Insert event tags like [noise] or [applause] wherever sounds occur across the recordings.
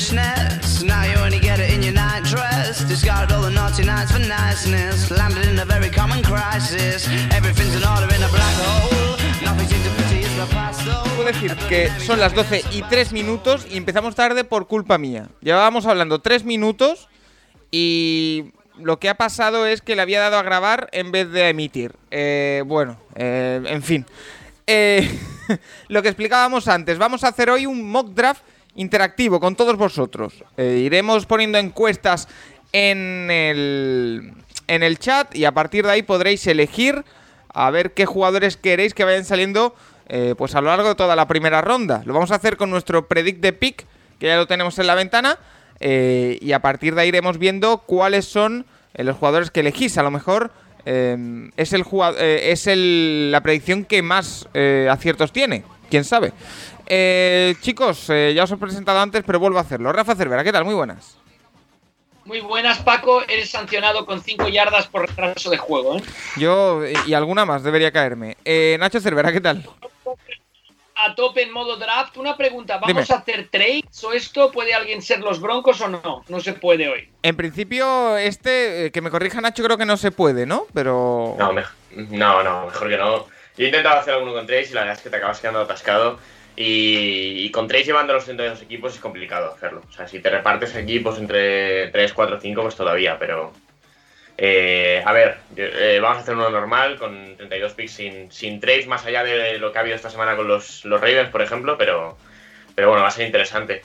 Now you get it in your all the naughty nights for niceness. Landed in a very common crisis. Everything's in order in a black hole. Puedo decir que son las 12 y 3 minutos y empezamos tarde por culpa mía. Llevábamos hablando 3 minutos y lo que ha pasado es que le había dado a grabar en vez de a emitir. Eh, bueno, eh, en fin. Eh, [laughs] lo que explicábamos antes, vamos a hacer hoy un mock draft interactivo con todos vosotros. Eh, iremos poniendo encuestas en el, en el chat y a partir de ahí podréis elegir a ver qué jugadores queréis que vayan saliendo eh, pues a lo largo de toda la primera ronda. Lo vamos a hacer con nuestro predict de pick, que ya lo tenemos en la ventana, eh, y a partir de ahí iremos viendo cuáles son eh, los jugadores que elegís. A lo mejor es, el es el- la predicción que más aciertos tiene, quién sabe. Eh, chicos, eh, ya os he presentado antes, pero vuelvo a hacerlo. Rafa Cervera, ¿qué tal? Muy buenas. Muy buenas, Paco. Eres sancionado con 5 yardas por retraso de juego. ¿eh? Yo eh, y alguna más debería caerme. Eh, Nacho Cervera, ¿qué tal? A tope en modo draft. Una pregunta: ¿vamos Dime. a hacer trades o esto? ¿Puede alguien ser los Broncos o no? No se puede hoy. En principio, este, que me corrija Nacho, creo que no se puede, ¿no? Pero... No, mej- no, no, mejor que no. Yo he intentado hacer alguno con Trace y la verdad es que te acabas quedando atascado. Y, y con Trace llevando los 32 equipos es complicado hacerlo. O sea, si te repartes equipos entre 3, 4, 5, pues todavía, pero. eh, a ver, eh, vamos a hacer uno normal con 32 picks sin, sin trades más allá de lo que ha habido esta semana con los, los Ravens, por ejemplo, pero, pero bueno, va a ser interesante.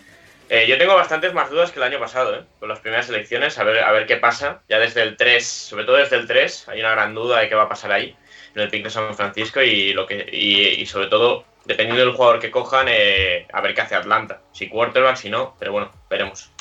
Eh, yo tengo bastantes más dudas que el año pasado, ¿eh? con las primeras elecciones, a ver, a ver qué pasa. Ya desde el 3, sobre todo desde el 3, hay una gran duda de qué va a pasar ahí, en el pick de San Francisco, y, lo que, y, y sobre todo, dependiendo del jugador que cojan, eh, a ver qué hace Atlanta. Si quarterback, si no, pero bueno, veremos.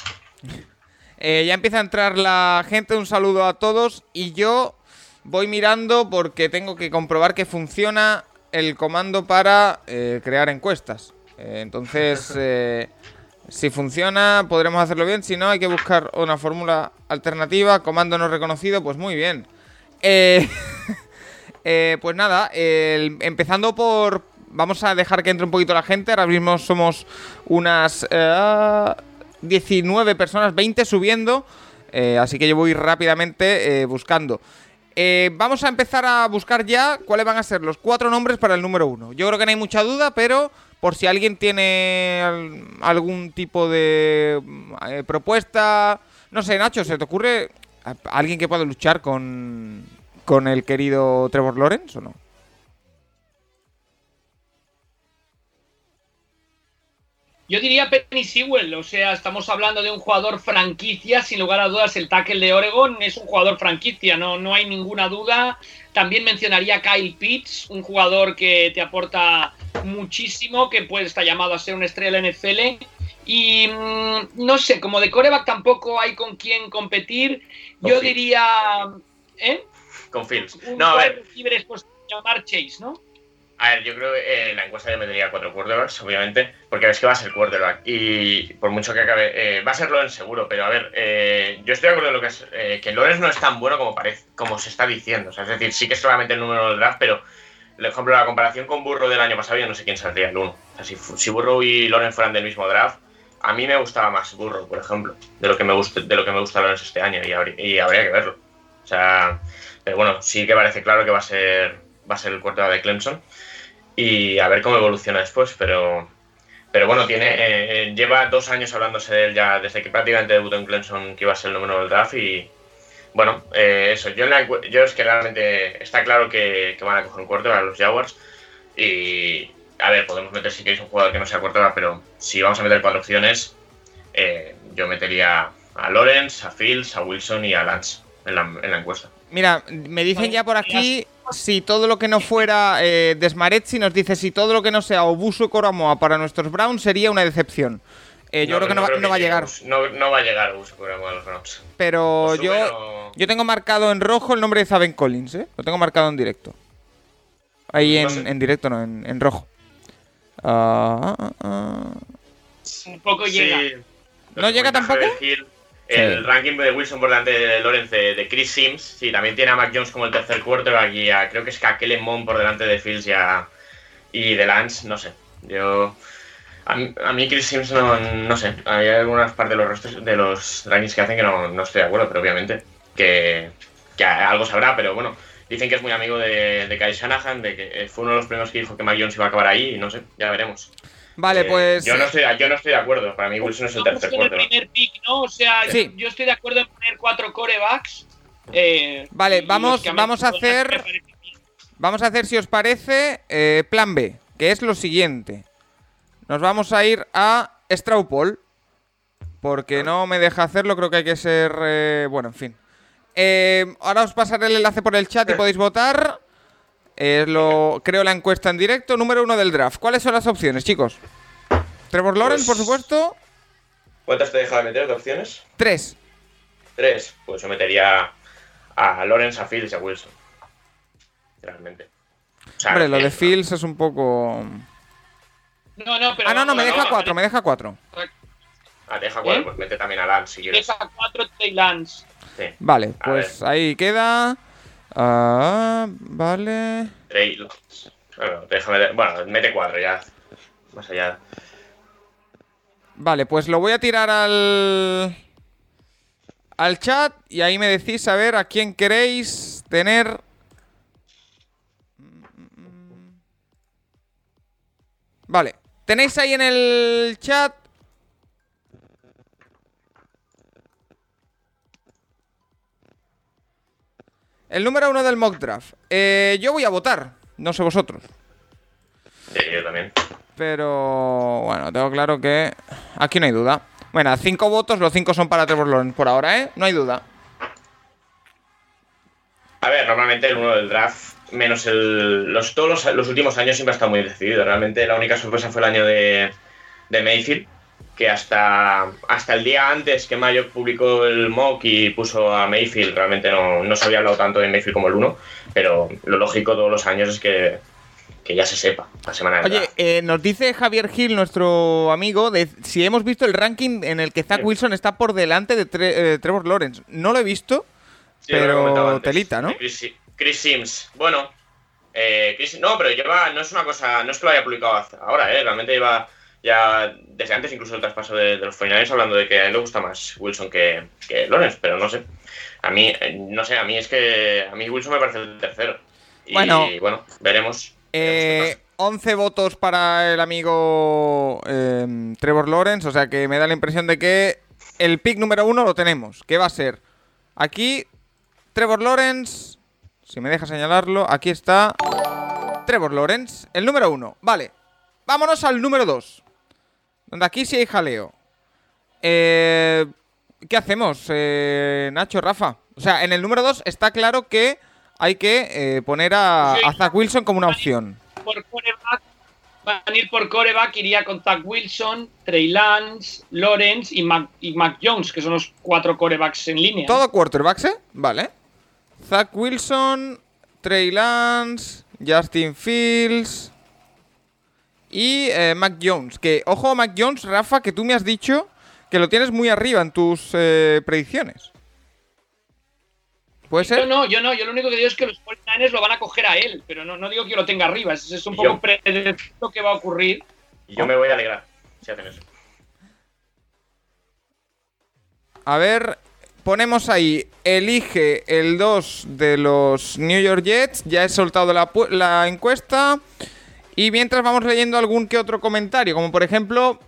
[laughs] Eh, ya empieza a entrar la gente, un saludo a todos y yo voy mirando porque tengo que comprobar que funciona el comando para eh, crear encuestas. Entonces, [laughs] si funciona podremos hacerlo bien, si no hay que buscar una fórmula alternativa, comando no reconocido, pues muy bien. [laughs] Pues nada, empezando por... Vamos a dejar que entre un poquito la gente, ahora mismo somos unas... eh, 19 personas, 20 subiendo. eh, así que yo voy rápidamente eh, buscando. Eh, vamos a empezar a buscar ya cuáles van a ser los cuatro nombres para el número uno. Yo creo que no hay mucha duda, pero por si alguien tiene al- algún tipo de propuesta. No sé, Nacho, ¿se te ocurre alguien que pueda luchar con, con el querido Trevor Lawrence o no? Yo diría Penny Sewell, o sea, estamos hablando de un jugador franquicia, sin lugar a dudas, el tackle de Oregon es un jugador franquicia, no, no hay ninguna duda. También mencionaría Kyle Pitts, un jugador que te aporta muchísimo, que puede estar llamado a ser una estrella la NFL. Y mm, no sé, como de coreback tampoco hay con quién competir. Yo Fields. diría. ¿Eh? Con Fields. Un No, a ver, pues, Chase, ¿no? A ver, yo creo que eh, en la encuesta yo metería cuatro quarterbacks, obviamente, porque ves que va a ser quarterback. Y por mucho que acabe, eh, va a ser Lawrence seguro, pero a ver, eh, yo estoy de acuerdo en lo que es, eh, que Lawrence no es tan bueno como parece, como se está diciendo. O sea, es decir, sí que es solamente el número del draft, pero, por ejemplo, la comparación con Burrow del año pasado, yo no sé quién saldría el uno. O sea, si, si y Lawrence fueran del mismo draft, a mí me gustaba más Burrow, por ejemplo, de lo que me gusta, de lo que me gusta Lawrence este año, y, habría- y habría que verlo. O sea, pero bueno, sí que parece claro que va a ser, va a ser el quarterback de Clemson y a ver cómo evoluciona después, pero pero bueno, tiene eh, eh, lleva dos años hablándose de él ya desde que prácticamente debutó en Clemson que iba a ser el número del draft y bueno, eh, eso, yo, en la yo es que realmente está claro que, que van a coger un quarterback a los Jaguars y a ver, podemos meter si queréis un jugador que no sea quarterback, pero si vamos a meter cuatro opciones, eh, yo metería a Lawrence, a Fields, a Wilson y a Lance en la, en la encuesta. Mira, me dicen ya por aquí si todo lo que no fuera eh, Desmaretzi nos dice si todo lo que no sea Obuso Coramoa para nuestros Browns sería una decepción. Eh, yo creo que no, va- no va a llegar. No, no va a llegar Uso Coramoa a los Browns. Pero yo, yo tengo marcado en rojo el nombre de Zaven Collins, ¿eh? Lo tengo marcado en directo. Ahí No en, sé. en directo, no, en, en rojo. Ah, ah, ah. Un poco Sí. llega. ¿No llega tampoco? El Sí. ranking de Wilson por delante de Lawrence de, de Chris Sims. Sí, también tiene a Mac Jones como el tercer quarterback y a, creo que es Kellen Mond por delante de Fields y, a- y de Lance. No sé. Yo. A mí, a mí Chris Sims no, no sé. Hay algunas partes de los, rostros- de los rankings que hacen que no, no estoy de acuerdo, pero obviamente que, que algo sabrá, pero bueno. Dicen que es muy amigo de, de Kyle Shanahan, de que fue uno de los primeros que dijo que Mac Jones iba a acabar ahí, y no sé, ya veremos. Vale, Eh, pues. Yo no, estoy, yo no estoy de acuerdo. Para mí Wilson es el tercer quarterback. ¿No? O sea, Sí. yo estoy de acuerdo en poner cuatro corebacks. eh, Vale, vamos- vamos a hacer-. Vamos a hacer, si os parece, eh, plan B, que es lo siguiente. Nos vamos a ir a Straw Poll, porque no me deja hacerlo, creo que hay que ser... eh, bueno, en fin. Eh, ahora os pasaré el enlace por el chat y podéis votar. Eh, lo, creo la encuesta en directo. Número uno del draft. ¿Cuáles son las opciones, chicos? Trevor Lawrence, por Pues- supuesto. ¿Cuántas te deja de meter de opciones? Tres. Tres. Pues yo metería a Lawrence, a Fields y a Wilson. Realmente. O sea, Hombre, lo de Fields es un poco... No, no, pero. Ah, no, no, me deja cuatro, me deja cuatro. Ah, deja cuatro, ¿Eh? pues mete también a Lance si quieres. Deja cuatro Trey Lance. Sí. Vale, A pues ahí queda... Ah, vale... Trey Lance. Bueno, déjame, bueno, mete cuatro ya. Más allá. Vale, pues lo voy a tirar al. al chat y ahí me decís a ver a quién queréis tener. Vale, tenéis ahí en el chat. El número uno del mock draft. Eh, yo voy a votar, no sé vosotros. Sí, yo también. Pero bueno, tengo claro que aquí no hay duda. Bueno, cinco votos, los cinco son para Trevor Lawrence por ahora, ¿eh? No hay duda. A ver, normalmente el uno del draft, menos el. Los, todos los, últimos años siempre ha estado muy decidido. Realmente la única sorpresa fue el año de, de Mayfield, que hasta, hasta el día antes que Mayo publicó el mock y puso a Mayfield, realmente no, no se había hablado tanto de Mayfield como el 1, pero lo lógico todos los años es que, que ya se sepa la semana del Oye, eh, nos dice Javier Gil, nuestro amigo, de si hemos visto el ranking en el que Zach Sí. Wilson está por delante de Tre- eh, Trevor Lawrence. No lo he visto, Sí, pero telita, ¿no? Chris, Chris Sims. Bueno, eh, Chris- no, pero lleva, no es una cosa, no es que lo haya publicado ahora, ¿eh? realmente lleva ya desde antes incluso del traspaso de, de los finales hablando de que a él le gusta más Wilson que, que Lawrence, pero no sé. A mí, eh, no sé, a mí es que a mí Wilson me parece el tercero. Y Bueno. bueno, veremos. Eh, veremos qué 11 votos para el amigo eh, Trevor Lawrence, o sea que me da la impresión de que el pick número uno lo tenemos, que va a ser aquí Trevor Lawrence, si me deja señalarlo, aquí está Trevor Lawrence, el número uno, vale, vámonos al número dos, donde aquí sí hay jaleo. Eh, ¿Qué hacemos, eh, Nacho, Rafa? O sea, en el número dos está claro que hay que eh, poner a, a Zach Wilson como una opción. Por coreback, van a ir por coreback, iría con Zach Wilson, Trey Lance, Lawrence y Mac, y Mac Jones, que son los cuatro corebacks en línea. Todo quarterbacks, ¿eh? Vale. Zach Wilson, Trey Lance, Justin Fields y eh, Mac Jones. Que, ojo, Mac Jones, Rafa, que tú me has dicho que lo tienes muy arriba en tus eh, predicciones. ¿Puede Yo ser? no, yo no, yo lo único que digo es que los 49ers lo van a coger a él, pero no, no digo que yo lo tenga arriba, es, es un poco yo- predecir lo que va a ocurrir. Y yo me voy a alegrar si hacen eso. A ver, ponemos ahí, elige el 2 de los New York Jets. Ya he soltado la, la encuesta. Y mientras vamos leyendo algún que otro comentario, como por ejemplo,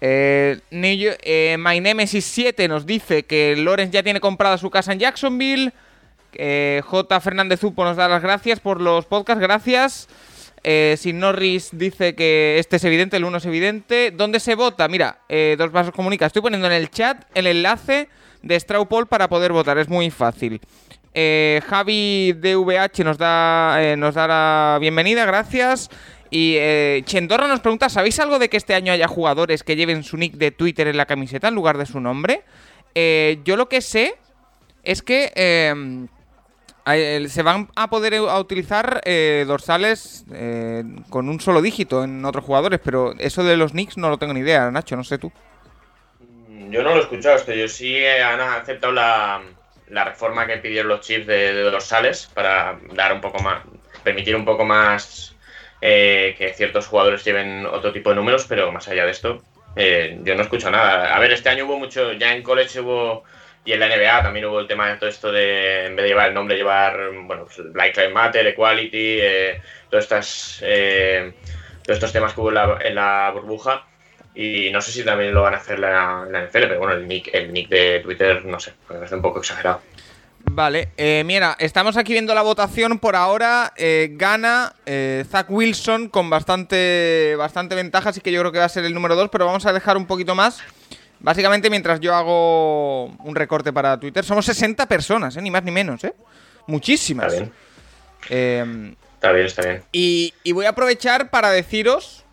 eh, New Yo- eh, My Nemesis 7 nos dice que Lorenz ya tiene comprada su casa en Jacksonville. Eh, J. Fernández Upo nos da las gracias por los podcasts, gracias. Eh, Sin Norris dice que este es evidente, el 1 es evidente. ¿Dónde se vota? Mira, eh, Dos Vasos Comunica. Estoy poniendo en el chat el enlace de Straw Poll para poder votar, es muy fácil. Eh, Javi DVH nos da, eh, nos da la bienvenida, gracias. Y eh, nos pregunta, ¿sabéis algo de que este año haya jugadores que lleven su nick de Twitter en la camiseta en lugar de su nombre? Yo lo que sé es que se van a poder eh, a utilizar eh, dorsales eh, con un solo dígito en otros jugadores, pero eso de los nicks no lo tengo ni idea, Nacho, no sé tú. Mm, Yo no lo he escuchado esto. Yo sí eh, han aceptado la, la reforma que pidieron los chips de, dorsales para dar un poco más, permitir un poco más que ciertos jugadores lleven otro tipo de números, pero más allá de esto, yo no escucho nada. A ver, este año hubo mucho, ya en college hubo, y en la NBA también hubo el tema de todo esto de, en vez de llevar el nombre, llevar, bueno, pues Black Lives Matter, Equality, eh, todas estas, eh, todos estos temas que hubo en la, burbuja. Y no sé si también lo van a hacer la, la NFL, pero bueno, el nick, el nick de Twitter, no sé, me parece un poco exagerado. Vale, eh, mira, estamos aquí viendo la votación. Por ahora eh, gana eh, Zach Wilson con bastante, bastante ventaja, así que yo creo que va a ser el número 2, pero vamos a dejar un poquito más. Básicamente, mientras yo hago un recorte para Twitter, somos 60 personas, ¿eh? ni más ni menos, ¿eh? Muchísimas. Está bien, Eh, está bien, está bien. y, y voy a aprovechar para deciros,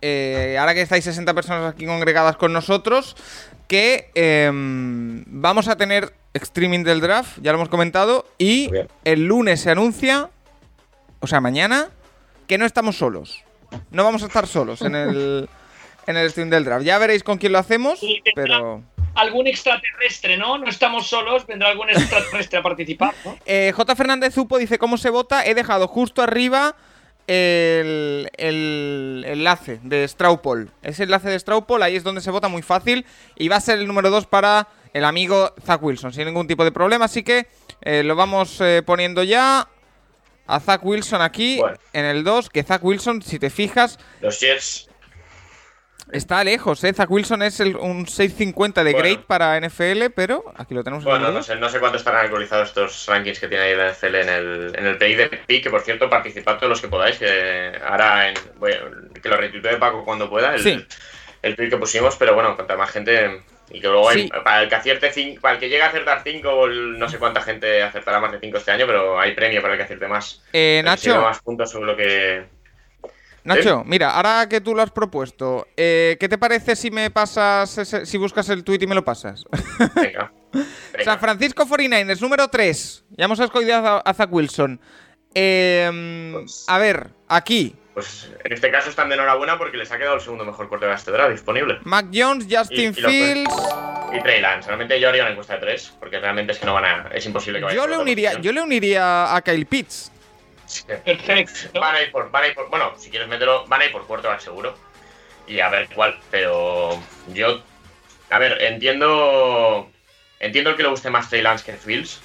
eh, ahora que estáis 60 personas aquí congregadas con nosotros, que em, vamos a tener streaming del draft, ya lo hemos comentado, y el lunes se anuncia, o sea, mañana, que no estamos solos. No vamos a estar solos en el, [laughs] en el stream del draft. Ya veréis con quién lo hacemos, pero... Algún extraterrestre, ¿no? No estamos solos, vendrá algún extraterrestre a participar, ¿no? [laughs] Eh, J. Fernández Zupo dice cómo se vota. He dejado justo arriba el, el enlace de Straupol. Ese enlace de Straupol, ahí es donde se vota muy fácil. Y va a ser el número 2 para el amigo Zach Wilson, sin ningún tipo de problema. Así que eh, lo vamos eh, poniendo ya a Zach Wilson aquí Bueno. en el 2. Que Zach Wilson, si te fijas, Los Jets, está lejos. ¿eh? Zach Wilson es el- un 650 de Bueno. grade para NFL, pero aquí lo tenemos Bueno, no sé, no sé cuánto estarán actualizados estos rankings que tiene ahí la NFL en el, en el PI de PI, que por cierto, participad todos los que podáis, que ahora en, a- que lo retuitee Paco cuando pueda, el, Sí. el PI que pusimos, pero bueno, contra más gente, y que luego hay- para el que acierte cinco, para el que llegue a acertar 5, no sé cuánta gente acertará más de 5 este año, pero hay premio para el que acierte más. Eh, Nacho. más puntos seguro que... Nacho, mira, ahora que tú lo has propuesto, eh, ¿qué te parece si me pasas, ese- si buscas el tweet y me lo pasas? Venga. [laughs] Venga. San Francisco 49ers, número 3. Ya hemos escogido a, a Zach Wilson. Eh, Pues- a ver, aquí. Pues en este caso están de enhorabuena porque les ha quedado el segundo mejor corte de este draft disponible. Mac Jones, Justin Y- y lo Fields. Y Trey Lance. Realmente yo haría una encuesta de tres, porque realmente es que no van a. Es imposible que vayan Yo le uniría, yo le uniría a Kyle Pitts. Perfecto. Van a ir por. Van a ir por. Bueno, si quieres meterlo, van a ir por quarterback seguro. Y a ver cuál. Pero yo. A ver, entiendo. Entiendo el que le guste más Trey Lance que Fields.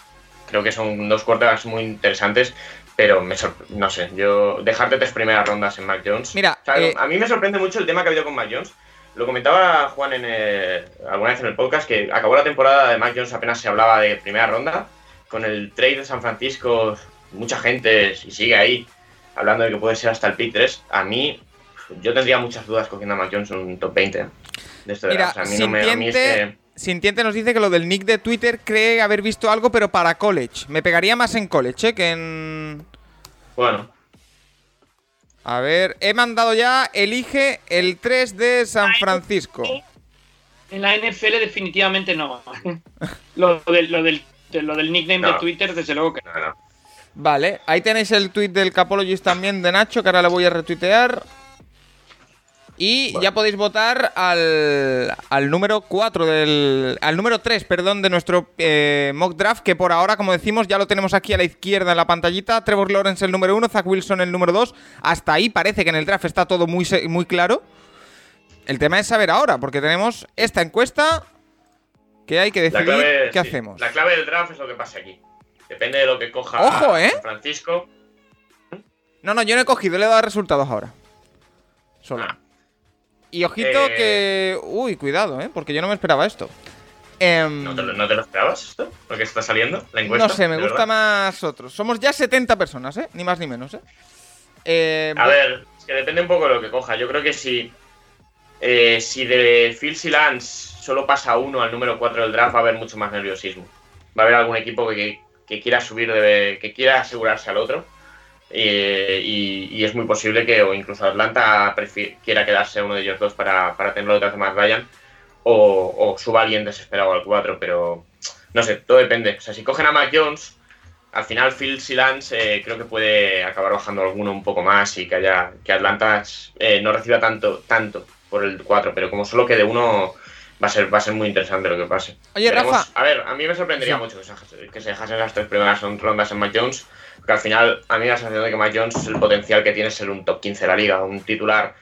Creo que son dos quarterbacks muy interesantes. Pero me no sé, yo dejarte tres primeras rondas en Mac Jones. Mira, O sea, eh, a mí me sorprende mucho el tema que ha habido con Mac Jones. Lo comentaba Juan en eh, alguna vez en el podcast que acabó la temporada de Mac Jones apenas se hablaba de primera ronda. Con el trade de San Francisco, mucha gente y sigue ahí hablando de que puede ser hasta el pick 3. A mí, yo tendría muchas dudas cogiendo a Mac Jones en un top 20 ¿eh? de este Mira. O sea, a mí no me- a mí es Sintiente, que- Sintiente nos dice que lo del nick de Twitter cree haber visto algo, pero para college. Me pegaría más en college, ¿eh? Que en. Bueno, A ver, he mandado ya, elige el 3 de San Francisco. En la NFL definitivamente no. [laughs] lo, del, lo, del, de- lo del nickname No. de Twitter, desde luego que no. Vale, ahí tenéis el tweet del Capologist también de Nacho, que ahora le voy a retuitear. Y Bueno. ya podéis votar al, al número 4 del. Al número 3, perdón, de nuestro eh, mock draft, que por ahora, como decimos, ya lo tenemos aquí a la izquierda en la pantallita. Trevor Lawrence el número 1, Zach Wilson el número 2. Hasta ahí parece que en el draft está todo muy, muy claro. El tema es saber ahora, porque tenemos esta encuesta que hay que decidir clave, qué sí, hacemos. La clave del draft es lo que pase aquí. Depende de lo que coja Ojo, ¿eh? Francisco. No, no, yo no he cogido, le he dado resultados ahora. Solo. Ah. Y ojito Eh. que. Uy, cuidado, ¿eh? Porque yo no me esperaba esto. Em, ¿No te, lo- no te lo esperabas esto? ¿Lo que está saliendo? ¿La encuesta? no sé, me ¿De gusta verdad? más otros. Somos ya 70 personas, ¿eh? Ni más ni menos, ¿eh? Eh, A ver, es que depende un poco de lo que coja. Yo creo que si, eh, si de Phil y Lance solo pasa uno al número 4 del draft, va a haber mucho más nerviosismo. Va a haber algún equipo que, que quiera subir, de, que quiera asegurarse al otro. Eh, y, y es muy posible que, o incluso Atlanta quiera quedarse uno de ellos dos para, para tenerlo detrás de Matt Ryan, o, o suba alguien desesperado al 4, pero no sé, todo depende. O sea, si cogen a Mac Jones, al final Phil Lance eh, creo que puede acabar bajando alguno un poco más y que haya que Atlanta eh, no reciba tanto tanto por el 4, pero como solo quede uno, va a ser, va a ser muy interesante lo que pase. Oye, Rafa. A ver, a mí me sorprendería mucho que se, que se dejasen las tres primeras rondas en Mac Jones, porque al final a mí la sensación de que Mac Jones el potencial que tiene es ser un top 15 de la liga, un titular.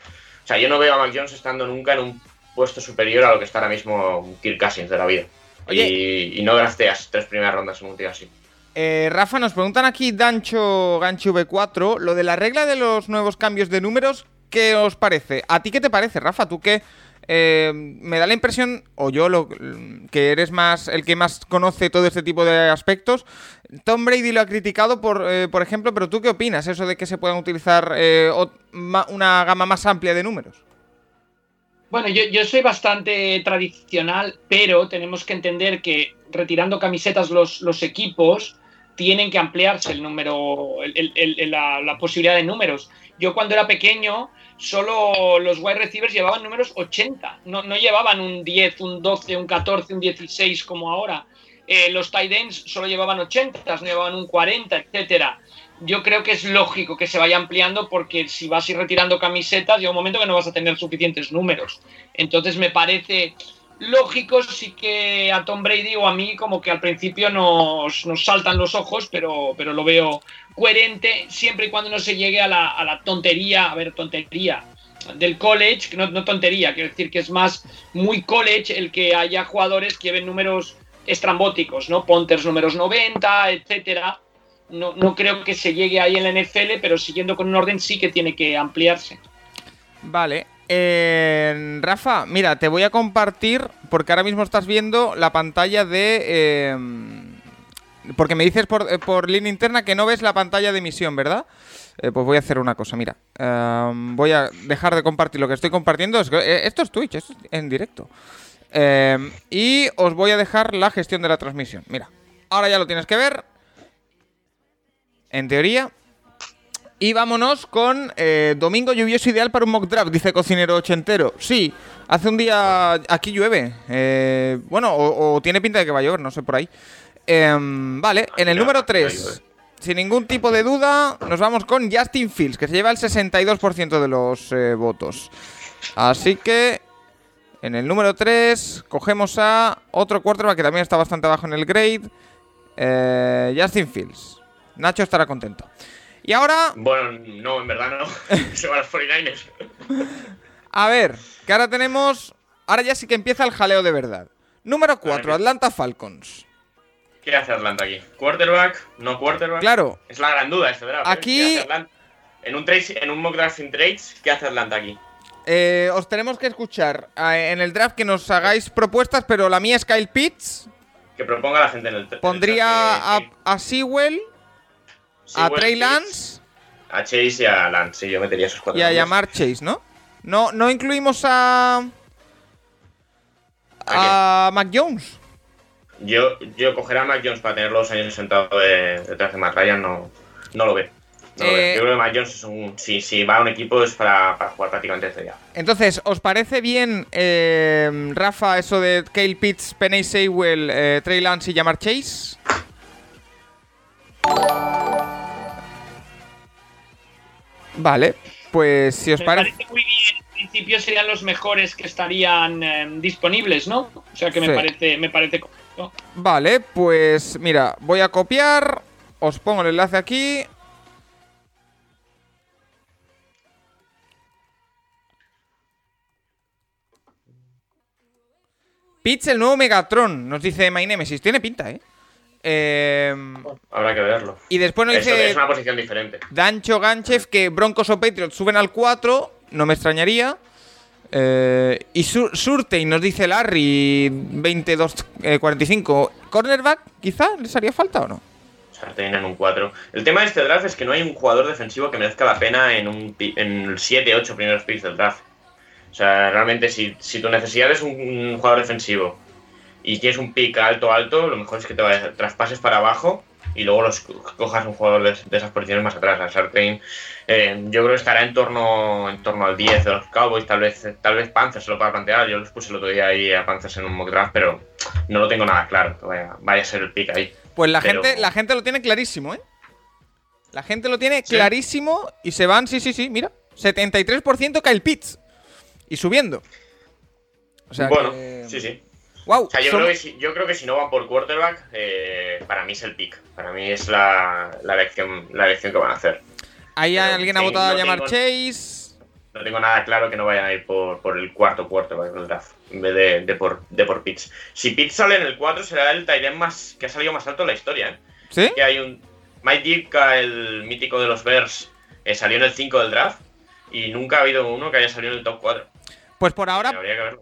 O sea, yo no veo a Mac Jones estando nunca en un puesto superior a lo que está ahora mismo Kirk Cousins de la vida. Y, no drafteas tres primeras rondas en un tío así. Eh, Rafa, nos preguntan aquí Dancho Gancho V4, lo de la regla de los nuevos cambios de números, ¿qué os parece? ¿A ti qué te parece, Rafa? Tú que eh, me da la impresión, o yo lo, que eres más el que más conoce todo este tipo de aspectos. Tom Brady lo ha criticado, por, eh, por ejemplo, pero ¿tú qué opinas? Eso de que se puedan utilizar una gama más amplia de números. Bueno, yo, soy bastante tradicional, pero tenemos que entender que retirando camisetas los equipos tienen que ampliarse el número, la, posibilidad de números. Yo cuando era pequeño, solo los wide receivers llevaban números 80, no, no llevaban un 10, un 12, un 14, un 16 como ahora. Eh, los tight ends solo llevaban 80, no llevaban un 40, etcétera yo creo que es lógico que se vaya ampliando porque si vas a ir retirando camisetas, llega un momento que no vas a tener suficientes números. Entonces me parece lógico, sí que a Tom Brady o a mí como que al principio nos, saltan los ojos, pero, pero lo veo coherente siempre y cuando no se llegue a la, tontería, a ver, tontería del college, no, no tontería, quiero decir que es más muy college el que haya jugadores que lleven números estrambóticos, ¿no? Ponters números 90, etcétera no, no creo que se llegue ahí en la NFL, pero siguiendo con un orden sí que tiene que ampliarse. Vale. Eh, Rafa, mira, te voy a compartir, porque ahora mismo estás viendo la pantalla de... Eh, porque me dices por, por, línea interna que no ves la pantalla de emisión, ¿verdad? Eh, pues voy a hacer una cosa, mira. voy a dejar de compartir lo que estoy compartiendo. esto es Twitch, esto es en directo. y os voy a dejar la gestión de la transmisión. Mira, ahora ya lo tienes que ver en teoría. Y vámonos con eh, domingo lluvioso ideal para un mock draft, dice cocinero ochentero. Sí, hace un día aquí llueve. Eh, bueno, o, tiene pinta de que va a llover, no sé por ahí. Em, vale, en el número 3, sin ningún tipo de duda, nos vamos con Justin Fields, que se lleva el 62% de los eh, votos. Así que en el número 3 cogemos a otro quarterback que también está bastante bajo en el grade. Justin Fields. Nacho estará contento. Y ahora. Bueno, no, en verdad no. [laughs] Se van los 49ers. [laughs] A ver, que ahora tenemos. Ahora ya sí que empieza el jaleo de verdad. Número 4, Atlanta Falcons. ¿Qué hace Atlanta aquí? ¿Quarterback? ¿No quarterback? Claro. Es la gran duda este draft. ¿eh? Aquí. En un, en un mock draft sin trades, ¿qué hace Atlanta aquí? Eh, os tenemos que escuchar eh, en el draft que nos hagáis propuestas, pero la mía es Kyle Pitts. Que proponga la gente en el Pondría a, a Sewell a Trey Lance. A Chase y a Lance, sí, yo metería esos cuatro. Y a llamar Chase, ¿no? No, no incluimos a. A, Mac Jones. Yo, yo coger a Mac Jones para tener los años sentado detrás de Matt Ryan no, no lo veo. Eh, yo creo que Mac Jones es un. Si, va a un equipo es para, jugar prácticamente desde ya. Entonces, ¿os parece bien, eh, Rafa, eso de Kale Pitts, Penny Saywell, eh, Trey Lance y llamar Chase? Vale, pues si os parece... muy bien. En principio serían los mejores que estarían em, disponibles, ¿no? O sea que me parece, me parece. Vale, pues mira, voy a copiar. Os pongo el enlace aquí. Pitch, el nuevo Megatron, nos dice My Nemesis. Tiene pinta, ¿eh? Em, Habrá que verlo. Y después nos dice. Es una posición diferente. Dancho Ganchev que Broncos o Patriots suben al 4. No me extrañaría. Eh, y Surtein nos dice Larry 22-45. Eh, ¿Cornerback quizá les haría falta o no? Surtein en un 4. El tema de este draft es que no hay un jugador defensivo que merezca la pena en, un, en 7-8 primeros picks del draft. O sea, realmente si, si tu necesidad es un jugador defensivo y tienes un pick alto, alto, lo mejor es que te vayas, traspases para abajo y luego los cojas un jugador de, esas posiciones más atrás. A Sartain, eh, yo creo que estará en torno, en torno al 10 de los Cowboys, tal vez, tal vez Panthers se lo pueda plantear. Yo los puse el otro día ahí a Panthers en un mock draft, pero no lo tengo nada claro que vaya, a ser el pick ahí. Pues la, gente, la gente lo tiene clarísimo, ¿eh? La gente lo tiene clarísimo y se van, sí, sí, sí, mira. 73% Kyle Pitts. Y subiendo. O sea bueno, que- sí, sí. Wow, O sea, yo, creo que si, yo creo que si no van por quarterback, eh, para mí es el pick. Para mí es la, la, elección, la elección que van a hacer. ahí pero alguien ha votado a llamar tengo- Chase. No tengo nada claro que no vayan a ir por, por el cuarto quarterback del draft, en vez de, de por, de por Pitts. Si Pitts sale en el 4, será el Tyrant más que ha salido más alto en la historia. ¿eh? ¿Sí? Que hay un. Mike Ditka, el mítico de los Bears, eh, salió en el 5 del draft. Y nunca ha habido uno que haya salido en el top 4. Pues por ahora,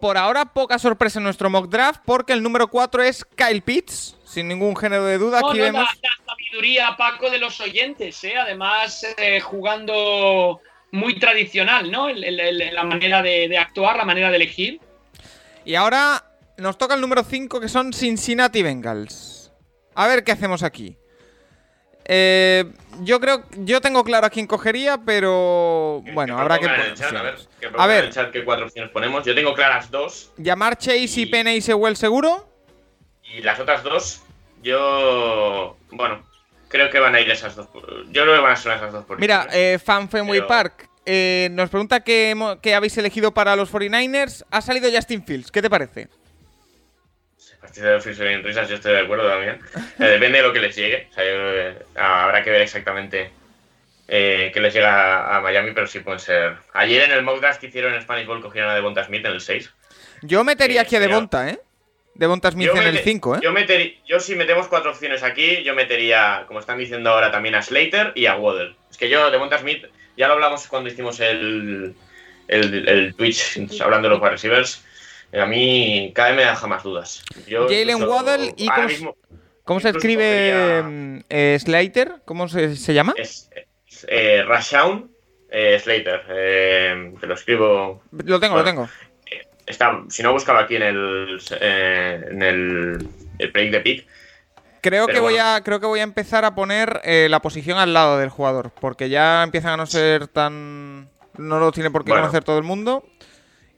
por ahora poca sorpresa en nuestro mock draft porque el número 4 es Kyle Pitts, sin ningún género de duda. No, Aquí no, vemos. la, la sabiduría, Paco, de los oyentes, ¿eh? además eh, jugando muy tradicional, ¿no? El- el- el- la manera de, de actuar, la manera de elegir. Y ahora nos toca el número 5 que son Cincinnati Bengals. A ver qué hacemos aquí. Eh, yo creo, yo tengo claro a quién cogería, pero bueno, habrá que poner a ver, que A en ver, el chat qué cuatro opciones ponemos. Yo tengo claras dos. llamar Chase y Y- Penny Sewell seguro. Y las otras dos, yo. Bueno, creo que van a ir esas dos. Yo creo que van a ser esas dos por Mira, eh, Fan Fenway Pero- Park eh, nos pregunta qué, qué habéis elegido para los 49ers. Ha salido Justin Fields, ¿qué te parece? Risas, yo estoy de acuerdo también. Eh, depende de lo que les llegue. O sea, yo ah, habrá que ver exactamente eh, qué les llega a, a Miami, pero sí pueden ser. Ayer en el mock draft que hicieron en Spanish Bowl cogieron a Devonta Smith en el 6. Yo metería Eh, aquí a Devonta, ¿eh? Devonta Smith en el mete- 5, ¿eh? Yo, metería, yo si metemos cuatro opciones aquí, yo metería, como están diciendo ahora, también a Slater y a Waddle. Es que yo, Devonta Smith, ya lo hablamos cuando hicimos el, el, el Twitch, hablando de los wide receivers. Eh, A mí cada vez me deja más dudas. Jalen Waddle y cómo- mismo ¿Cómo se escribe podría- mm, eh, Slater? ¿Cómo se, se llama? es, es, eh, Rashawn eh, Slater. te lo escribo. Lo tengo, lo tengo. Está, si no, búscalo aquí en el, en el, el break de pick. Creo que voy a creo que voy a empezar a poner eh, la posición al lado del jugador, porque ya empiezan a no ser tan no lo tiene por qué Bueno. conocer todo el mundo.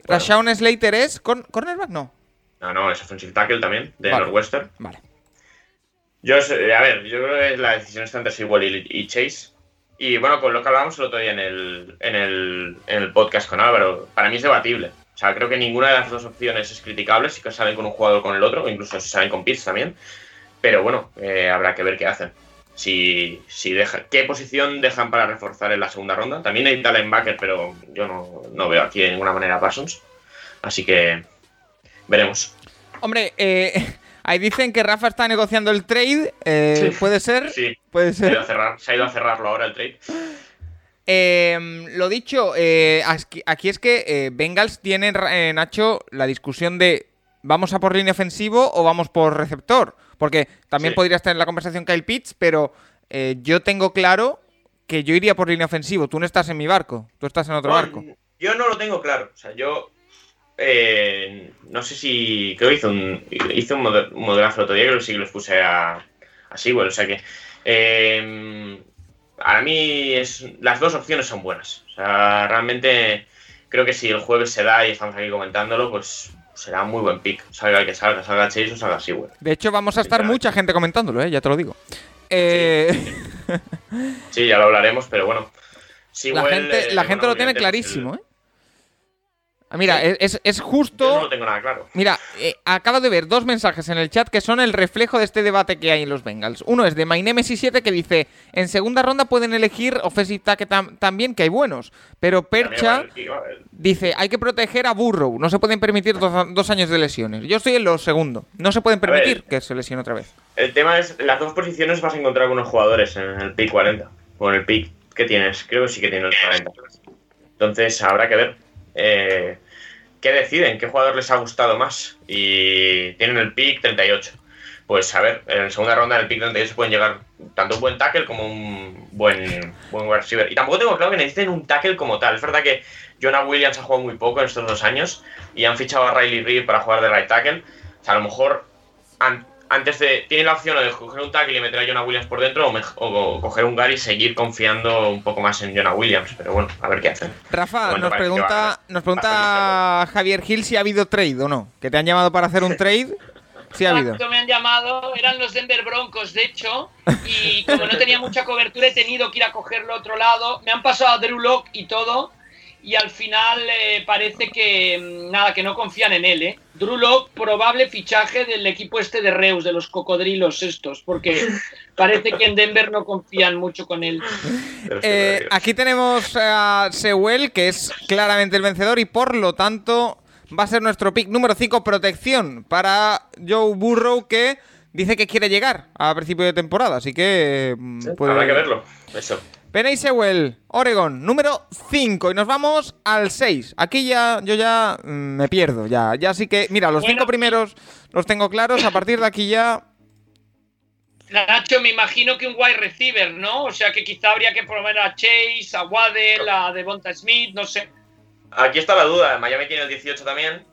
Rashawn Slater es con cornerback no. No, no, es offensive tackle también, de Vale. Northwestern. Vale. Yo, sé- a ver, yo creo que la decisión está entre Sewell y, y Chase. Y bueno, con lo que hablábamos el otro día en el, en, el, en el podcast con Álvaro, para mí es debatible. O sea, creo que ninguna de las dos opciones es criticable, si salen con un jugador o con el otro, o incluso si salen con Pitts también. Pero bueno, eh, habrá que ver qué hacen. Si, si deja, ¿Qué posición dejan para reforzar en la segunda ronda? También hay linebacker, pero yo no, no veo aquí de ninguna manera a Parsons. Así que veremos. Hombre, eh, [laughs] ahí dicen que Rafa está negociando el trade, eh, Sí. puede ser, Sí, puede se ha, ido ser. a cerrar, se ha ido a cerrarlo ahora el trade. Eh, lo dicho, eh, aquí, aquí es que Bengals tiene, Nacho, la discusión de ¿vamos a por línea ofensivo o vamos por receptor? Porque también Sí. podría estar en la conversación Kyle Pitts, pero eh, yo tengo claro que yo iría por línea ofensivo. Tú no estás en mi barco, tú estás en otro barco. Yo no lo tengo claro. O sea, yo eh, no sé si. Creo que hice un, hice un mod- un modelazo el otro día, creo que sí que los puse a, a Sewell. O sea que. eh, a mí es, las dos opciones son buenas. O sea, realmente creo que si el jueves se da y estamos aquí comentándolo, pues será muy buen pick. Salga el que salga, salga Chase o salga Sewell. De hecho, vamos a estar mucha gente comentándolo, ¿eh? ya te lo digo. Eh, Sí, ya lo hablaremos, pero bueno. la gente, eh, la gente bueno, lo tiene pues, clarísimo, ¿eh? Ah, Mira, Sí. es, es- es Yo justo... no tengo nada claro. Mira, eh, acabo de ver dos mensajes en el chat que son el reflejo de este debate que hay en los Bengals. Uno es de MyNemesis7 que dice, en segunda ronda pueden elegir offensive tackle tam- también, que hay buenos. Pero Percha dice, hay que proteger a Burrow, no se pueden permitir dos, dos años de lesiones. Yo estoy en lo segundo, no se pueden ver. permitir que se lesione otra vez. El tema es, las dos posiciones vas a encontrar algunos jugadores en el pick 40. O en el pick que tienes, creo que sí que tienes el 40. Entonces habrá que ver eh, qué deciden, qué jugador les ha gustado más. Y tienen el pick 38. Pues a ver, en segunda ronda en el pick 38 pueden llegar tanto un buen tackle como un buen, buen receiver. Y tampoco tengo claro que necesiten un tackle como tal. Es verdad que Jonah Williams ha jugado muy poco en estos dos años y han fichado a Riley Reid para jugar de right tackle. O sea, a lo mejor an- antes de. Tiene la opción de coger un tackle y meter a Jonah Williams por dentro o, mej- o coger un Gary y seguir confiando un poco más en Jonah Williams. Pero bueno, a ver qué hacen. Rafa, Bueno, nos pregunta, va- nos pregunta Javier Gil si ha habido trade o no. Que te han llamado para hacer un [laughs] trade. Sí ha habido. Exacto, me han llamado, eran los Denver Broncos, de hecho, y como no tenía mucha cobertura, he tenido que ir a cogerlo a otro lado. Me han pasado a Drew Lock y todo, y al final eh, parece que mm, nada, que no confían en él, ¿eh? Drew Lock, probable fichaje del equipo este de Reus, de los cocodrilos estos, porque parece que en Denver no confían mucho con él. Eh, aquí tenemos a Sewell, que es claramente el vencedor y por lo tanto va a ser nuestro pick número 5, protección para Joe Burrow, que dice que quiere llegar a principio de temporada, así que... mm, puede- Habrá que verlo. Eso. Penny Sewell, Oregon, número 5. Y nos vamos al 6. Aquí ya, yo ya mm, me pierdo. Ya, ya sí que. Mira, los Bueno, cinco primeros los tengo claros. A partir de aquí ya. Nacho, me imagino que un wide receiver, ¿no? O sea que quizá habría que promover a Chase, a Waddell, a Devonta Smith, no sé. Aquí está la duda. Miami tiene el 18 también.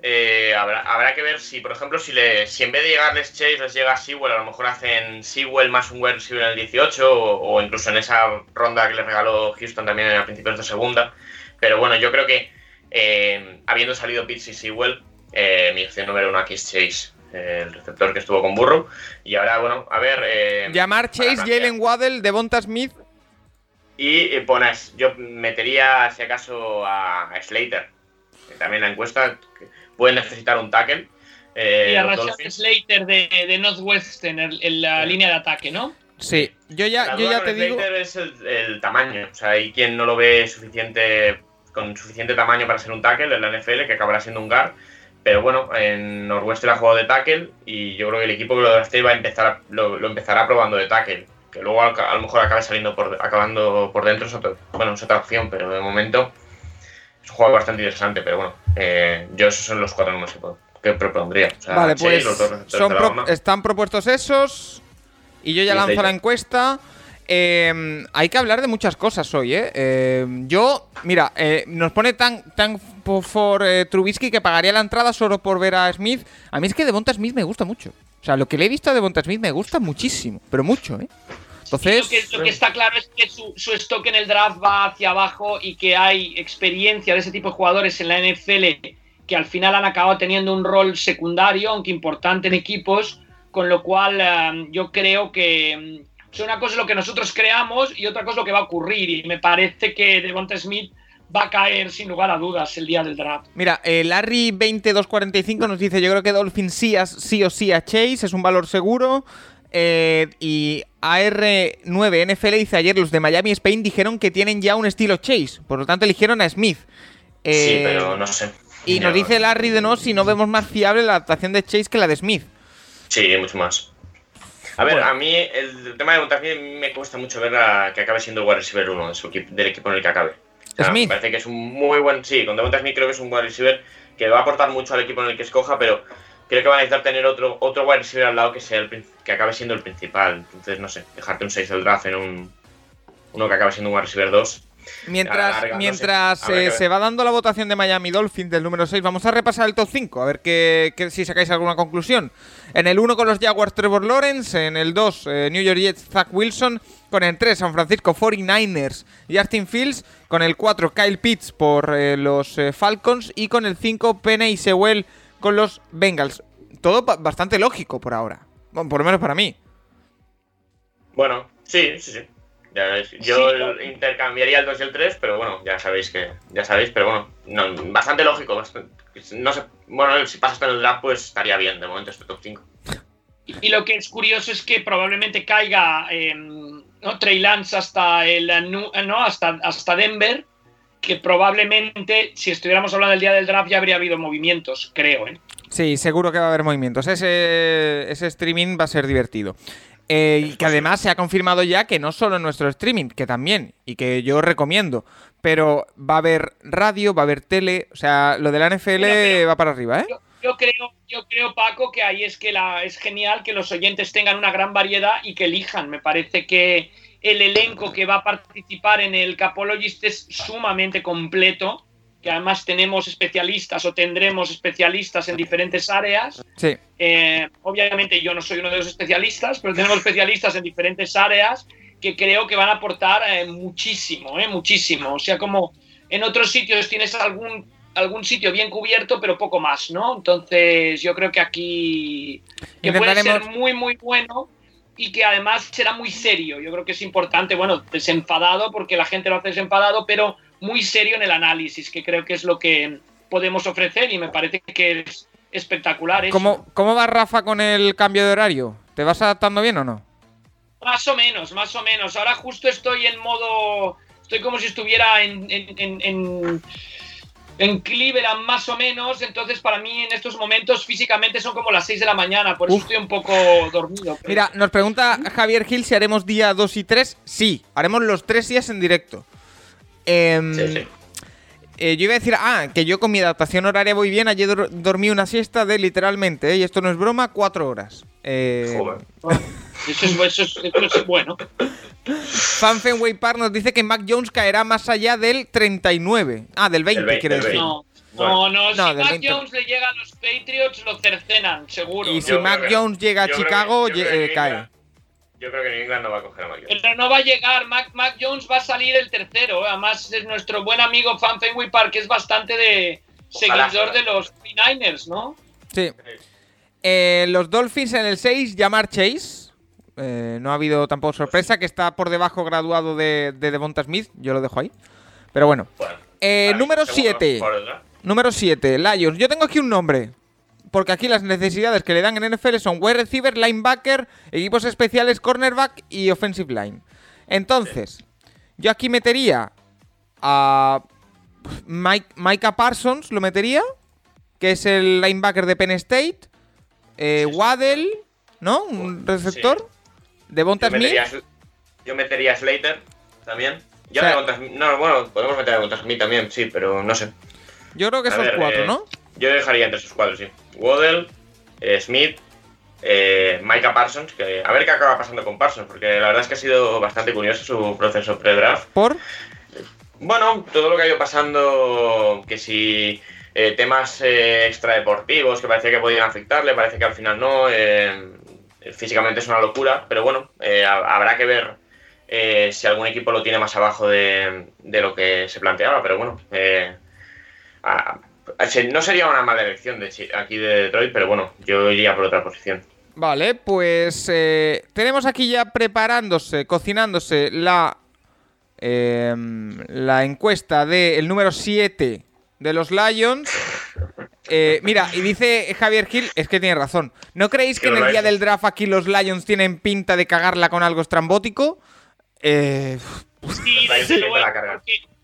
Eh, habrá, habrá que ver si, por ejemplo, si, le, si en vez de llegarles Chase les llega Sewell, a lo mejor hacen Sewell más un wide receiver en el 18 o, o incluso en esa ronda que les regaló Houston también a principios de segunda. Pero bueno, yo creo que eh, habiendo salido Pitts y Sewell, eh, mi opción número uno aquí es Chase, eh, el receptor que estuvo con Burrow. Y ahora, bueno, a ver. Llamar Chase. Jalen Waddell, Devonta Smith. Y pones, yo metería, si acaso, a, a Slater. que también la encuesta que puede necesitar un tackle. eh, y a Rashad. Slater de, de Northwestern en, en la Sí. línea de ataque, ¿no? Sí, yo ya, yo ya te digo. Slater es el, el tamaño. O sea, hay quien no lo ve suficiente con suficiente tamaño para ser un tackle en la NFL, que acabará siendo un guard. Pero bueno, en Northwestern ha jugado de tackle y yo creo que el equipo que lo drafte va a empezar a- lo, lo empezará probando de tackle. Que luego a, a lo mejor acabe saliendo por, acabando por dentro, es otra, bueno, es otra opción, pero de momento es un juego bastante interesante. Pero bueno, eh, yo esos son los cuatro números que, propondría. O sea, Vale, pues los dos son pro- están propuestos esos. Y yo ya lanzo la encuesta. Eh, hay que hablar de muchas cosas hoy, ¿eh? Eh, yo, mira, eh, nos pone tan, tan for eh, Trubisky que pagaría la entrada solo por ver a Smith. A mí es que Devonta Smith me gusta mucho. O sea, lo que le he visto a Devonta Smith me gusta muchísimo, pero mucho, ¿eh? Entonces, Lo que, lo que está claro es que su, su stock en el draft va hacia abajo y que hay experiencia de ese tipo de jugadores en la NFL que al final han acabado teniendo un rol secundario, aunque importante en equipos, con lo cual eh, yo creo que sea, una cosa es lo que nosotros creamos y otra cosa es lo que va a ocurrir. Y me parece que Devonta Smith va a caer sin lugar a dudas el día del draft. Mira, eh, Larry2245 nos dice: Yo creo que Dolphins sí, sí o sí a Chase, es un valor seguro. Eh, y AR9 NFL dice: Ayer los de Miami Spain dijeron que tienen ya un estilo Chase, por lo tanto eligieron a Smith. Sí, Eh, pero no sé. Y nos dice Larry de no si no vemos más fiable la adaptación de Chase que la de Smith. Sí, mucho más. A ver, Bueno. a mí el tema de Montafiel me cuesta mucho ver a- que acabe siendo el wide receiver uno de su equipo, del equipo en el que acabe. O sea, Smith. Me parece que es un muy buen. Sí, con Devonta Smith creo que es un wide receiver que va a aportar mucho al equipo en el que escoja, pero creo que va a necesitar tener otro, otro wide receiver al lado que sea el, que acabe siendo el principal. Entonces, no sé, dejarte un 6 del draft en un. Uno que acabe siendo un wide receiver 2. Mientras, larga, no sé. mientras eh, se va dando la votación de Miami Dolphins del número 6, vamos a repasar el top 5, a ver que, que si sacáis alguna conclusión. En el 1 con los Jaguars Trevor Lawrence, en el 2 eh, New York Jets Zach Wilson, con el 3 San Francisco 49ers Justin Fields, con el 4 Kyle Pitts por eh, los eh, Falcons y con el 5 Penny Sewell con los Bengals. Todo ba- bastante lógico por ahora, bueno, por lo menos para mí. Bueno, sí, sí, sí. Ya ves, yo Sí, intercambiaría el 2 y el 3, pero bueno, ya sabéis que. Ya sabéis, pero bueno, no, bastante lógico. bastante- no sé, bueno, si pasas en el draft, pues estaría bien de momento este top 5. Y, lo que es curioso es que probablemente caiga eh, ¿no? Trey Lance hasta el nu- no hasta, hasta Denver, que probablemente si estuviéramos hablando del día del draft ya habría habido movimientos, creo, ¿eh? Sí, seguro que va a haber movimientos. Ese, ese streaming va a ser divertido. Eh, y que además se ha confirmado ya que no solo en nuestro streaming, que también, y que yo recomiendo, pero va a haber radio, va a haber tele, o sea, lo de la NFL pero- va para arriba, ¿eh? Yo, yo creo, yo creo, Paco, que ahí es que la, es genial que los oyentes tengan una gran variedad y que elijan. Me parece que el elenco que va a participar en el Capologist es sumamente completo, que además tenemos especialistas o tendremos especialistas en diferentes áreas. Sí. Eh, obviamente yo no soy uno de los especialistas, pero tenemos especialistas en diferentes áreas que creo que van a aportar eh, muchísimo, eh, muchísimo. O sea, como en otros sitios tienes algún, algún sitio bien cubierto, pero poco más, ¿no? Entonces yo creo que aquí que puede ser muy, muy bueno y que además será muy serio. Yo creo que es importante, bueno, desenfadado porque la gente lo hace desenfadado, pero muy serio en el análisis, que creo que es lo que podemos ofrecer y me parece que es espectacular. Eso. ¿Cómo, ¿Cómo va Rafa con el cambio de horario? ¿Te vas adaptando bien o no? Más o menos, más o menos. Ahora justo estoy en modo. Estoy como si estuviera en, en, en, en, en Cleveland, más o menos. Entonces, para mí, en estos momentos, físicamente son como las 6 de la mañana. Por eso Uf. estoy un poco dormido. pero- Mira, nos pregunta Javier Gil si haremos día 2 y 3. Sí, haremos los tres días en directo. Em, Sí, sí. Eh, yo iba a decir, ah, que yo con mi adaptación horaria voy bien. Ayer dor- dormí una siesta de literalmente, ¿eh? y esto no es broma, cuatro horas. Eh, Joder. [laughs] Eso es, eso es- eso es bueno. Fan Fenway Park nos dice que Mac Jones caerá más allá del 39. Ah, del 20, Del 20, quiere decir. 20. No, no, no. No, si Mac 20. Jones le llega a los Patriots, lo cercenan, seguro. Y si Yo Mac Jones llega a Chicago, que eh, cae. Yo creo que New England no va a coger a Mac Jones. Pero no va a llegar, Mac, Mac Jones va a salir el tercero. ¿eh? Además, es nuestro buen amigo Fan Fenway Park, que es bastante de Ojalá seguidor de los 49ers, ¿no? Sí. Eh, los Dolphins en el 6, llamar Chase. Eh, no ha habido tampoco sorpresa, que está por debajo graduado de, de Devonta Smith. Yo lo dejo ahí. Pero bueno. Eh, número segundo 7. por detrás. Número 7, Lions. Yo tengo aquí un nombre. Porque aquí las necesidades que le dan en NFL son wide receiver, linebacker, equipos especiales, cornerback y offensive line. Entonces, yo aquí metería a Mike, Micah Parsons, lo metería, que es el linebacker de Penn State. Eh. Waddell, ¿no? Un receptor. Devonta Yo Smith. yo metería a Slater también. Yo O sea- Smith- No, bueno, podemos meter a Devonta Smith también, sí, pero no sé. Yo creo que A ver, cuatro, eh, ¿no? Yo dejaría entre esos cuatro, sí. Waddell, eh, Smith, eh, Micah Parsons, que a ver qué acaba pasando con Parsons, porque la verdad es que ha sido bastante curioso su proceso pre-draft. Por. Bueno, todo lo que ha ido pasando, que si eh, temas eh, extradeportivos que parecía que podían afectarle, parece que al final no. físicamente es una locura, pero bueno, ha- habrá que ver si algún equipo lo tiene más abajo de, de lo que se planteaba, pero bueno. eh, a- no sería una mala elección de aquí de Detroit, pero bueno, yo iría por otra posición. Vale, pues eh, tenemos aquí ya preparándose, cocinándose la, eh, la encuesta del número 7 de los Lions. Eh, mira, y dice Javier Gil, es que tiene razón. ¿No creéis que en el día del draft aquí los Lions tienen pinta de cagarla con algo estrambótico? Eh, Sí, [laughs]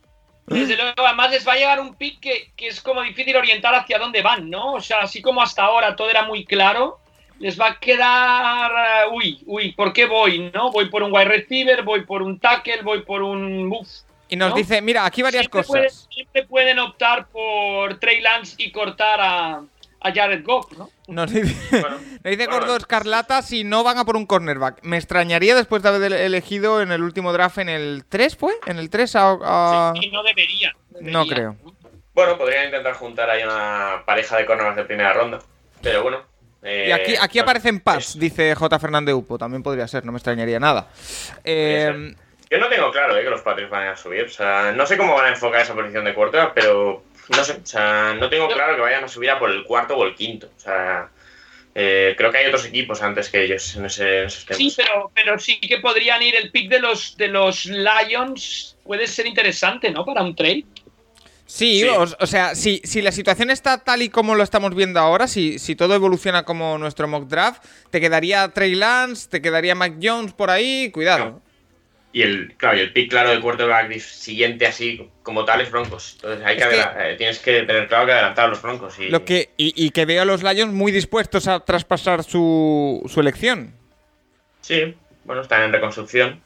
Desde luego, además les va a llegar un pick que, que es como difícil orientar hacia dónde van, ¿no? O sea, así como hasta ahora todo era muy claro, les va a quedar. eh, uy, uy, ¿por qué voy? ¿No? Voy por un wide receiver, voy por un tackle, voy por un. Uf. y nos ¿No? dice, mira, aquí varias siempre Pueden, cosas. siempre pueden optar por Trey Lance y cortar a, a Jared Goff, ¿no? Nos dice, Bueno, [laughs] nos dice bueno, Gordo Escarlata si no van a por un cornerback. Me extrañaría después de haber elegido en el último draft en el 3, ¿fue? ¿En el 3 a- a- Y no deberían. No creo. Bueno, podrían intentar juntar ahí una pareja de cornerbacks de primera ronda, pero bueno. eh, Y aquí, aquí no- aparecen pads, es- dice J. Fernández Upo. También podría ser, no me extrañaría nada. Eh, Yo no tengo claro eh, que los Patriots van a subir. O sea, no sé cómo van a enfocar esa posición de quarterback, pero no sé. O sea, no tengo claro que vayan a subir a por el cuarto o el quinto. O sea, eh, creo que hay otros equipos antes que ellos en, ese, en esos temas. Sí, pero, pero sí que podrían ir el pick de los, de los Lions. Puede ser interesante, ¿no? Para un trade. sí, Sí. O, o sea, si, si la situación está tal y como lo estamos viendo ahora, si, si todo evoluciona como nuestro mock draft, te quedaría Trey Lance, te quedaría Mac Jones por ahí, cuidado. No. Y el, claro, y el pick claro de quarterback siguiente así como tal es Broncos. Entonces hay que que- eh, tienes que tener claro que adelantar a los Broncos. Y, Lo que, y, y que veo a los Lions muy dispuestos a traspasar su, su elección. Sí, bueno, están en reconstrucción.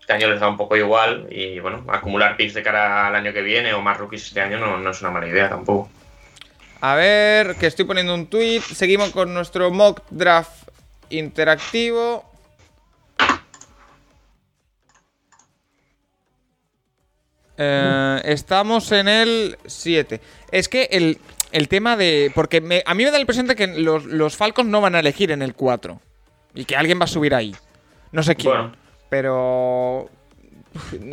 Este año les da un poco igual y bueno, acumular picks de cara al año que viene o más rookies este año no, no es una mala idea tampoco. A ver, que estoy poniendo un tweet. Seguimos con nuestro mock draft interactivo. Eh, estamos en el 7. Es que el, el tema de. Porque me- a mí me da la impresión de que los, los Falcons no van a elegir en el 4. Y que alguien va a subir ahí. No sé quién. Bueno. Pero.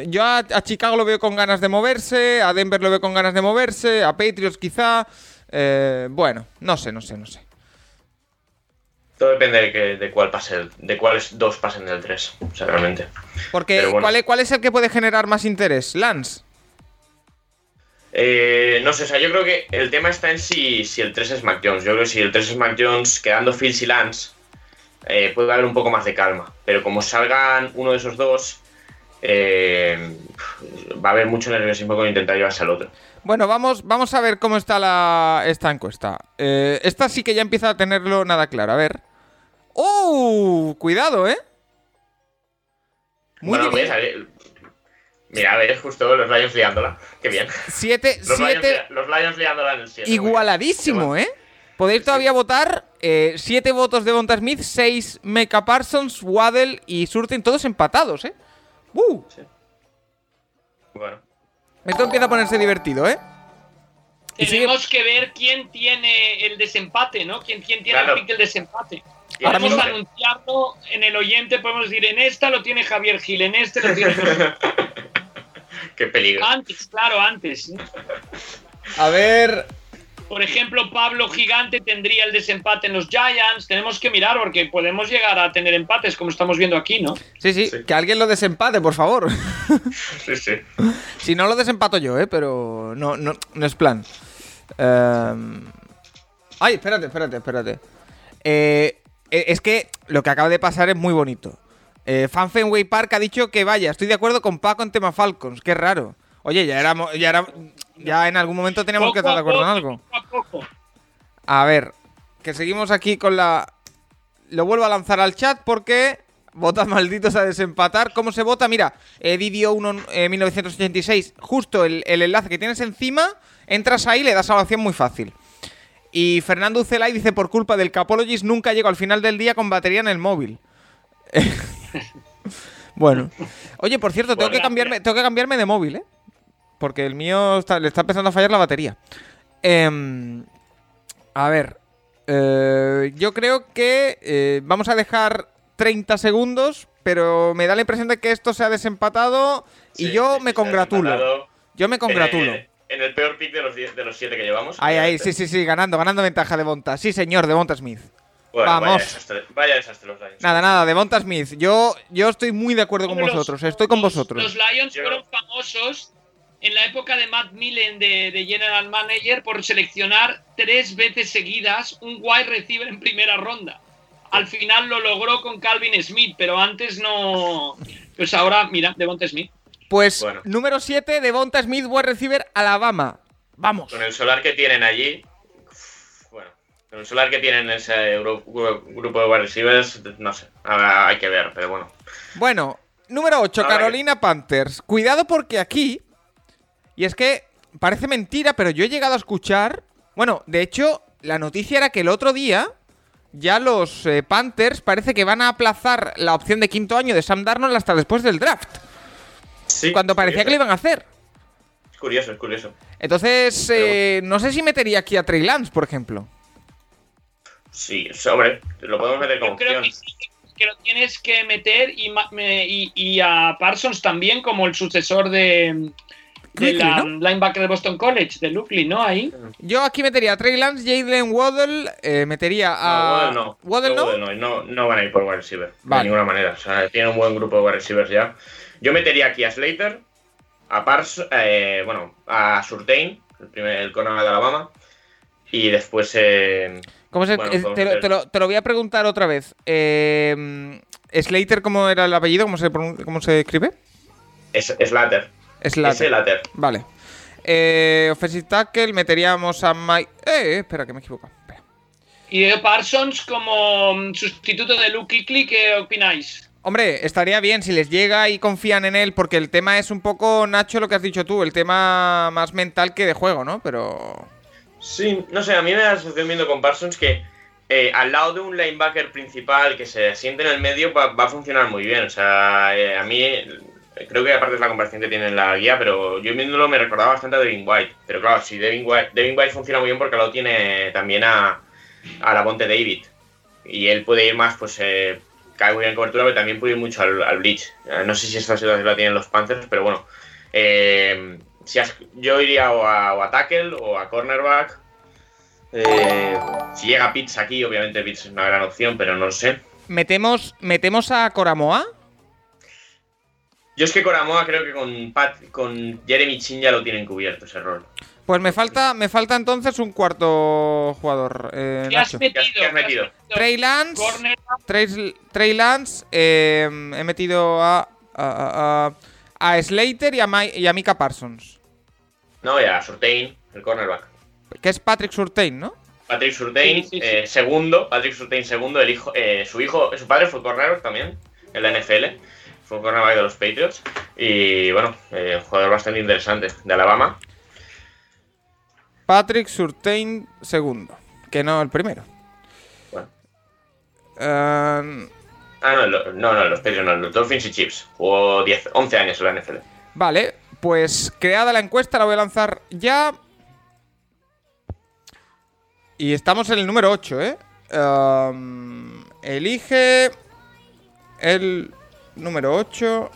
Yo a, a Chicago lo veo con ganas de moverse. A Denver lo veo con ganas de moverse. A Patriots quizá. Eh, bueno, no sé, no sé, no sé. Todo depende de, que- de cuál pase, el- de cuáles dos pasen del 3, o sea, realmente. Porque, Pero bueno. ¿cuál, es, ¿cuál es el que puede generar más interés? Lance. Eh, no sé, o sea, yo creo que el tema está en si, si el 3 es Mac Jones. Yo creo que si el 3 es Mac Jones, quedando Fields y Lance, eh, puede haber un poco más de calma. Pero como salgan uno de esos dos, eh, va a haber mucho nerviosismo con intentar llevarse al otro. Bueno, vamos, vamos a ver cómo está la, esta encuesta. Eh, esta sí que ya empieza a tenerlo nada claro. A ver. ¡Oh! Cuidado, ¿eh? Muy bueno, a ver, Mira, a ver, justo los Lions liándola. Qué bien. siete, Los, Lions, siete, lia- los Lions liándola en el 7. igualadísimo, ¿eh? Podéis todavía votar eh, siete votos de Bonta Smith, seis Mecha Parsons, Waddle y Surtain, todos empatados, ¿eh? ¡Uh! Bueno. Esto empieza a ponerse divertido, ¿eh? Tenemos que ver quién tiene el desempate, ¿no? ¿Quién, quién tiene Claro. el pick del desempate? Y Ahora anunciarlo en el oyente, podemos decir, en esta lo tiene Javier Gil, en este lo tiene... [laughs] Qué peligro. antes, claro, antes. A ver. Por ejemplo, Pablo Gigante tendría el desempate en los Giants. Tenemos que mirar porque podemos llegar a tener empates como estamos viendo aquí, ¿no? Sí, sí, Sí. que alguien lo desempate, por favor. [laughs] Sí, sí. [laughs] si no lo desempato yo, ¿eh? Pero no, no, no es plan. Ehm, Ay, espérate, espérate, espérate. Eh, es que lo que acaba de pasar es muy bonito. Eh, Fan Fenway Park ha dicho que vaya, estoy de acuerdo con Paco en tema Falcons. Qué raro. Oye, ya éramos, ya era, ya en algún momento teníamos que estar de acuerdo en algo. a ver, que seguimos aquí con la. Lo vuelvo a lanzar al chat porque. Votas [laughs] malditos a desempatar. ¿Cómo se vota? Mira, eh, Didio 1 eh, 1986. Justo el, el enlace que tienes encima. Entras ahí y le das a la opción muy fácil. Y Fernando Ucelay dice: Por culpa del Capologist nunca llego al final del día con batería en el móvil. [laughs] bueno. Oye, por cierto, tengo que, Bueno, cambiarme, tengo que cambiarme de móvil, ¿eh? Porque el mío está- le está empezando a fallar la batería. Em, a ver. eh, yo creo que eh, vamos a dejar 30 segundos, pero me da la impresión de que esto se ha desempatado y yo me congratulo. Yo me congratulo. En, el peor pick de los, diez- de los siete que llevamos. Ahí, ahí, sí, sí, sí, ganando, ganando ventaja de Bonta. Sí, señor, de Bonta Smith. Bueno, Vamos. Vaya desastre, vaya desastre los Lions. Nada, nada, de Bonta Smith. Yo, yo estoy muy de acuerdo con los- vosotros, estoy con los- vosotros. Los Lions Yo- fueron famosos en la época de Matt Millen de, de General Manager por seleccionar tres veces seguidas un wide receiver en primera ronda. Al final lo logró con Calvin Smith, pero antes no. Pues ahora, mira, Devonta Smith. Pues Bueno. número 7 de Bonta Smith, wide receiver, Alabama. Vamos. Con el solar que tienen allí. Bueno, con el solar que tienen en ese gru- gru- grupo de wide receivers, no sé. Ahora hay que ver, pero bueno. Bueno, número 8, Ahora que- Carolina Panthers. Cuidado porque aquí. Y es que parece mentira, pero yo he llegado a escuchar. Bueno, de hecho, la noticia era que el otro día. Ya los eh, Panthers parece que van a aplazar la opción de quinto año de Sam Darnold hasta después del draft. Sí, cuando parecía que lo curioso. iban a hacer. Es curioso, es curioso. Entonces, eh, no sé si metería aquí a Trey Lance, por ejemplo. Sí, sobre. Lo podemos meter como opción. que, sí, que lo tienes que meter y, y- y a Parsons también como el sucesor de, la ¿no? linebacker de Boston College, de Luckily, ¿no? Ahí. Yo aquí metería a Trey Lance, Jalen Waddle, eh, metería a. No, Waddle no. Waddle no, no, no van a ir por wide receiver. Vale. De ninguna manera. O sea, tienen un buen grupo de wide receivers ya. Yo metería aquí a Slater, a Pars, eh, bueno, a Surtain, el, primer, el corner de Alabama. Y después. Eh, ¿Cómo se, Bueno, eh, podemos te, lo, te lo- te lo voy a preguntar otra vez. Eh, Slater, ¿cómo era el apellido? ¿Cómo se, cómo se escribe? es, Slater. Slater. Slater. Vale. Eh, offensive tackle, meteríamos a Mike. Eh, espera, que me he equivocado. Espera. Y Parsons como mm, sustituto de Luke Kuechly, ¿qué opináis? Hombre, estaría bien si les llega y confían en él, porque el tema es un poco, Nacho, lo que has dicho tú, el tema más mental que de juego, ¿no? Pero. Sí, no sé, a mí me da la sensación viendo con Parsons que eh, al lado de un linebacker principal que se siente en el medio va, a funcionar muy bien. O sea, eh, a mí creo que aparte es la comparación que tiene en la guía, pero yo viéndolo me recordaba bastante a Devin White. Pero claro, si Devin White, funciona muy bien porque al lado tiene también a, a la Monte David. Y él puede ir más, pues eh, cae muy bien en cobertura, pero también puede ir mucho al, al blitz. Eh, no sé si esta situación la tienen los Panthers, pero bueno. Eh, si has- yo iría o a, o a tackle o a cornerback. Eh, si llega Pitts aquí, obviamente Pitts es una gran opción, pero no lo sé. ¿Metemos, metemos a Coramoa? Yo es que Coramoa creo que con, Pat, con Jeremy Chin ya lo tienen cubierto ese rol. Pues me falta, me falta entonces un cuarto jugador. Eh, ¿Qué has metido? ¿Qué has metido? Trey Lance. Trey, Trey Lance. eh, he metido a, a, a- a- a Slater y a, Mi- y a Mika Parsons. No, ya, Surtain, el cornerback. Que es Patrick Surtain, ¿no? Patrick Surtain, Sí, sí, sí. eh, segundo. Patrick Surtain, segundo. El hijo, eh, su hijo, su padre fue cornerback también en la NFL. Fue cornerback de los Patriots. Y bueno, eh, un jugador bastante interesante de Alabama. Patrick Surtain segundo. Que no el primero. Bueno. Eh, Ah, no, lo- no, no, los Patriots no, los Dolphins y Chiefs. Jugó 10, 11 años en la NFL. Vale, pues creada la encuesta, la voy a lanzar ya. Y estamos en el número 8, ¿eh? Um, elige el número 8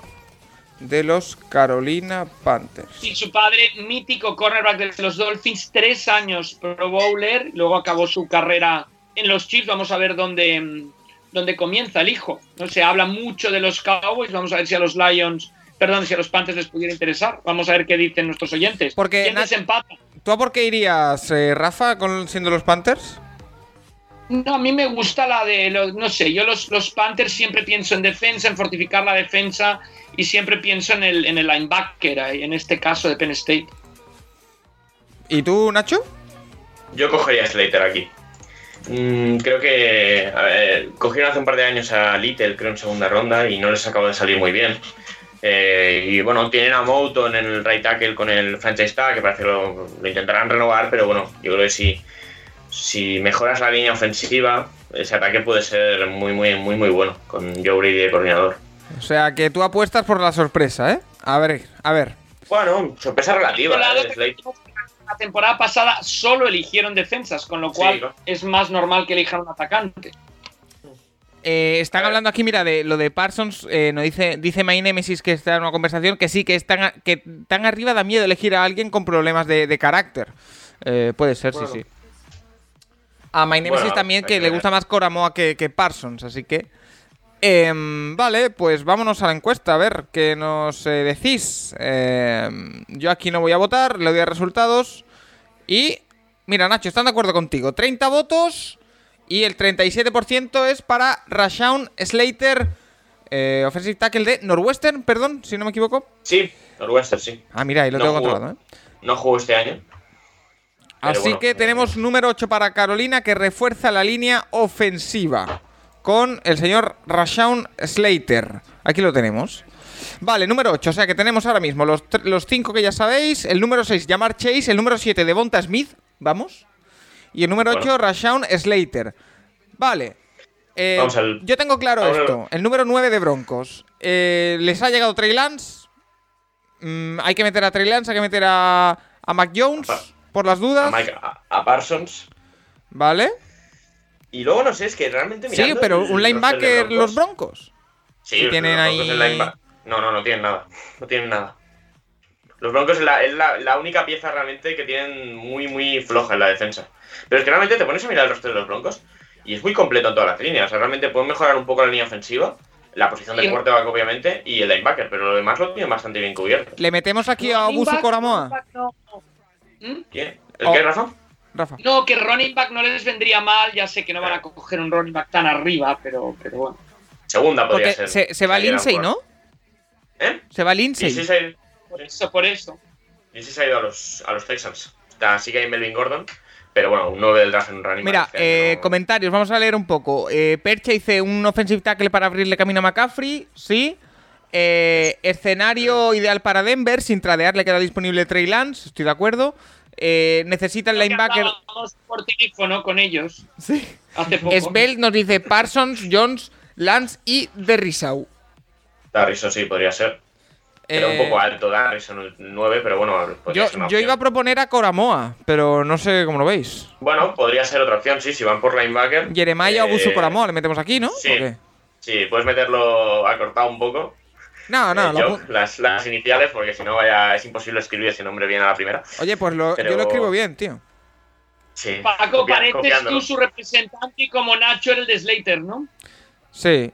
de los Carolina Panthers. Y su padre, mítico cornerback de los Dolphins, tres años Pro Bowler, luego acabó su carrera en los Chiefs. Vamos a ver dónde, mm, dónde comienza el hijo. No se habla mucho de los Cowboys, vamos a ver si a los Lions, perdón, si a los Panthers les pudiera interesar. Vamos a ver qué dicen nuestros oyentes. Porque ¿Quién desempata? ¿Tú a por qué irías, eh, Rafa, con, siendo los Panthers? No, a mí me gusta la de, los, no sé, yo los, los Panthers siempre pienso en defensa, en fortificar la defensa y siempre pienso en el, en el linebacker, eh, en este caso de Penn State. ¿Y tú, Nacho? Yo cogería a Slater aquí. Mm, creo que a ver, cogieron hace un par de años a Little, creo, en segunda ronda y no les acabó de salir muy bien. Eh, y bueno, tienen a Mouton en el right tackle con el franchise tag, que parece que lo, lo intentarán renovar, pero bueno, yo creo que si, si mejoras la línea ofensiva, ese ataque puede ser muy, muy, muy, muy bueno con Joe Brady de coordinador. O sea, que tú apuestas por la sorpresa, ¿eh? A ver, a ver. Bueno, sorpresa relativa. Eh. La temporada pasada solo eligieron defensas, con lo Sí, cual es más normal que elijan un atacante. Eh, están hablando aquí, mira, de lo de Parsons. eh, no dice, dice My Nemesis que está en una conversación que sí, que están, a- que tan arriba da miedo elegir a alguien con problemas de, de carácter. Eh, puede ser, Bueno. sí, sí. A My Nemesis Bueno, también que que le ver. gusta más Coramoa que, que Parsons, así que. Em, vale, pues vámonos a la encuesta, a ver qué nos eh, decís. Em, yo aquí no voy a votar, le doy a resultados. Y. Mira, Nacho, están de acuerdo contigo. 30 votos. Y el 37% es para Rashawn Slater, eh, offensive tackle de Northwestern, perdón, si no me equivoco. Sí, Northwestern, sí. Ah, mira, ahí lo No tengo jugó. controlado, ¿eh? No jugó este año. Así bueno, que tenemos número 8 para Carolina que refuerza la línea ofensiva con el señor Rashawn Slater. Aquí lo tenemos. Vale, número 8, o sea que tenemos ahora mismo los 5 que ya sabéis, el número 6 Jamar Chase, el número 7 Devonta Smith, vamos. Y el número 8 Bueno. Rashawn Slater. Vale. Eh, al- Yo tengo claro esto. El número 9 de Broncos. Eh, ¿Les ha llegado Trey Lance? Mm, hay que meter a Trey Lance, hay que meter a, a Mac Jones, por las A, dudas. Mike- a- a Parsons. ¿Vale? Y luego no sé, es que realmente Sí, mirando pero el un linebacker los Broncos. Sí, tienen los Broncos ahí- No, no, no tienen nada. No tienen nada. Los Broncos es, la, es la, la única pieza realmente que tienen muy, muy floja en la defensa. Pero es que realmente te pones a mirar el roster de los Broncos y es muy completo en todas las líneas. O sea, realmente pueden mejorar un poco la línea ofensiva, la posición del Sí. quarterback obviamente y el linebacker, pero lo demás lo tienen bastante bien cubierto. Le metemos aquí a Obusu Coramoa. no. ¿Mm? ¿Quién? ¿El Oh. qué, Rafa? Rafa. No, que running back no les vendría mal. Ya sé que no van a coger un running back tan arriba, pero, pero bueno. Segunda podría Porque ser. se, se va Si Lindsay, ¿no? ¿Eh? Se va Lindsay. sí, se ha ido- Por eso, por eso. sí, sí se ha ido a los, a los Texans. Está, sí que hay Melvin Gordon, pero bueno, un 9 del draft en un running Mira, back eh, no- comentarios, vamos a leer un poco. Eh, Percha dice un offensive tackle para abrirle camino a McCaffrey, sí. Eh, escenario ideal para Denver, sin tradear le queda disponible Trey Lance, estoy de acuerdo. Eh, necesita el linebacker. por teléfono con ellos Sí. hace poco. Nos dice Parsons, Jones, Lance y Derrisau. Darrison sí, podría ser. Era un Eh, poco alto Darrison, el 9, pero bueno, podría Yo, ser una yo iba a proponer a Coramoa, pero no sé cómo lo veis. Bueno, podría ser otra opción, sí, si van por linebacker. Jeremiah o eh, Busu Coramoa, le metemos aquí, ¿no? sí. ¿O qué? Sí, puedes meterlo acortado un poco. No, no, eh, lo yo, las, las iniciales, porque si no vaya, es imposible escribir ese nombre bien a la primera. Oye, pues lo- pero- yo lo escribo bien, tío. Sí. Paco, copia- pareces copiándolo. tú su representante y como Nacho era el de Slater, ¿no? Sí.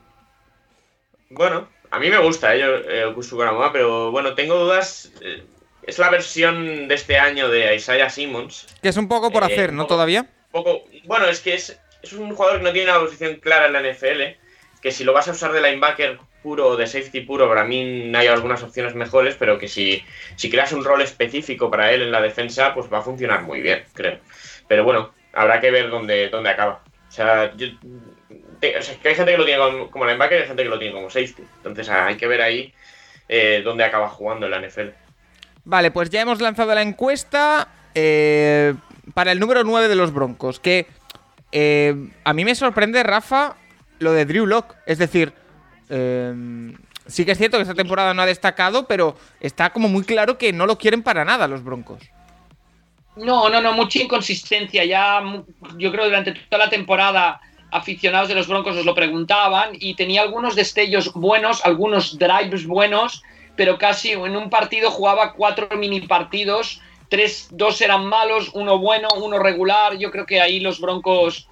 Bueno, a mí me gusta, eh, yo, eh, pero bueno, tengo dudas. eh, es la versión de este año de Isaiah Simmons. Que es un poco por Eh, hacer, ¿no? poco- Todavía. Poco, bueno, es que es, es un jugador que no tiene una posición clara en la NFL. Que si lo vas a usar de linebacker puro de safety puro, para mí hay algunas opciones mejores, pero que si, si creas un rol específico para él en la defensa, pues va a funcionar muy bien, creo. Pero bueno, habrá que ver dónde, dónde acaba. O sea, yo, que hay gente que lo tiene como, como linebacker y hay gente que lo tiene como safety. Entonces hay que ver ahí eh, dónde acaba jugando en la NFL. Vale, pues ya hemos lanzado la encuesta eh, para el número 9 de los Broncos. Que eh, a mí me sorprende, Rafa, lo de Drew Lock. Es decir, eh, sí que es cierto que esta temporada no ha destacado, pero está como muy claro que no lo quieren para nada los Broncos. No, no, no, mucha inconsistencia. Ya, yo creo durante toda la temporada, aficionados de los Broncos os lo preguntaban y tenía algunos destellos buenos, algunos drives buenos, pero casi en un partido jugaba cuatro mini partidos, tres, dos eran malos, uno bueno, uno regular. Yo creo que ahí los Broncos,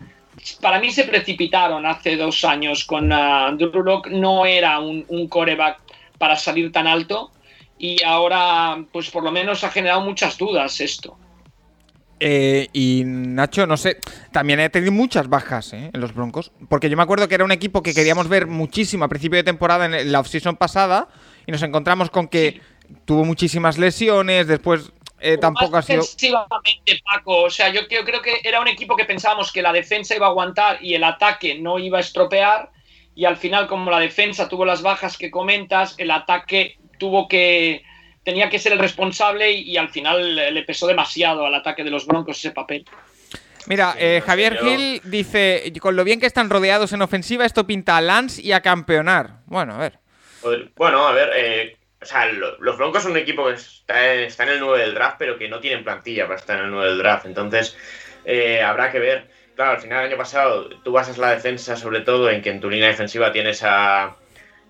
para mí, se precipitaron hace dos años con ah, Drew. No era un, un coreback para salir tan alto y ahora, pues por lo menos ha generado muchas dudas esto. Eh, y Nacho, no sé, también he tenido muchas bajas eh, en los Broncos. Porque yo me acuerdo que era un equipo que queríamos ver muchísimo a principio de temporada en la offseason pasada. Y nos encontramos con que tuvo muchísimas lesiones. Después eh, tampoco ha sido. Paco. O sea, yo, yo creo que era un equipo que pensábamos que la defensa iba a aguantar y el ataque no iba a estropear. Y al final, como la defensa tuvo las bajas que comentas, el ataque tuvo que. tenía que ser el responsable y, y al final le le pesó demasiado al ataque de los Broncos ese papel. Mira, eh, Javier Gil dice: Con lo bien que están rodeados en ofensiva, esto pinta a Lance y a campeonar. Bueno, a ver. Bueno, a ver, eh, o sea, lo- los Broncos son un equipo que está, en el 9 del draft, pero que no tienen plantilla para estar en el 9 del draft. Entonces, eh, habrá que ver. Claro, al final del año pasado tú basas la defensa sobre todo en que en tu línea defensiva tienes a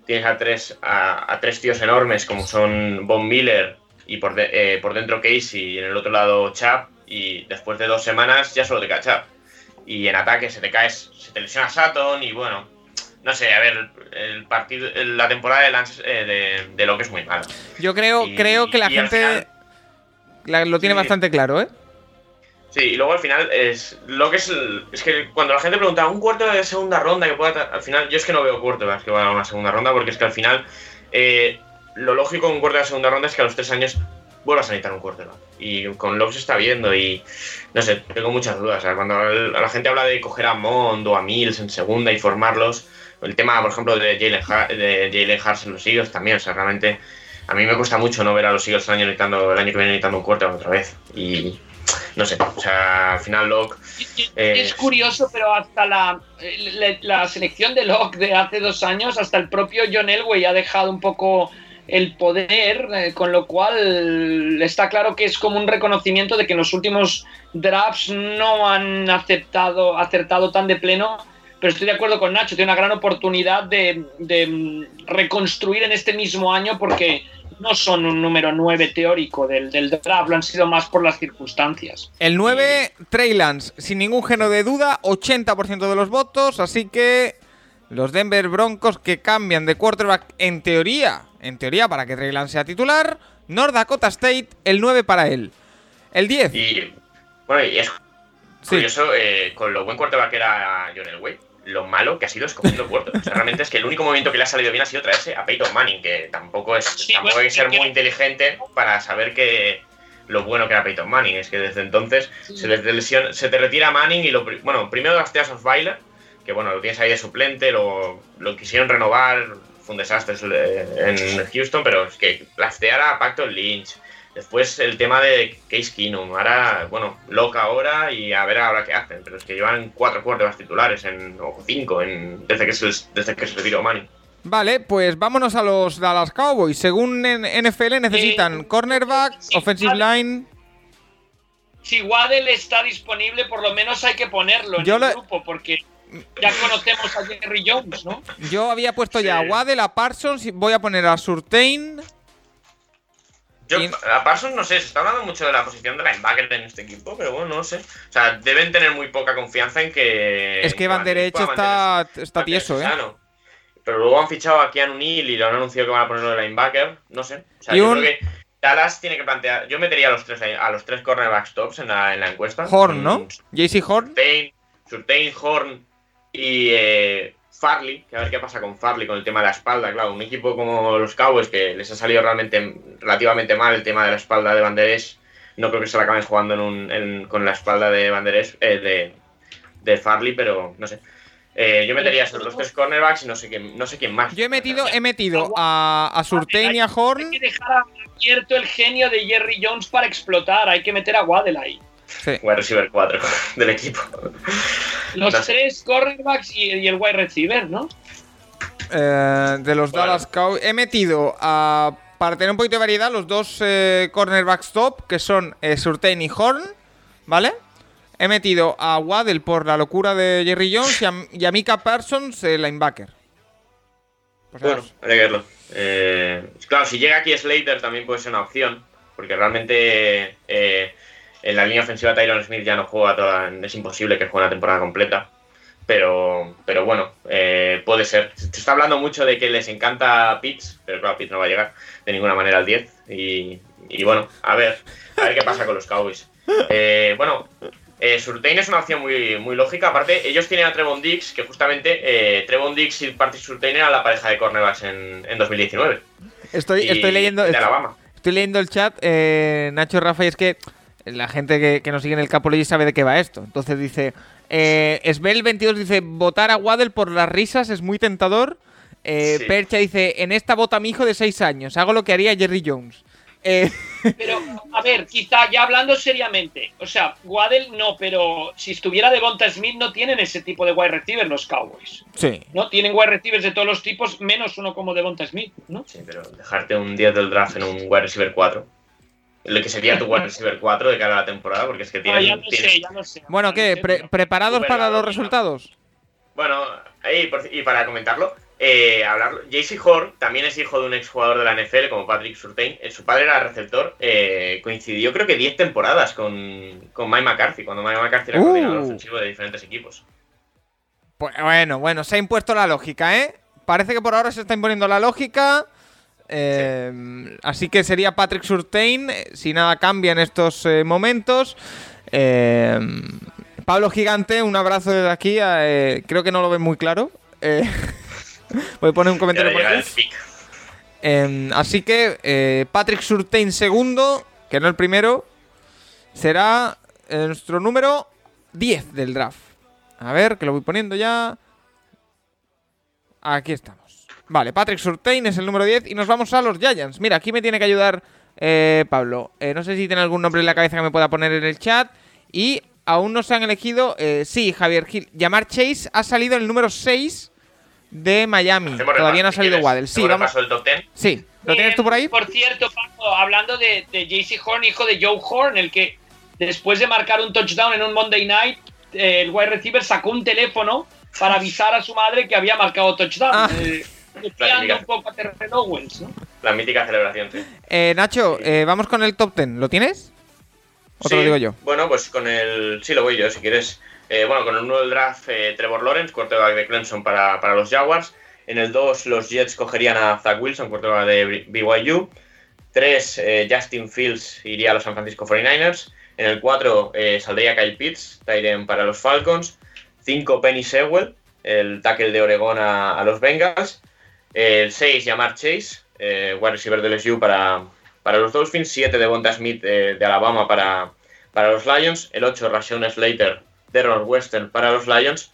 tienes a tres a, tres tíos enormes como son Von Miller y por, de- eh, por dentro Casey y en el otro lado Chap y después de dos semanas ya solo te cae Chap. Y en ataque se te cae, se te lesiona Sutton y bueno, no sé, a ver, el partido, la temporada de Lance eh, de, de Locke es muy mala. Yo creo, Y- creo que la gente final- la- lo tiene Sí. bastante claro, ¿eh? Sí, y luego al final es lo que es es que cuando la gente pregunta un cuarto de segunda ronda que pueda al final yo es que no veo quarterbacks que vayan a una segunda ronda porque es que al final eh, lo lógico en un cuarto de segunda ronda es que a los tres años vuelvas a necesitar un quarterback y con Locke se está viendo y no sé, tengo muchas dudas. O sea, cuando la gente habla de coger a Mond o a Mills en segunda y formarlos, el tema por ejemplo de Jalen, Ha- de Jalen Hurts en los Eagles también, o sea, realmente a mí me cuesta mucho no ver a los Eagles el año, necesitando, el año que viene necesitando un quarterback otra vez y no sé, o sea, al final Locke Eh, es curioso, pero hasta la, la, la selección de Locke de hace dos años, hasta el propio John Elway ha dejado un poco el poder, eh, con lo cual está claro que es como un reconocimiento de que en los últimos drafts no han aceptado, acertado tan de pleno. Pero estoy de acuerdo con Nacho, tiene una gran oportunidad de, de, mm, reconstruir en este mismo año porque no son un número 9 teórico del, del draft, lo han sido más por las circunstancias. El 9, Trey Lance, sin ningún género de duda, 80% de los votos, así que los Denver Broncos que cambian de quarterback en teoría, en teoría para que Trey Lance sea titular, North Dakota State, el 9 para él. El 10, Y bueno, y es sí. curioso eh, con lo buen quarterback que era John Elway, lo malo que ha sido escogiendo [laughs] quarterback. O sea, realmente es que el único movimiento que le ha salido bien ha sido traerse a Peyton Manning, que tampoco es Sí, tampoco bueno, hay que ser muy inteligente para saber que lo bueno que era Peyton Manning es que desde entonces se, lesiona- se te retira Manning y lo bueno, primero drafteas a Osweiler, que bueno, lo tienes ahí de suplente, lo, lo quisieron renovar, fue un desastre eh, en Houston, pero es que draftear a Pacton Lynch, Después el tema de Case Keenum. Ahora, bueno, loca ahora y a ver ahora qué hacen. Pero es que llevan cuatro quarterbacks titulares en, o cinco en, desde, que se, desde que se retiró Manning. Vale, pues vámonos a los Dallas Cowboys. Según NFL necesitan Eh, cornerback, sí, offensive vale. line. Si Waddle está disponible, por lo menos hay que ponerlo en Yo el lo- grupo, porque ya conocemos a Jerry Jones, ¿no? Yo había puesto ya a Sí. Waddle, a Parsons, y voy a poner a Surtain. Yo, a Parsons no sé, se está hablando mucho de la posición de linebacker en este equipo, pero bueno, no sé. O sea, deben tener muy poca confianza en que. Es que Van Van Der Esch Derecho está, está tieso, ¿eh? pero luego han fichado a Keanu Neal y lo han anunciado que van a ponerlo de linebacker. No sé. O sea, Y yo un- creo que Dallas tiene que plantear. Yo metería a los tres, a los tres cornerbacks tops en la, en la encuesta. Horn, ¿no? Mm, JC Horn. Surtain, Surtain, Horn y eh, Farley, que a ver qué pasa con Farley con el tema de la espalda, claro, un equipo como los Cowboys que les ha salido realmente relativamente mal el tema de la espalda de Banderes, no creo que se la acaben jugando en un, en- con la espalda de Banderes, eh, de, de Farley, pero no sé. Eh, yo metería esos los tres cornerbacks y no sé quién, no sé quién más. Yo he metido, he metido a, a Surtain y a Hay Horn. que dejar abierto el genio de Jerry Jones para explotar. Hay que meter a Waddle ahí. Sí. Wide receiver 4 [laughs] del equipo. Los No sé. tres cornerbacks y, y el wide receiver, ¿no? Eh, de los Bueno. Dallas Cowboys. He metido a. Para tener un poquito de variedad, los dos eh, cornerbacks top, que son eh, Surtain y Horn, ¿vale? He metido a Waddle por la locura de Jerry Jones y a, y a Mika Parsons, eh, linebacker. Pues Bueno, hay que verlo. Eh, claro, si llega aquí Slater también puede ser una opción, porque realmente eh, en la línea ofensiva Tyron Smith ya no juega toda, es imposible que juegue una temporada completa. Pero, pero bueno, eh, puede ser. Se está hablando mucho de que les encanta Pitts, pero claro, Pitts no va a llegar de ninguna manera al 10. Y, y bueno, a ver, a ver qué pasa con los Cowboys. Eh, bueno, eh, Surtain es una opción muy, muy lógica. Aparte, ellos tienen a Trevon Diggs, que justamente eh, Trevon Diggs y Patrick Surtain eran la pareja de cornerbacks en, en 2019. Estoy, Y- estoy leyendo. De estoy- Alabama. Estoy leyendo el chat, eh, Nacho Rafa, y es que la gente que, que nos sigue en el Capology sabe de qué va esto. Entonces dice, eh, Sbel22 dice, votar a Waddle por las risas es muy tentador. Eh, Sí. Percha dice, en esta vota mi hijo de 6 años, hago lo que haría Jerry Jones. Eh, [laughs] Pero, a ver, quizá ya hablando seriamente, o sea, Waddle no, pero si estuviera Devonta Smith no tienen ese tipo de wide receiver los Cowboys, sí. ¿no? Tienen wide receivers de todos los tipos, menos uno como Devonta Smith, ¿no? Sí, pero dejarte un 10 del draft en un wide receiver 4. Lo que sería tu wide receiver 4 de cara a la temporada, porque es que Ah, ya lo sé. Bueno, ¿qué? Pre- ¿Preparados para los resultados? Bueno, y, por- y para comentarlo, eh, hablarlo, JC Horn también es hijo de un exjugador de la NFL como Patrick Surtain. Eh, su padre era receptor. eh, coincidió creo que 10 temporadas con, con Mike McCarthy, cuando Mike McCarthy era Uh. coordinador ofensivo de diferentes equipos. Pues, bueno, bueno, se ha impuesto la lógica, ¿eh? Parece que por ahora se está imponiendo la lógica. Eh, Así que sería Patrick Surtain, eh, si nada cambia en estos eh, momentos. Eh, Pablo Gigante, un abrazo desde aquí. eh, creo que no lo ven muy claro. [laughs] Voy a poner un comentario por aquí. Eh, así que Patrick Surtain segundo, que no el primero, será nuestro número 10 del draft. A ver, que lo voy poniendo ya. Aquí estamos. Vale, Patrick Surtain es el número 10 y nos vamos a los Giants. Mira, aquí me tiene que ayudar eh, Pablo. Eh, no sé si tiene algún nombre en la cabeza que me pueda poner en el chat. Y aún no se han elegido. eh, sí, Javier Gil. Llamar Chase ha salido el número 6 de Miami. Hacemos Todavía no ha salido. Waddle. Sí, vamos. del top 10. Sí, ¿lo tienes tú por ahí? Eh, Por cierto, Paco, hablando de, de JC Horn, hijo de Joe Horn, el que después de marcar un touchdown en un Monday Night, eh, el wide receiver sacó un teléfono para avisar a su madre que había marcado touchdown. Ah. Copiando un poco a Terrell Owens, ¿no? La mítica celebración, sí. Eh, Nacho, eh, vamos con el top 10. ¿Lo tienes? ¿O te lo digo yo? Bueno, pues con el. Sí, lo voy yo, si quieres. Eh, bueno, con el 1 del draft, eh, Trevor Lawrence, quarterback de Clemson para, para los Jaguars. En el 2, los Jets cogerían a Zach Wilson, quarterback de BYU. 3, Justin Fields iría a los San Francisco 49ers. En el 4, saldría Kyle Pitts, Tyren para los Falcons. 5, Penny Sewell, el tackle de Oregón a, a los Bengals. El 6, Jamar Chase, eh, wide receiver de LSU para, para los Dolphins. 7, Devonta Smith eh, de Alabama para, para los Lions. El 8, Rashawn Slater de Northwestern para los Lions.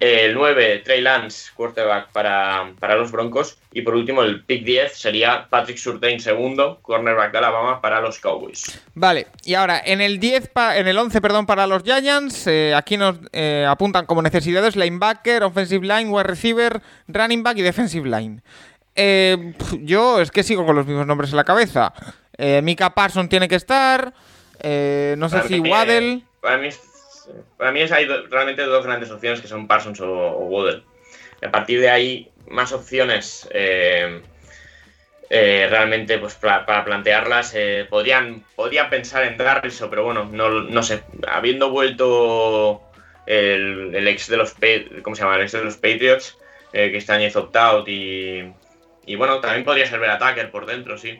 El 9, Trey Lance, quarterback para, para los Broncos. Y por último, el pick 10 sería Patrick Surtain, segundo, cornerback de Alabama para los Cowboys. Vale, y ahora en el 10 pa- en el 11, perdón, para los Giants, eh, aquí nos eh, apuntan como necesidades linebacker, offensive line, wide receiver, running back y defensive line. Eh, yo es que sigo con los mismos nombres en la cabeza. Eh, Mika Parson tiene que estar. eh, no sé Para si eh, Para mí, es- para mí es- hay realmente dos grandes opciones que son Parsons o, o Waddle. A partir de ahí, más opciones eh, eh, realmente pues para plantearlas. eh, podrían, podría pensar en Garrison, pero bueno, no, no sé. Habiendo vuelto el, el ex de los ¿cómo se llama? El ex de los Patriots, que este año hizo opt-out y, y bueno, también podría ser ver Attacker por dentro, sí.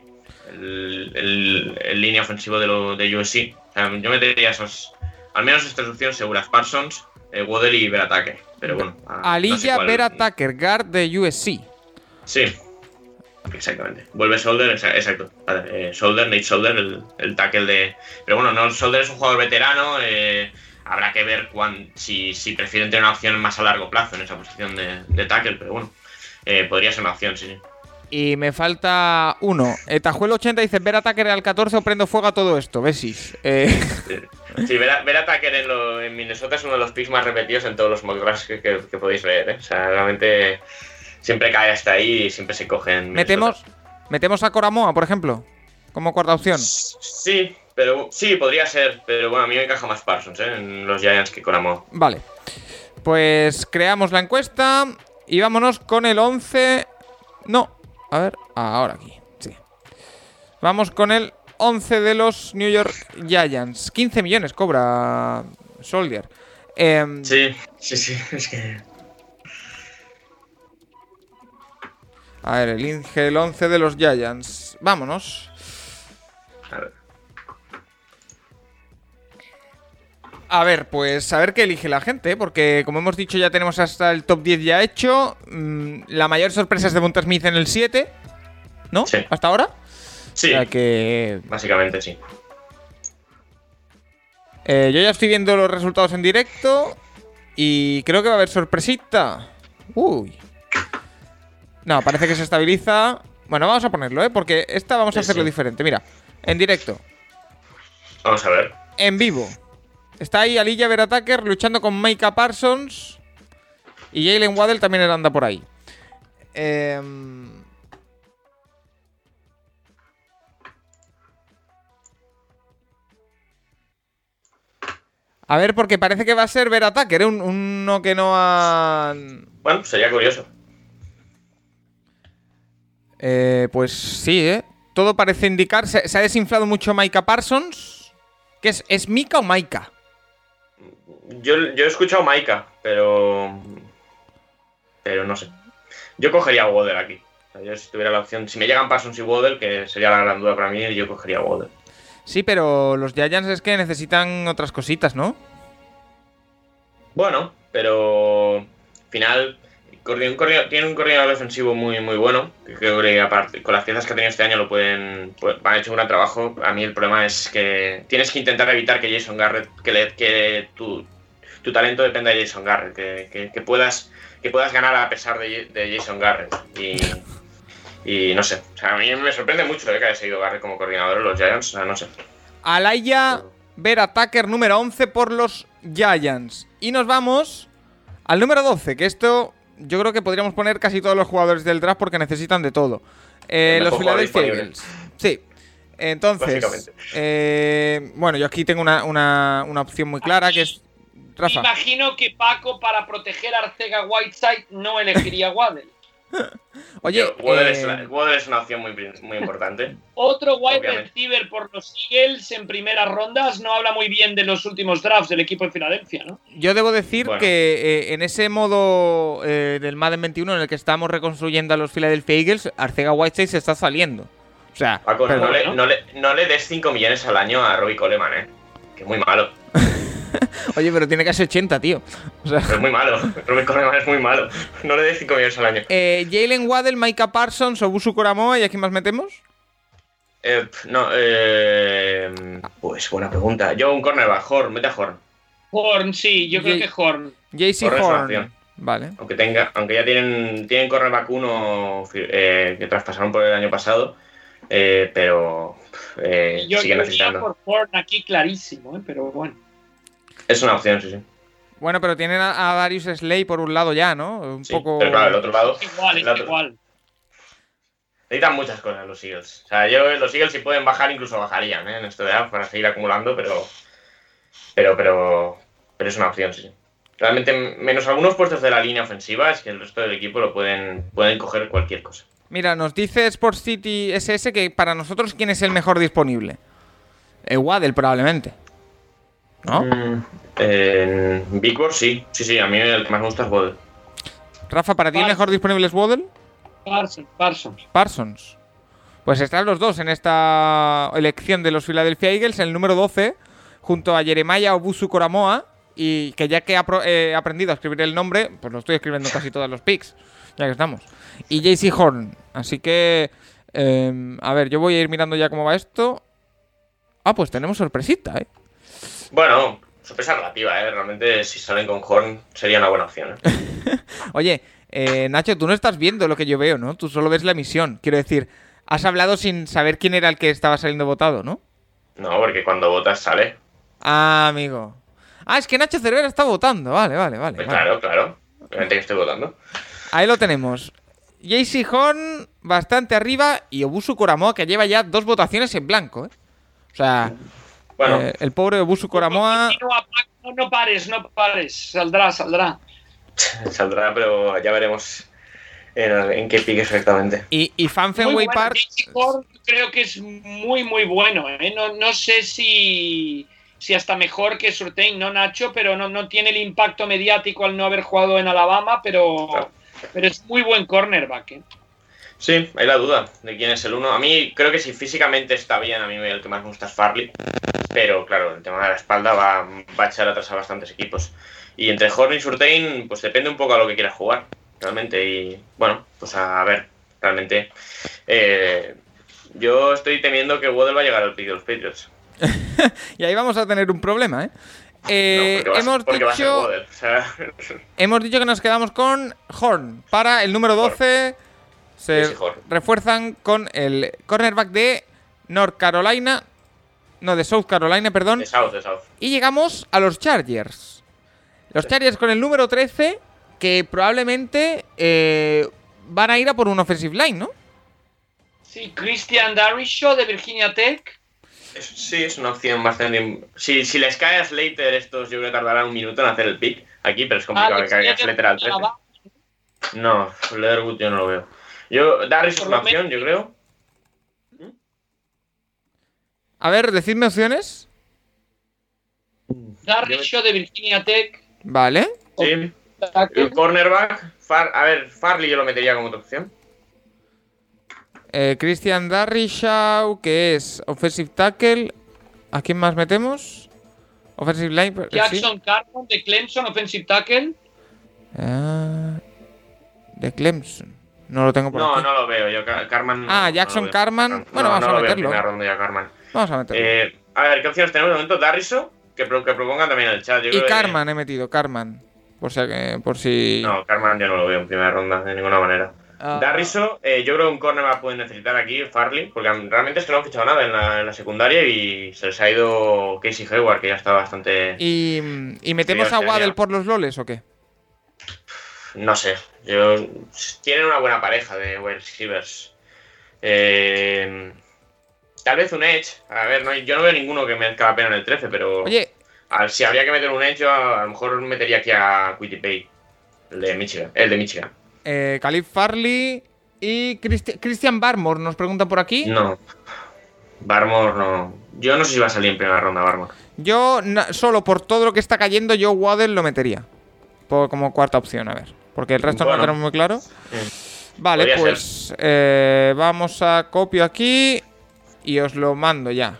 El, el- el línea ofensivo de, lo, de USC. O sea, yo metería esos, al menos estas opciones seguras, Parsons, eh, Waddle y ver Attacker. Pero bueno. a- no sé Alilla Vera Tucker, guard de USC. Sí, exactamente. Vuelve Solder, exa- exacto. Vale, eh, Solder, Nate Solder, el, el tackle de. Pero bueno, no, Solder es un jugador veterano. eh, habrá que ver cuán- si, si prefieren tener una opción más a largo plazo en esa posición de, de tackle, pero bueno, eh, podría ser una opción, sí, sí. Y me falta uno. Eh, Tajuelo80 dice: Ver Tucker al 14 o prendo fuego a todo esto. Besis. Eh, [laughs] Sí, ver ver a Tucker en, lo- en Minnesota es uno de los picks más repetidos en todos los mock drafts que, que- que podéis leer. ¿eh? O sea, realmente siempre cae hasta ahí y siempre se cogen. metemos, metemos a Coramoa, por ejemplo, como cuarta opción. Sí, pero sí, podría ser. Pero bueno, a mí me encaja más Parsons ¿eh? en los Giants que Coramo. Vale. Pues creamos la encuesta y vámonos con el 11. No, a ver, ahora aquí. Sí. Vamos con el 11 de los New York Giants. 15 millones cobra Soldier. Em, Sí, sí, sí, [laughs] es que. A ver, el, Inge, el 11 de los Giants. Vámonos. A ver. A ver, pues a ver qué elige la gente, porque como hemos dicho ya tenemos hasta el top 10 ya hecho. Mm, la mayor sorpresa es de Monta Smith en el 7, ¿no? Sí. Hasta ahora. Sí, O sea que básicamente sí. eh, yo ya estoy viendo los resultados en directo y creo que va a haber sorpresita. Uy. No, parece que se estabiliza. Bueno, vamos a ponerlo, ¿eh? Porque esta vamos a Sí, hacerlo sí. diferente. Mira, en directo, Vamos a ver. en vivo. Está ahí Alilla Verataker luchando con Micah Parsons. Y Jalen Waddell también anda por ahí. Em, A ver, porque parece que va a ser Verataker, ¿eh? Un- uno que no ha... Bueno, sería curioso. Eh, pues sí, ¿eh? Todo parece indicar... Se, se ha desinflado mucho Micah Parsons. ¿Qué es? ¿Es Mika o Maika? Yo, yo he escuchado Maika, pero. Pero no sé. Yo cogería Waddle aquí. O sea, yo si tuviera la opción. Si me llegan Parsons y Waddle, que sería la gran duda para mí, yo cogería Waddle. Sí, pero los Giants es que necesitan otras cositas, ¿no? Bueno, pero. Al final. un tiene un coordinador defensivo muy, muy bueno. Que creo que aparte, con las piezas que ha tenido este año lo pueden. pues, han hecho un gran trabajo. A mí el problema es que tienes que intentar evitar que Jason Garrett. Que, le- que tu, tu talento dependa de Jason Garrett. Que, que- que puedas, que puedas ganar a pesar de, de Jason Garrett. Y. Y no sé. O sea, a mí me sorprende mucho eh, que haya seguido Garrett como coordinador de los Giants. O sea, no sé. Alaya Vera Tucker número 11 por los Giants. Y nos vamos al número 12, que esto yo creo que podríamos poner casi todos los jugadores del draft porque necesitan de todo. Eh, los Philadelphia. Eagles. Sí. Entonces, eh, bueno, yo aquí tengo una, una- una opción muy clara que es... Rafa. Imagino que Paco, para proteger a Arcega Whiteside, no elegiría a [laughs] Waddle. Oye, Waddle, eh, es, una, Waddle es una opción muy, muy importante. Otro wide receiver por los Eagles en primeras rondas no habla muy bien de los últimos drafts del equipo de Filadelfia, ¿no? Yo debo decir Bueno. que eh, en ese modo eh, del Madden 21 en el que estamos reconstruyendo a los Philadelphia Eagles, Arcega Whiteside se está saliendo. O sea, Paco, no, perdón. le, ¿no? no, le, no le des 5 millones al año a Robbie Coleman, ¿eh? Que es muy malo. [laughs] [laughs] oye, pero tiene casi 80, tío. O sea, Es muy malo. [laughs] Robbie Coleman es muy malo. No le des 5 millones al año. eh, Jalen Waddell, Micah Parsons, Obusu Koramoa, ¿y aquí más metemos? Eh, no, eh, Pues buena pregunta. Yo un cornerback, Horn, mete a Horn. Horn, sí, yo creo que Horn. JC Horn. Vale. Aunque tenga, aunque ya tienen, tienen cornerback 1 eh, que traspasaron por el año pasado. eh, pero eh, Yo, siguen yo iría necesitando. por Horn aquí clarísimo, ¿eh? pero bueno. Es una opción, sí, sí. Bueno, pero tienen a, a Darius Slay por un lado ya, ¿no? Un Sí, poco. Pero claro, el otro lado. Igual, es el otro- igual. Necesitan muchas cosas los Eagles. O sea, yo los Eagles si pueden bajar, incluso bajarían ¿eh? en este draft para seguir acumulando, pero. Pero, pero. Pero es una opción, sí. Realmente, menos algunos puestos de la línea ofensiva, es que el resto del equipo lo pueden, pueden coger cualquier cosa. Mira, nos dice Sports City SS que para nosotros, ¿quién es el mejor disponible? El Waddell, probablemente. ¿No? Mm, en Big Board, sí. Sí, sí, a mí el que más me gusta es Waddle. Rafa, ¿para ti el mejor disponible es Waddle? Parsons, Parsons. Parsons. Pues están los dos en esta elección de los Philadelphia Eagles, el número 12, junto a Jeremiah Obusu Koramoa, y que ya que he he aprendido a escribir el nombre, pues lo estoy escribiendo en casi todos los picks, ya que estamos. Y JC Horn. Así que, eh, a ver, yo voy a ir mirando ya cómo va esto. Ah, pues tenemos sorpresita, ¿eh? Bueno, sorpresa relativa, ¿eh? Realmente si salen con Horn sería una buena opción. ¿eh? [laughs] Oye, eh, Nacho, tú no estás viendo lo que yo veo, ¿no? Tú solo ves la emisión. Quiero decir, has hablado sin saber quién era el que estaba saliendo votado, ¿no? No, porque cuando votas sale. Ah, amigo. Ah, es que Nacho Cervera está votando. Vale, vale, vale. Pues vale. claro, claro. Obviamente que estoy votando. Ahí lo tenemos. JC Horn bastante arriba y Obusu Koramoa que lleva ya dos votaciones en blanco, ¿eh? O sea, Bueno, eh, el pobre Obusu Paco, No, no pares, no pares. Saldrá, saldrá. [laughs] saldrá, pero ya veremos en, en qué pique exactamente. Y, y Fan Muy Fenway bueno. Park... Creo que es muy, muy bueno. ¿eh? No, no sé si, si hasta mejor que Surtain, ¿no, Nacho? Pero no, no tiene el impacto mediático al no haber jugado en Alabama, pero, Claro. pero es muy buen cornerback. ¿eh? Sí, hay la duda de quién es el uno. A mí creo que si físicamente está bien, a mí el que más me gusta es Farley. Pero claro, el tema de la espalda va, va a echar atrás a bastantes equipos. Y entre Horn y Surtain, pues depende un poco a lo que quieras jugar, realmente. Y bueno, pues a ver, realmente. eh, yo estoy temiendo que Waddle va a llegar al pick de los Patriots. [laughs] Y ahí vamos a tener un problema, ¿eh? Eh, no, porque va, a- hemos, dicho. O sea, [laughs] hemos dicho que nos quedamos con Horn. Para el número 12 se refuerzan con el cornerback de North Carolina. No, de South Carolina, perdón. de South, de South. Y llegamos a los Chargers. Los Chargers con el número 13, que probablemente eh, van a ir a por un offensive line, ¿no? Sí, Christian Darrishaw de Virginia Tech. Es- Sí, es una opción bastante. Si, si les cae a Slater, estos yo creo que tardarán un minuto en hacer el pick aquí, pero es complicado Alex que caiga Slater al de 13. Alabama. No, Leatherwood yo no lo veo. Yo, Darris es Por una opción, yo creo. A ver, decidme opciones. Darrishaw de Virginia Tech. Vale. Sí. El cornerback, Far- a ver, Farley yo lo metería como otra opción. Eh, Christian Darrishaw, que es offensive tackle. ¿A quién más metemos? Offensive line. eh, sí. Jackson Carson de Clemson, offensive tackle. Ah, de Clemson. No lo tengo por No, aquí. no lo veo. Yo, Ca- Carman. Ah, no Jackson lo veo. Carman. No, Bueno, no, vamos no a lo veo en meterlo. primera ronda ya Carman. Vamos a meterlo. Eh, a ver, ¿qué opciones tenemos de momento? Darriso, que, pro- que propongan también en el chat. Yo y creo que- Carman he metido, Carman. Por si. eh, Por si... No, Carman yo no lo veo en primera ronda, de ninguna manera. Ah, Darriso, eh, yo creo que un cornerback puede necesitar aquí, Farley, porque realmente es que no han fichado nada en la, en la secundaria y se les ha ido Casey Hayward, que ya está bastante. ¿Y, y metemos a. Waddle por los loles o qué? No sé. Yo, tienen una buena pareja de wide receivers. Eh, tal vez un Edge. A ver, no, yo no veo ninguno que merezca la pena en el 13, pero. Oye, si habría que meter un Edge, yo a, a lo mejor metería aquí a Quitty Pay, el de Michigan. El de Michigan. eh, Farley y Christi- Christian Barmore nos preguntan por aquí. No. Barmore no. Yo no sé si va a salir en primera ronda, Barmore. Yo, solo por todo lo que está cayendo, yo Waddle lo metería. Por, como cuarta opción, a ver. Porque el resto no lo tenemos muy claro. Mm. Vale, Podría pues eh, vamos a copio aquí y os lo mando ya.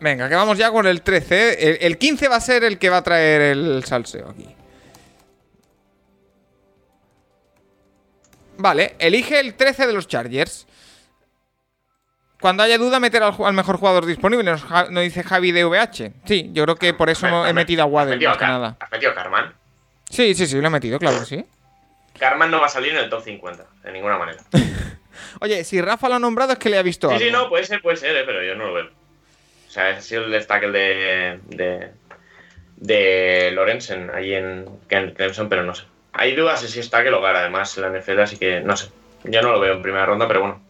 Venga, que vamos ya con el 13. ¿eh? El, el 15 va a ser el que va a traer el salseo aquí. Vale, elige el 13 de los Chargers. Cuando haya duda, meter al, mejor jugador disponible. Nos, dice Javi de VH. Sí, yo creo que por eso no he metido a ¿Has Waddle metido más a que Car- nada. ¿Has metido a Carman? Sí, sí, sí, lo he metido, claro que sí. Carman no va a salir en el top 50, de ninguna manera. [laughs] Oye, si Rafa lo ha nombrado es que le ha visto Sí, algo. sí, no, puede ser, puede ser, eh, pero yo no lo veo. O sea, ese ha sido el destaque de, de, de Lorenzen ahí en, en Clemson, pero no sé. Hay dudas de si está que lo gana además en la NFL, así que no sé. Yo no lo veo en primera ronda, pero bueno.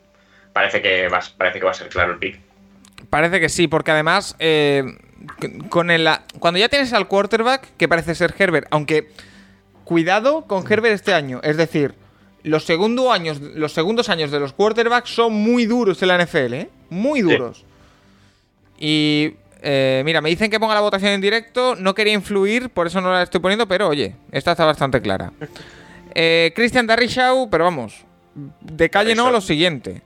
Parece que va, parece que va a ser claro el pick. Parece que sí, porque además, eh, con el, cuando ya tienes al quarterback, que parece ser Herbert, aunque cuidado con Herbert este año, es decir, los, segundo años, los segundos años de los quarterbacks son muy duros en la NFL, ¿eh? Muy duros. Y Eh, mira, me dicen que ponga la votación en directo. No quería influir, por eso no la estoy poniendo, pero oye, esta está bastante clara. [laughs] Eh, Christian Darrishaw, pero vamos, de calle no, lo siguiente.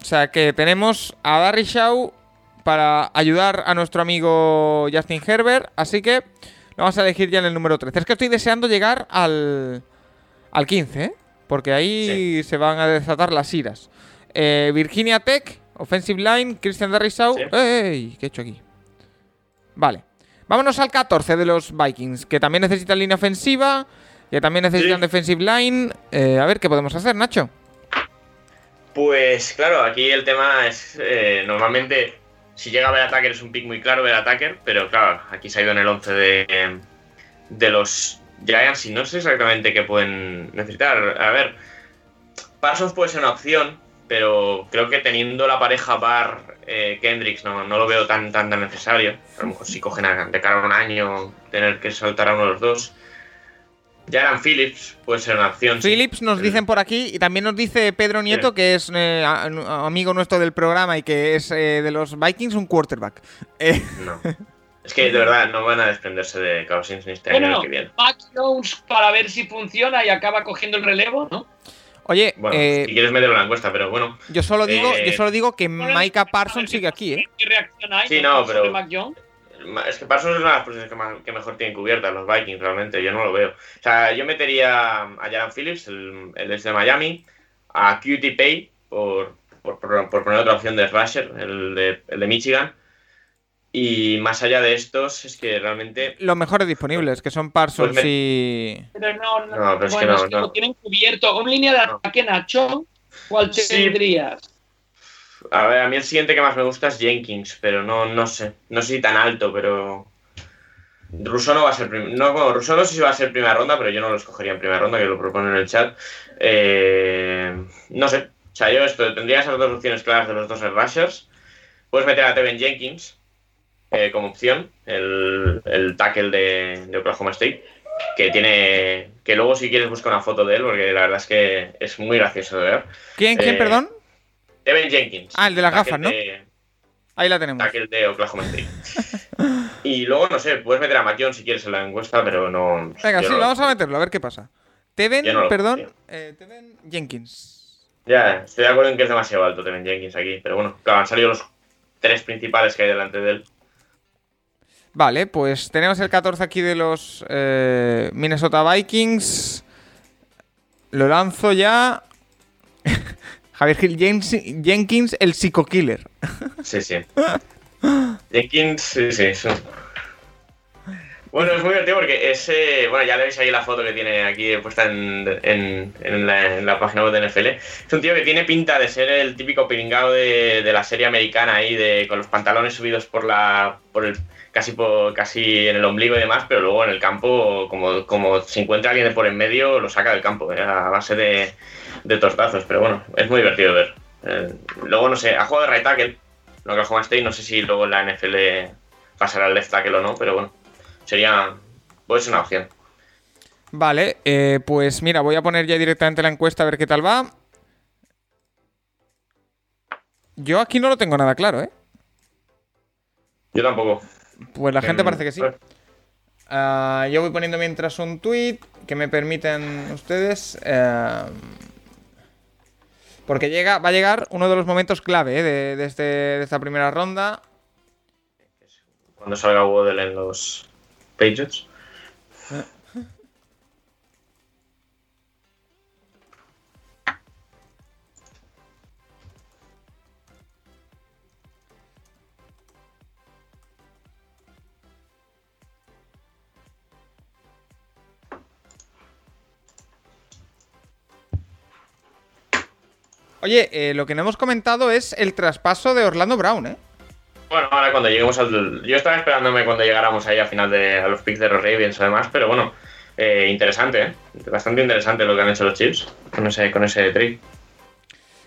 O sea que tenemos a Darrishaw para ayudar a nuestro amigo Justin Herbert, así que lo vamos a elegir ya en el número 13. Es que estoy deseando llegar al, al 15, ¿eh? porque ahí se van a desatar las iras. Eh, Virginia Tech, Offensive Line, Christian Darrishaw. Sí. ¡Ey! ¿Qué he hecho aquí? Vale. Vámonos al 14 de los Vikings, que también necesitan línea ofensiva, que también necesitan Sí. defensive line. Eh, a ver, ¿qué podemos hacer, Nacho? Pues claro, aquí el tema es, eh, normalmente, si llega Attacker es un pick muy claro ver Attacker, pero claro, aquí se ha ido en el 11 de, de los Giants y no sé exactamente qué pueden necesitar. A ver, Parsons puede ser una opción, pero creo que teniendo la pareja Bar eh, Kendricks no, no lo veo tan, tan, tan necesario. A lo mejor si cogen de cara a un año tener que saltar a uno de los dos. Ya eran Phillips, puede ser una opción. sí. Phillips nos dicen por aquí, y también nos dice Pedro Nieto, Sí. que es eh, amigo nuestro del programa y que es eh, de los Vikings, un quarterback. Eh, No. Es que de verdad no van a desprenderse de Cousins ni este año Bueno, el que viene. Mac Jones para ver si funciona y acaba cogiendo el relevo, ¿no? oye, Bueno, eh, si quieres meterlo en la encuesta, pero bueno. yo solo digo, eh, yo solo digo que Micah Parsons sigue aquí, ¿eh? ¿Qué reacción hay Sí, ¿no? pero- Mac Jones? Es que Parsons es una de las posiciones que, más- que mejor tienen cubiertas los Vikings, realmente. Yo no lo veo. O sea, yo metería a Jaran Phillips, el, el de Miami, a Cutie Pay, por, por, por- por poner otra opción de Slasher, el de, el de Michigan. Y más allá de estos, es que realmente. Los mejores disponibles, que son Parsons Pues me- y... Pero no, no, No, pero es que bueno, no, es que no. lo tienen cubierto. Con línea de No. ataque, Nacho, ¿cuál Sí. tendrías? A ver, a mí el siguiente que más me gusta es Jenkins, pero no, no sé. No sé si tan alto, pero. Russo no va a ser. prim- No, bueno, Russo no sé si va a ser primera ronda, pero yo no lo escogería en primera ronda, que lo propone en el chat. Eh, no sé. O sea, yo esto, tendría esas dos opciones claras de los dos rushers. Puedes meter a Tevin Jenkins eh, como opción, el, el tackle de, de Oklahoma State, que tiene. Que luego, si quieres, busca una foto de él, porque la verdad es que es muy gracioso de ver. ¿Quién, quién, Eh, perdón? Tevin Jenkins. Ah, el de las gafas, ¿no? de- Ahí la tenemos. tackle de Oklahoma State. [laughs] y luego, no sé, puedes meter a Jones si quieres en la encuesta, pero no. Venga, sí, no- vamos a meterlo, a ver qué pasa. Teven, no perdón, eh, Teven Jenkins. Ya, estoy de acuerdo en que es demasiado alto Tevin Jenkins aquí, pero bueno, claro, han salido los tres principales que hay delante de él. Vale, pues tenemos el 14 aquí de los eh, Minnesota Vikings. Lo lanzo ya. [laughs] Javier Gil Jens- Jenkins, el psico killer. Sí, sí. Jenkins, sí, sí. Bueno, es muy divertido porque ese. Bueno, ya le veis ahí la foto que tiene aquí puesta en, en, en la, en la página web de NFL. Es un tío que tiene pinta de ser el típico piringao de, de la serie americana ahí, de, con los pantalones subidos por la. por el. casi por, casi en el ombligo y demás, pero luego en el campo, como, como se encuentra alguien de por en medio, lo saca del campo, eh, a base de, de tortazos. Pero bueno, es muy divertido ver. Eh, luego, no sé, ha jugado de right tackle en Oklahoma State, no sé si luego en la NFL pasará al left tackle o no, pero bueno, sería. puede ser una opción. Vale, eh, pues mira, voy a poner ya directamente la encuesta a ver qué tal va. Yo aquí no lo tengo nada claro, ¿eh? Yo tampoco. Pues la gente Em, parece que sí. pues, Ah, yo voy poniendo mientras un tweet que me permiten ustedes. eh, porque llega, va a llegar uno de los momentos clave eh, de, de este- de esta primera ronda. Cuando salga Waddle en los Patriots. Oye, eh, lo que no hemos comentado es el traspaso de Orlando Brown, ¿eh? Bueno, ahora cuando lleguemos al. Yo estaba esperándome cuando llegáramos ahí a final de a los picks de los Ravens además, pero bueno, eh, interesante, ¿eh? Bastante interesante lo que han hecho los Chiefs con ese, con ese trade.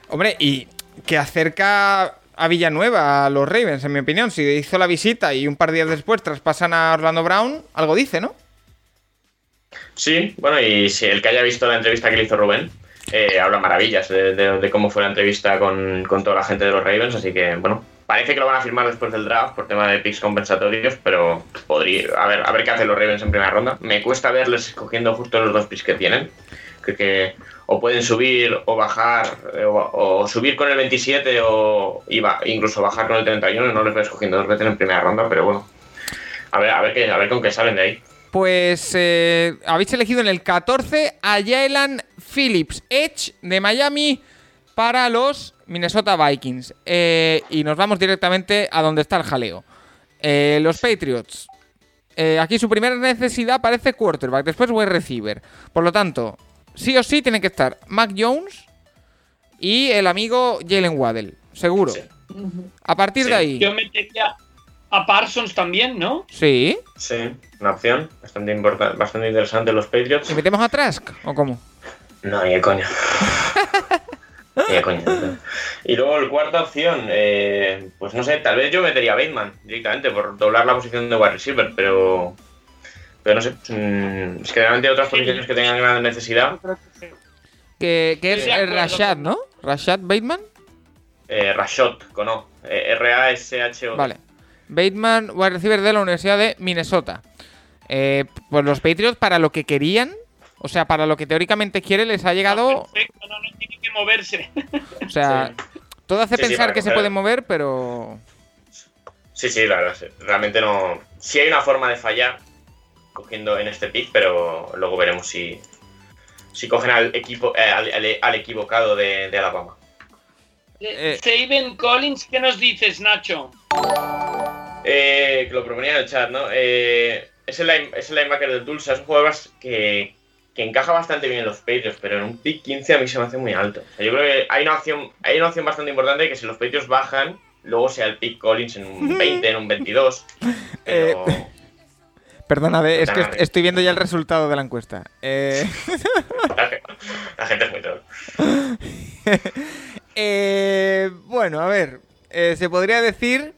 Hombre, y que acerca a Villanueva a los Ravens, en mi opinión. Si hizo la visita y un par de días después traspasan a Orlando Brown, algo dice, ¿no? Sí, bueno, y si el que haya visto la entrevista que le hizo Rubén, eh, habla maravillas de, cómo fue la entrevista con, con toda la gente de los Ravens, así que bueno, Parece que lo van a firmar después del draft por tema de picks compensatorios, pero podría. A ver, a ver qué hacen los Ravens en primera ronda. Me cuesta verles escogiendo justo los dos picks que tienen. Creo que o pueden subir o bajar, eh, o, o subir con el 27 o iba, incluso bajar con el 31. No les voy escogiendo dos veces en primera ronda, pero bueno. A ver, a ver, qué, a ver con qué salen de ahí. Pues eh, habéis elegido en el 14 a Jalen Phillips, Edge de Miami para los Minnesota Vikings. Eh, y nos vamos directamente a donde está el jaleo. Eh, los Patriots. Eh, aquí su primera necesidad parece quarterback, después wide receiver. Por lo tanto, sí o sí tiene que estar Mac Jones y el amigo Jalen Waddell. Seguro. Sí. A partir Sí. de ahí. Yo metería a Parsons también, ¿no? Sí. Sí, una opción bastante, importa- bastante interesante los Patriots. ¿Y metemos a Trask o cómo? No, ni de coño. ni de coño. Y luego el cuarta opción, eh, pues no sé, tal vez yo metería a Bateman directamente por doblar la posición de wide receiver, pero. Pero no sé. mm, es que realmente hay otras posiciones que tengan gran necesidad. Que, que es Sí. Rashad, ¿no? Rashad Bateman. Eh, Rashot, con O. Eh, R-A-S-H-O. Vale. Bateman, wide receiver de la Universidad de Minnesota. Eh, pues los Patriots, para lo que querían, o sea, para lo que teóricamente quiere, les ha llegado. Perfecto, no, no tiene que moverse. O sea, todo hace Sí, pensar que se puede mover, pero. Sí, sí, la verdad, sí. realmente no. Sí hay una forma de fallar cogiendo en este pick, pero luego veremos si. Si cogen al equipo eh, al, al- al equivocado de, de Alabama. Eh. Saben Collins, ¿qué nos dices, Nacho? Eh, que lo proponía en el chat, ¿no? Eh, es, el line- es el linebacker del Tulsa, es un jugador que, que encaja bastante bien en los Patriots, pero en un pick 15 a mí se me hace muy alto. O sea, yo creo que hay una opción, hay una opción bastante importante que si los Patriots bajan, luego sea el pick Collins en un [laughs] 20, en un 22. Pero. Perdóname, es que est- estoy viendo ya el resultado de la encuesta. Eh, La, ge- la gente es muy troll. [laughs] eh, bueno, a ver. eh, se podría decir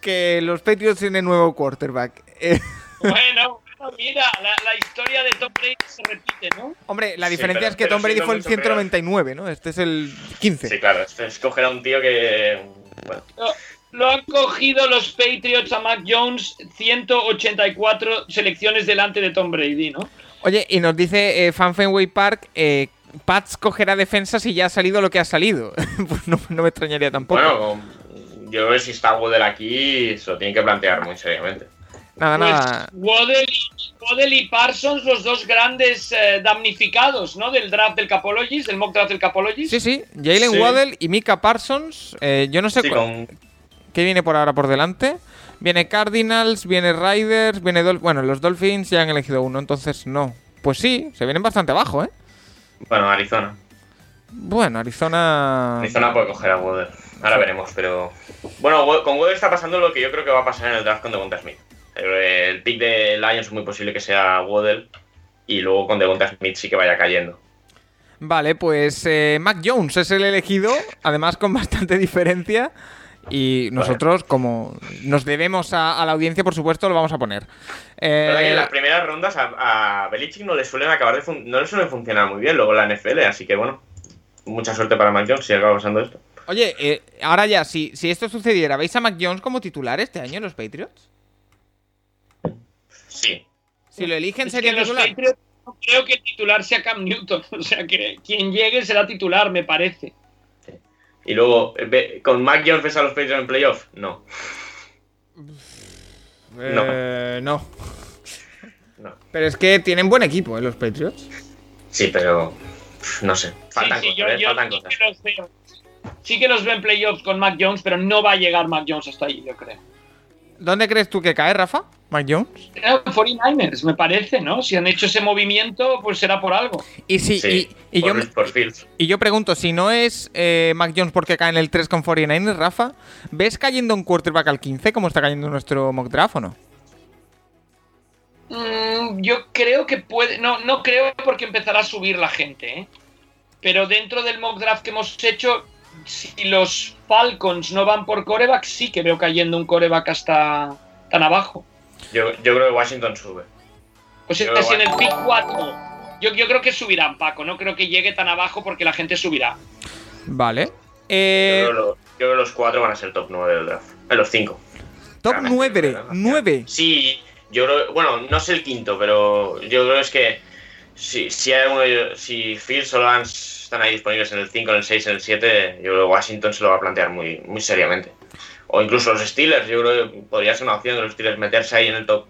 que los Patriots tienen nuevo quarterback. Eh, bueno, mira, la, la historia de Tom Brady se repite, ¿no? hombre, la Sí, diferencia pero- es que Tom Brady fue el mucho peor. 199, ¿no? Este es el 15. Sí, claro, es escoger a un tío que. Bueno, Lo, lo han cogido los Patriots a Mac Jones 184 selecciones delante de Tom Brady, ¿no? Oye, y nos dice eh, Fan Fenway Park, eh, Pats cogerá defensa si ya ha salido lo que ha salido. [laughs] pues no, no me extrañaría tampoco. bueno, yo creo que si está Waddle aquí, se lo tienen que plantear muy seriamente. Nada, Pues nada. Waddell, y- Waddell y Parsons, los dos grandes eh, damnificados, ¿no? Del draft del Capologist, del mock draft del Capologist. Sí, sí, Jalen Sí. Waddell y Mika Parsons. eh, yo no sé Sí, con, qué viene por ahora por delante. Viene Cardinals, viene Riders, viene Dol bueno, los Dolphins ya han elegido uno, entonces no. Pues sí, se vienen bastante abajo, ¿eh? bueno, Arizona. Bueno, Arizona. Arizona puede coger a Waddle. Ahora veremos, pero. Bueno, con Waddle está pasando lo que yo creo que va a pasar en el draft con Devonta Smith. El, el pick de Lions es muy posible que sea Waddle. Y luego con Devonta Smith sí que vaya cayendo. Vale, pues eh, Mac Jones es el elegido, además con bastante diferencia. Y nosotros, como nos debemos a, a la audiencia, por supuesto, lo vamos a poner. Que Eh, en las primeras rondas a, a Belichick no le suelen acabar de fun- no le suelen funcionar muy bien luego en la NFL, así que bueno, mucha suerte para Mac Jones si acaba pasando esto. oye, eh, ahora ya, si, si esto sucediera, ¿veis a Mac Jones como titular este año en los Patriots? Sí. Si lo eligen, Es sería que los titular. No creo que titular sea Cam Newton. [laughs] O sea que quien llegue será titular, me parece. Y luego, eh, ¿con Mac Jones ves a los Patriots en playoff? No, Eh, no. no. Pero es que tienen buen equipo, ¿eh? Los Patriots. Sí, pero no sé, faltan sí, sí, cosas, yo, ¿eh? yo faltan sí cosas. que los veo. Sí que los veo en playoffs con Mac Jones, pero no va a llegar Mac Jones hasta ahí, yo creo. ¿Dónde crees tú que cae, Rafa? ¿Mac Jones? Eh, 49ers, me parece, ¿no? Si han hecho ese movimiento, pues será por algo. Y si, Sí, y, y yo, por, Fields. y yo pregunto, si no es eh, Mac Jones porque cae en el 3 con 49ers, Rafa, ¿ves cayendo un quarterback al 15 como está cayendo nuestro mock draft o no? Mm, yo creo que puede. No, no creo porque empezará a subir la gente, ¿eh? Pero dentro del mock draft que hemos hecho, si los Falcons no van por coreback, sí que veo cayendo un coreback hasta tan abajo. Yo, yo creo que Washington sube. Sea, Yo si en el pick 4. Yo, yo creo que subirán, Paco. No creo que llegue tan abajo porque la gente subirá. Vale. Yo Eh, creo lo- creo que los cuatro van a ser top 9 del draft. En los cinco. Top Realmente, 9, ¿verdad? 9. Sí, yo creo, bueno, no sé el quinto, pero yo creo es que si, si hay uno si Fields o Lance están ahí disponibles en el 5, en el 6, en el 7, yo creo que Washington se lo va a plantear muy, muy seriamente. O incluso los Steelers, yo creo que podría ser una opción de los Steelers meterse ahí en el top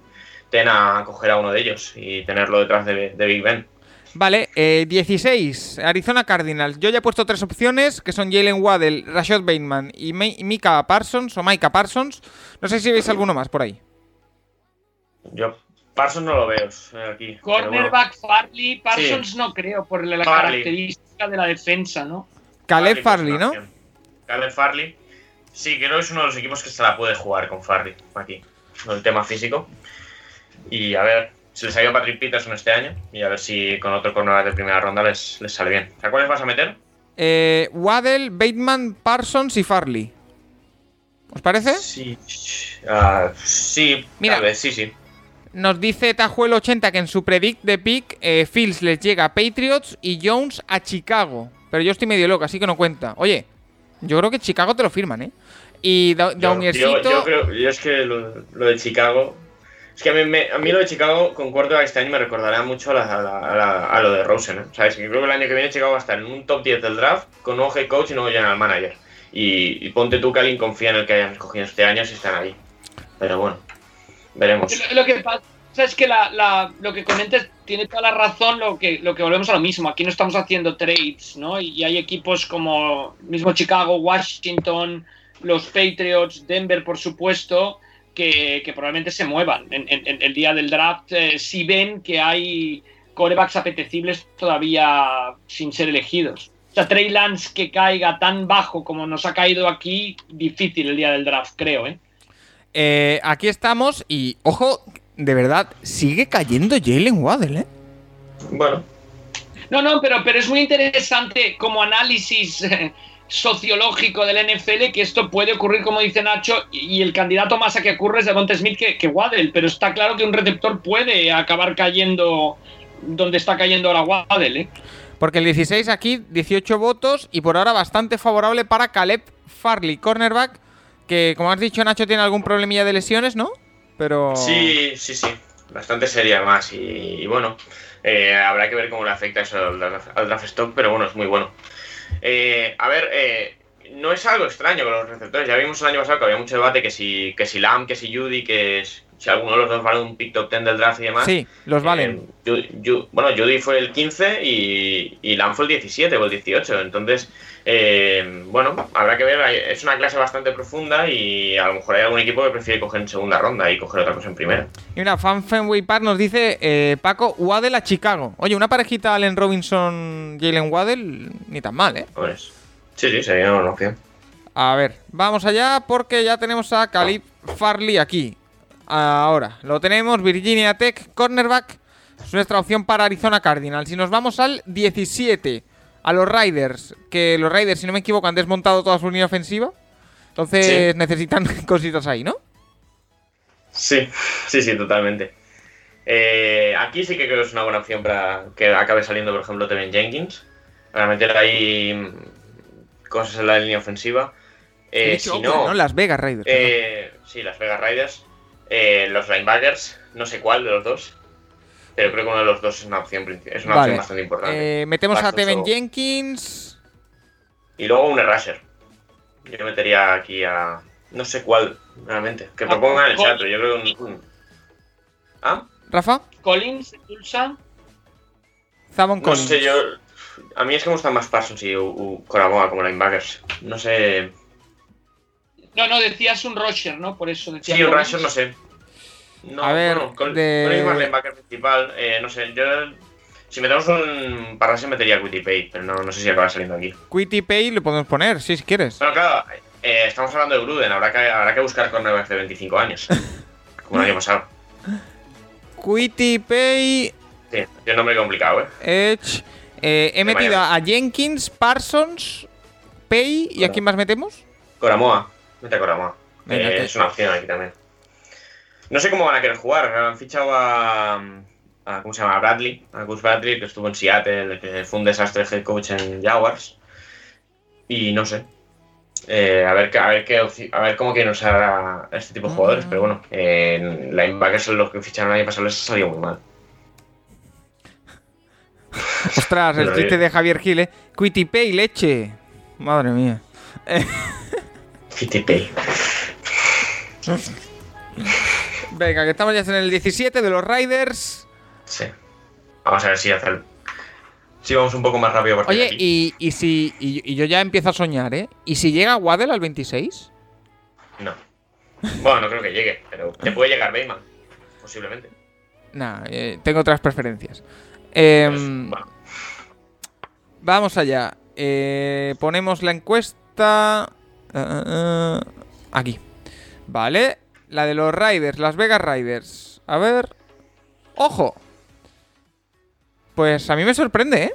10 a coger a uno de ellos y tenerlo detrás de, de Big Ben. Vale, eh, 16, Arizona Cardinals. Yo ya he puesto tres opciones, que son Jalen Waddell, Rashad Bateman y Mi- Mika Parsons, o Micah Parsons. No sé si veis alguno más por ahí. Yo Parsons no lo veo eh, aquí. bueno. Cornerback, Farley, Parsons no creo, por la Farley. característica de la defensa, ¿no? Caleb Farley, ¿no? Caleb Farley. Sí, creo que es uno de los equipos que se la puede jugar con Farley aquí. Con el tema físico. Y a ver, se les ha ido Patrick Peterson este año. Y a ver si con otro cornerback de primera ronda les, les sale bien. ¿A cuáles vas a meter? Eh, Waddell, Bateman, Parsons y Farley. ¿Os parece? Sí. Ah, sí, Mira. tal vez, sí, sí. Nos dice Tajuel80 que en su predict de pick, eh, Fields les llega a Patriots y Jones a Chicago. Pero yo estoy medio loco, así que no cuenta. Oye, yo creo que Chicago te lo firman, ¿eh? Y Da- Yo, Dauniercito. yo- yo creo, yo es que lo, lo de Chicago. Es que a mí, me- a mí lo de Chicago con quarterback este año me recordará mucho a, la- a la- a la- a lo de Rosen. ¿eh? ¿Sabes? Que creo que el año que viene Chicago va a estar en un top 10 del draft con nuevo head coach y nuevo general manager. Y, y ponte tú que alguien confía en el que hayan escogido este año si están ahí. Pero bueno, Lo, que pasa es que la, lo que comentas tiene toda la razón, lo que, lo que volvemos a lo mismo. Aquí no estamos haciendo trades, ¿no? Y hay equipos como mismo Chicago, Washington, los Patriots, Denver, por supuesto, que, probablemente se muevan en el día del draft eh, si ven que hay corebacks apetecibles todavía sin ser elegidos. O sea, Trey Lance que caiga tan bajo como nos ha caído aquí, difícil el día del draft, creo, ¿eh? Eh, aquí estamos y, ojo, de verdad, sigue cayendo Jalen Waddell, ¿eh? Bueno, No, no, pero, pero es muy interesante como análisis eh, sociológico del NFL que esto puede ocurrir, como dice Nacho, y, y el candidato más a que ocurre es Devonta Smith que, que Waddell, pero está claro que un receptor puede acabar cayendo donde está cayendo ahora Waddell, ¿eh? Porque el 16 aquí, 18 votos y por ahora bastante favorable para Caleb Farley, cornerback, que como has dicho Nacho tiene algún problemilla de lesiones, ¿no? Pero... sí, sí, sí. Bastante seria además. Y, y bueno, eh, habrá que ver cómo le afecta eso al, draft- al draft stock, pero bueno, es muy bueno. Eh, a ver, eh, no es algo extraño con los receptores. Ya vimos el año pasado que había mucho debate que si, que si Lamb, que si Judy, que si alguno de los dos vale un pick top 10 del draft y demás. Sí, los valen. Eh, Ju- bueno, Judy fue el 15 y, y Lamb fue el 17 o el 18. Entonces, eh, bueno, habrá que ver. Es una clase bastante profunda y a lo mejor hay algún equipo que prefiere coger en segunda ronda y coger otra cosa en primera. Y mira, Fan Fenway Park nos dice eh, Paco, Waddell a Chicago. Oye, una parejita Allen Robinson, Jalen Waddell, ni tan mal, ¿eh? Pues, sí, sí, sería una opción. A ver, vamos allá porque ya tenemos a Caleb Farley aquí. Ahora, lo tenemos, Virginia Tech, cornerback. Es nuestra opción para Arizona Cardinals. Y nos vamos al 17, a los Riders. Que los Riders, si no me equivoco, han desmontado toda su línea ofensiva. Entonces Sí. necesitan [laughs] cositas ahí, ¿no? Sí, sí, sí, totalmente. Eh, aquí sí que creo que es una buena opción para que acabe saliendo, por ejemplo, Tevin Jenkins. Para meter ahí cosas en la línea ofensiva. Eh, si no, Las Vegas Raiders. Eh, sí, las Vegas Raiders. Eh, los linebackers, no sé cuál de los dos. Pero creo que uno de los dos es una opción, es una Vale. opción bastante importante. Eh, metemos a Teven Jenkins. Y luego un rusher. Yo metería aquí a. No sé cuál, realmente. Que Ah, propongan en el chat, yo creo que un. ¿Ah? Rafa, Collins, Tulsa. Zamon No Collins. sé, yo. A mí es que me gustan más Parsons y Coramoa como linebackers. No sé. No, no, decías un Roger, ¿no? Por eso decía Sí, un rusher no sé. No, A ver, bueno, Col- de- Collins más linebacker principal. Eh, no sé, yo. Si metemos un Parrase metería a Quitty Pay, pero no, no sé si acaba saliendo aquí. Quitty Pay lo podemos poner, sí, si quieres. Bueno, claro, eh, estamos hablando de Gruden, habrá que, habrá que buscar cornerbacks de 25 años. [laughs] como el año pasado. Quitty Pay, Sí, es un nombre complicado, ¿eh? Edge. Eh, he De metido Miami. a Jenkins, Parsons, Pay. ¿Y a quién más metemos? Coramoa. Mete a Coramoa. Eh, es una opción aquí también. No sé cómo van a querer jugar. Han fichado a, a- ¿Cómo se llama? A Bradley. A Gus Bradley, que estuvo en Seattle, que fue un desastre head coach en Jaguars. Y no sé. Eh, a, ver, qué- a, ver qué a ver cómo quieren usar a este tipo de jugadores, pero bueno, en linebackers son los que ficharon el año pasado les salió muy mal. [laughs] Ostras, el bien. de Javier Gile. Pay leche. Madre mía. FTP. [laughs] Venga, que estamos ya en el 17 de los Riders. Sí. Vamos a ver si hace el... Si vamos un poco más rápido a partir de Oye, aquí. y, y si. Y, y yo ya empiezo a soñar, ¿eh? ¿Y si llega Waddle al 26? No. Bueno, no creo que llegue, pero te puede llegar Bayman. Posiblemente. Nah, eh, tengo otras preferencias. Em, Pues, bueno. Vamos allá. Eh, ponemos la encuesta. eh, aquí. Vale. La de los Riders, Las Vegas Riders. A ver. ¡Ojo! Pues a mí me sorprende, ¿eh?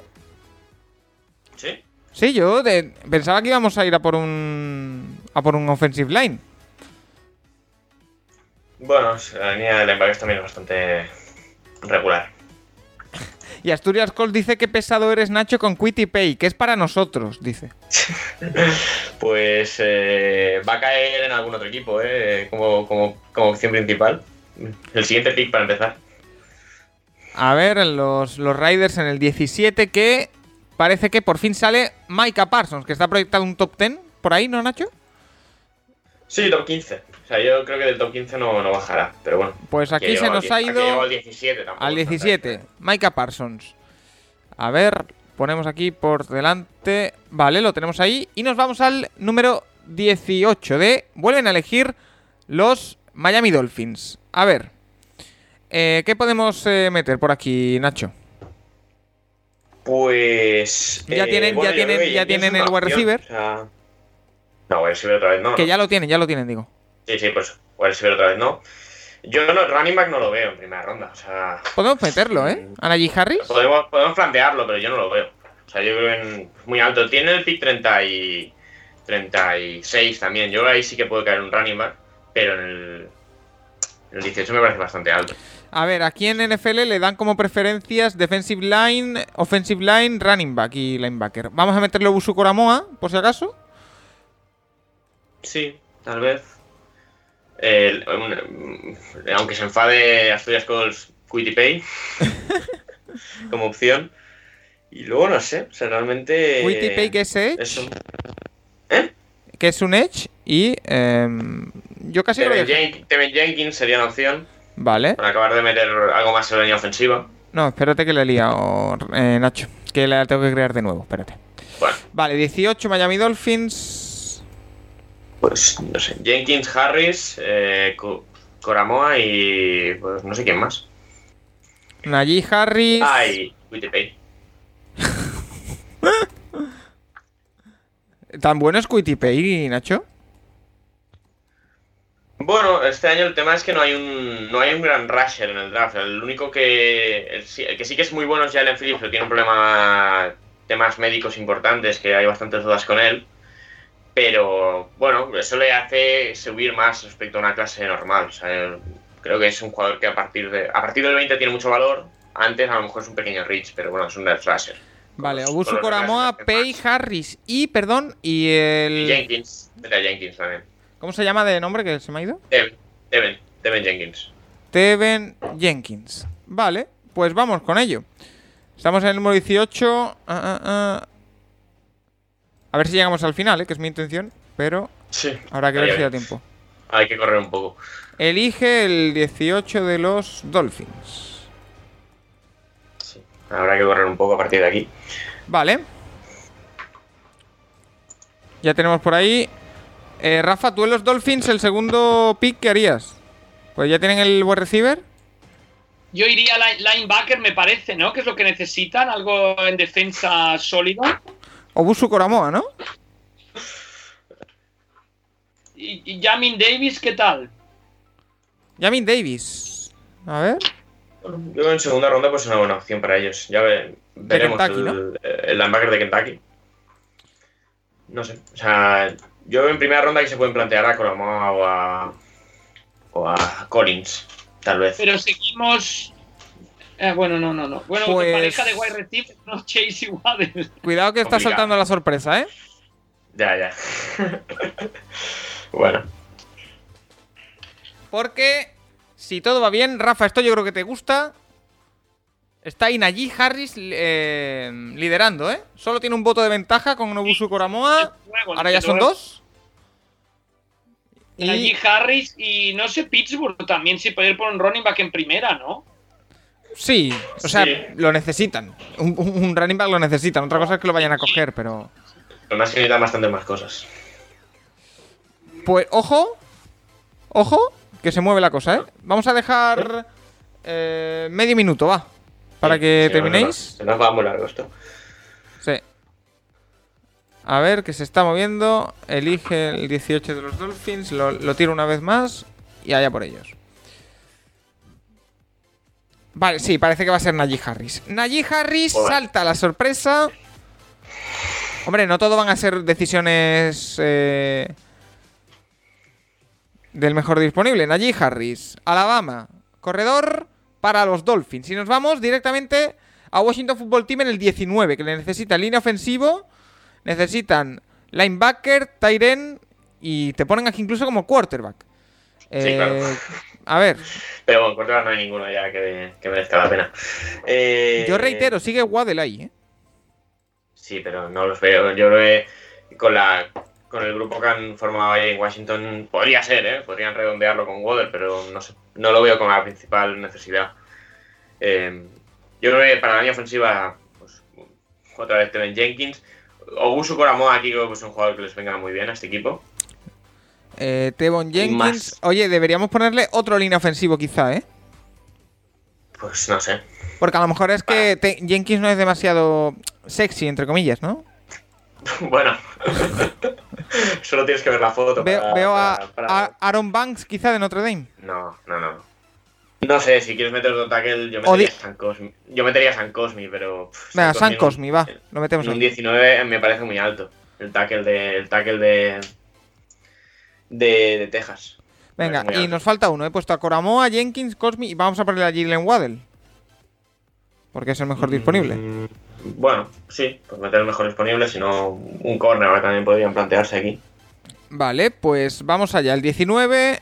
¿Sí? Sí, yo de- pensaba que íbamos a ir a por un. a por un offensive line. Bueno, la línea de linebackers también es bastante regular. Y Asturias Cole dice que pesado eres Nacho con Quitty Pay, que es para nosotros, dice. [laughs] Pues eh, va a caer en algún otro equipo, ¿eh? Como, como, como opción principal. El siguiente pick para empezar. A ver, los, los Riders en el 17 que parece que por fin sale Micah Parsons, que está proyectado un top 10 por ahí, ¿no, Nacho? Sí, top 15. O sea, yo creo que del top 15 no, no bajará, pero bueno. Pues aquí se nos al ha ido al 17 tampoco. al tanta 17, diferencia. Micah Parsons. A ver, ponemos aquí por delante. Vale, lo tenemos ahí. Y nos vamos al número 18 de... Vuelven a elegir los Miami Dolphins. A ver, eh, ¿qué podemos eh, meter por aquí, Nacho? Pues. Ya eh, tienen- bueno, ya tienen- ya tienen el wide receiver. o sea- No, wide receiver otra vez no. Que ¿no? ya lo tienen, ya lo tienen, digo. Sí, sí, pues wide receiver otra vez no. Yo no, running back no lo veo en primera ronda. O sea, Podemos meterlo, ¿eh? A Najee Harris. podemos, podemos plantearlo, pero yo no lo veo. O sea, yo creo en muy alto. Tiene el pick 30 y 36 también. Yo ahí sí que puedo caer un running back, pero en el, en el 18 me parece bastante alto. A ver, aquí en NFL le dan como preferencias defensive line, offensive line, running back y linebacker. Vamos a meterlo Busu Coramoa, por si acaso. Sí, tal vez. Un- aunque se enfade Asturias Calls Pay [laughs] como opción. Y luego no sé, o sea, realmente. Pay que es Edge, es un- que es un Edge y em, yo casi lo Tevin, dejo. Jen- Tevin Jenkins sería una opción Vale. para acabar de meter algo más en la línea ofensiva. No, espérate que le he liado, eh, Nacho. Que la tengo que crear de nuevo, espérate. Bueno, Vale, 18 Miami Dolphins. Pues no sé. Jenkins, Harris, eh, Co- Coramoa y. Pues no sé quién más. Najee Harris. Y Pay. [laughs] ¿Tan bueno es Pay, Nacho? Bueno, este año el tema es que no hay un no hay un gran rusher en el draft. El único que el, sí- el que sí que es muy bueno es Jalen Phillips, pero tiene un problema temas médicos importantes que hay bastantes dudas con él. Pero bueno, eso le hace subir más respecto a una clase normal. O sea, creo que es un jugador que a partir de a partir del 20 tiene mucho valor. Antes a lo mejor es un pequeño reach, pero bueno, es un edge rusher. Vale, Obusu Coramoa, más. Harris y, perdón, y el... Y Jenkins, a Jenkins también. ¿Cómo se llama de nombre que se me ha ido? Devin, Devin, Devin Jenkins. Teven Jenkins. Vale, pues vamos con ello. Estamos en el número 18. Ah, ah, ah. A ver si llegamos al final, ¿eh? que es mi intención. Pero Sí. habrá que ver si da tiempo. Hay que correr un poco. Elige el 18 de los Dolphins. Sí. Habrá que correr un poco a partir de aquí. Vale. Ya tenemos por ahí. Eh, Rafa, tú en los Dolphins, el segundo pick, ¿qué harías? Pues ya tienen el wide receiver. Yo iría line- linebacker, me parece, ¿no? Que es lo que necesitan, algo en defensa sólido. Obusu Coramoa, ¿no? Y, y Jamin Davis, ¿qué tal? Jamin Davis. A ver. Yo en segunda ronda pues es una buena opción para ellos. Ya ve- veremos Kentucky, el, ¿no? el linebacker de Kentucky. No sé. O sea, yo veo en primera ronda que se pueden plantear a Colomoa o a, o a Collins, tal vez. Pero seguimos. Eh, bueno, no, no, no. Bueno, Pues- pareja de wide receiver, no [laughs] Chase y Waddle. Cuidado que está Complicado. saltando la sorpresa, ¿eh? Ya, ya. [laughs] bueno. Porque si todo va bien, Rafa, esto yo creo que te gusta. Está Inaji Harris eh, liderando, ¿eh? Solo tiene un voto de ventaja con Nobusu Koramoa. Ahora ya son dos. Najee Harris y no sé, Pittsburgh también si puede ir por un running back en primera, ¿no? Sí, o sea, Sí. lo necesitan. Un, un- un running back lo necesitan. Otra cosa es que lo vayan a coger, pero. Además que necesitan bastante más cosas. Pues, ojo. Ojo, que se mueve la cosa, ¿eh? Vamos a dejar eh, medio minuto, va. Para Sí, que terminéis. Se nos va muy largo esto. Sí. A ver, que se está moviendo. Elige el 18 de los Dolphins. Lo, lo tiro una vez más. Y allá por ellos. Vale, sí, parece que va a ser Najee Harris. Najee Harris salta la sorpresa. Hombre, no todo van a ser decisiones eh, del mejor disponible. Najee Harris, Alabama, corredor para los Dolphins. Y nos vamos directamente a Washington Football Team en el 19, que le necesita línea ofensivo, necesitan linebacker, tight end y te ponen aquí incluso como quarterback. Eh, claro. A ver, Pero bueno, cortera no hay ninguno ya que, que merezca la pena. Eh, yo reitero, sigue Waddle ahí, ¿eh? Sí, pero no los veo. Yo creo que con la con el grupo que han formado ahí en Washington podría ser, ¿eh? Podrían redondearlo con Waddle, pero no sé, no lo veo como la principal necesidad. Eh, yo creo que para la línea ofensiva, pues otra vez Teven Jenkins. Ogusu Koramoa aquí creo que es un jugador que les venga muy bien a este equipo. Eh, Tevon Jenkins. Oye, deberíamos ponerle otro línea ofensivo quizá, ¿eh? Pues no sé. Porque a lo mejor es que te- Jenkins no es demasiado sexy, entre comillas, ¿no? [laughs] bueno. [laughs] Solo tienes que ver la foto. Veo, para- veo a, para- para- a Aaron Banks quizá de Notre Dame. No, no, no. No sé, si quieres meter otro tackle, yo metería San Cosmi. Yo metería San Cosmi, pero. pff, Venga, San Cosmi, va. Lo metemos En un ahí. 19 me parece muy alto. El tackle de. El tackle de. De, de Texas. Venga, y nos falta uno. He puesto a Coramoa, Jenkins, Cosmi y vamos a ponerle a Jalen Waddell. Porque es el mejor disponible. Mm, Bueno, sí, pues meter el mejor disponible, si no un corner ahora también podrían plantearse aquí. Vale, pues vamos allá. El 19.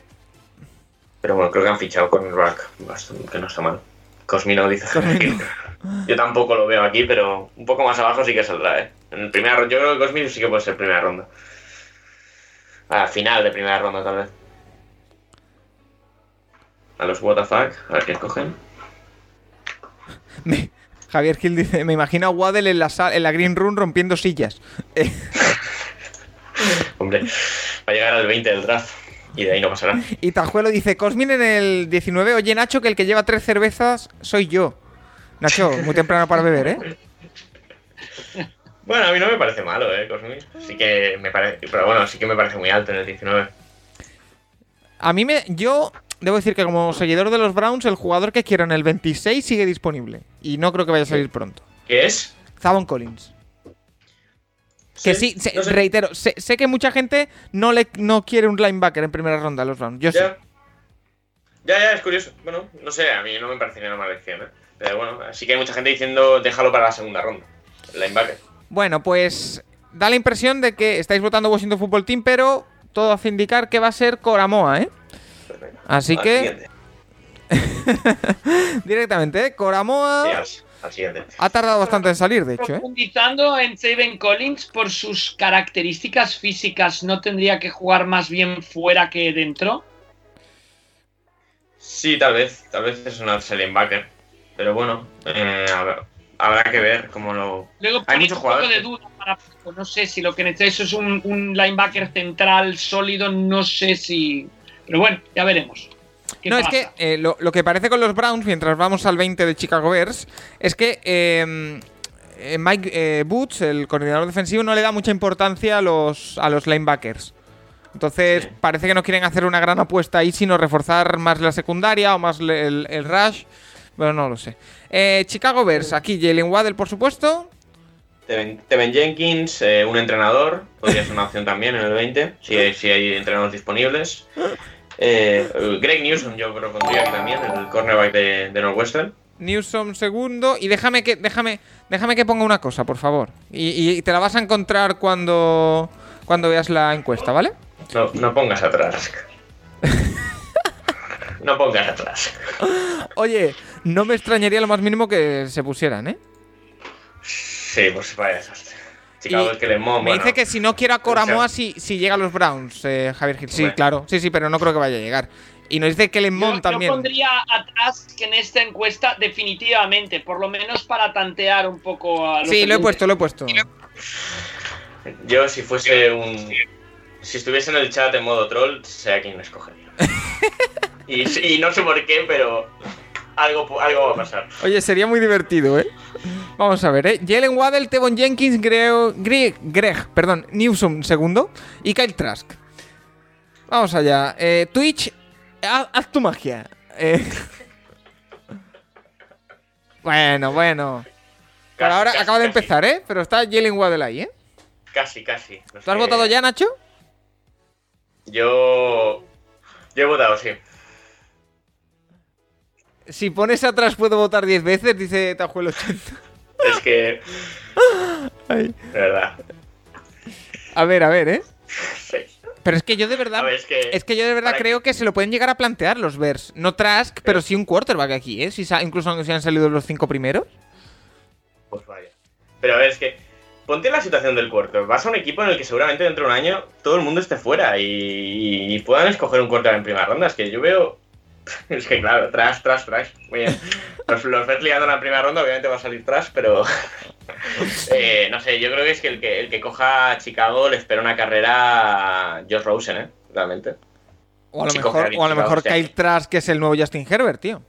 Pero bueno, creo que han fichado cornerback, bastante, que no está mal. Cosmino dice que- [laughs] Yo tampoco lo veo aquí, pero un poco más abajo sí que saldrá, ¿eh? En el primer, yo creo que Cosmino sí que puede ser primera ronda. A final de primera ronda, tal vez. A los WTF, a ver qué escogen. me- Javier Gil dice: Me imagino a Waddell en la, sal- en la Green Room rompiendo sillas. [laughs] Hombre, va a llegar al 20 del draft y de ahí no pasará. y Tajuelo dice: Cosmin en el 19. Oye, Nacho, que el que lleva tres cervezas soy yo. Nacho, muy temprano para beber, ¿eh? Bueno, a mí no me parece malo, ¿eh? Cosmi. Sí que me parece, pero bueno, sí que me parece muy alto en el 19. A mí me. Yo debo decir que como seguidor de los Browns, el jugador que quiero en el 26 sigue disponible. Y no creo que vaya a salir pronto. ¿Qué es? Zabon Collins. Que sí, sé- no sé. reitero, sé, sé que mucha gente no le no quiere un linebacker en primera ronda a los Browns. Yo sé. Ya. Ya, ya, es curioso. Bueno, no sé, a mí no me parecería una mala elección, ¿eh? Pero bueno, sí que hay mucha gente diciendo déjalo para la segunda ronda. El linebacker. Bueno, pues da la impresión de que estáis votando Washington Football Team, pero todo hace indicar que va a ser Coramoa, ¿eh? Así al que [laughs] directamente, ¿eh? Coramoa ha tardado bastante en salir, de hecho, ¿eh? Profundizando en Saben Collins, por sus características físicas, ¿no tendría que jugar más bien fuera que dentro? Sí, tal vez. Tal vez es una linebacker. Pero bueno, eh, habrá, habrá que ver cómo lo. Luego Hay muchos un poco jugadores de duda para pues, no sé si lo que necesitáis es un, un linebacker central sólido, no sé si. Pero bueno, ya veremos. ¿Qué No, es que eh, lo, lo que parece con los Browns, mientras vamos al 20 de Chicago Bears, es que eh, eh, Mike eh, Boots, el coordinador defensivo, no le da mucha importancia a los, a los linebackers. Entonces, Sí. parece que no quieren hacer una gran apuesta ahí, sino reforzar más la secundaria o más el, el rush. Bueno, no lo sé. Eh, Chicago Bears, aquí Jalen Waddell, por supuesto. Teven, Teven Jenkins, eh, un entrenador, podría ser una opción también en el 20, si hay, si hay entrenadores disponibles. Eh, Greg Newsom, yo propondría aquí también, el cornerback de, de Northwestern. Newsom segundo. Y déjame que, déjame, déjame que ponga una cosa, por favor. Y, y te la vas a encontrar cuando, cuando veas la encuesta, ¿vale? No, no pongas atrás. [laughs] no pongas atrás. Oye, no me extrañaría lo más mínimo que se pusieran, ¿eh? Sí, pues vaya desastre. Chicago Y es que me bueno, dice que si no quiero a Coramoa o sea- si, si llega a los Browns, eh, Javier Gil. Sí, claro. Sí, sí, pero no creo que vaya a llegar. Y nos dice que Yo, Lemon yo también. pondría atrás que en esta encuesta definitivamente, por lo menos para tantear un poco a los Sí, lo he puesto, lo he puesto. Yo, si fuese un. Si estuviese en el chat en modo troll, sé a quién escogería. [laughs] y, y no sé por qué, pero. Algo, algo va a pasar. Oye, sería muy divertido, ¿eh? Vamos a ver, ¿eh? Jalen Waddell, Tevon Jenkins, Greg, Greg, Greg, perdón, Newsom segundo y Kyle Trask. Vamos allá. Eh, Twitch, haz, haz tu magia. Eh, [laughs] bueno, bueno. Por Casi, ahora casi, acaba de casi. empezar, ¿eh? Pero está Jalen Waddell ahí, ¿eh? Casi, casi. No ¿Tú has sé. votado ya, Nacho? Yo. Yo he votado, sí. Si pones atrás puedo votar 10 veces, dice Tajuel 80. Es que. Ay. De verdad. A ver, a ver, ¿eh? Sí. Pero es que yo de verdad. Ver, es que. Es que yo de verdad creo que se lo pueden llegar a plantear los Bears. No Trask, pero sí un quarterback aquí, ¿eh? Si incluso si han salido los cinco primeros. Pues vaya. Pero a ver, es que. Ponte en la situación del cuarto. Vas a un equipo en el que seguramente dentro de un año todo el mundo esté fuera y, y puedan escoger un quarterback en primera ronda. Es que yo veo. [laughs] Es que claro, tras, tras, tras. Muy bien. Los, los ves liando en la primera ronda, obviamente va a salir tras, pero. [laughs] eh, no sé, yo creo que es que el que, el que coja a Chicago le espera una carrera a Josh Rosen, ¿eh? Realmente. O a lo mejor, o a lo mejor. Kyle Trask, que es el nuevo Justin Herbert, tío.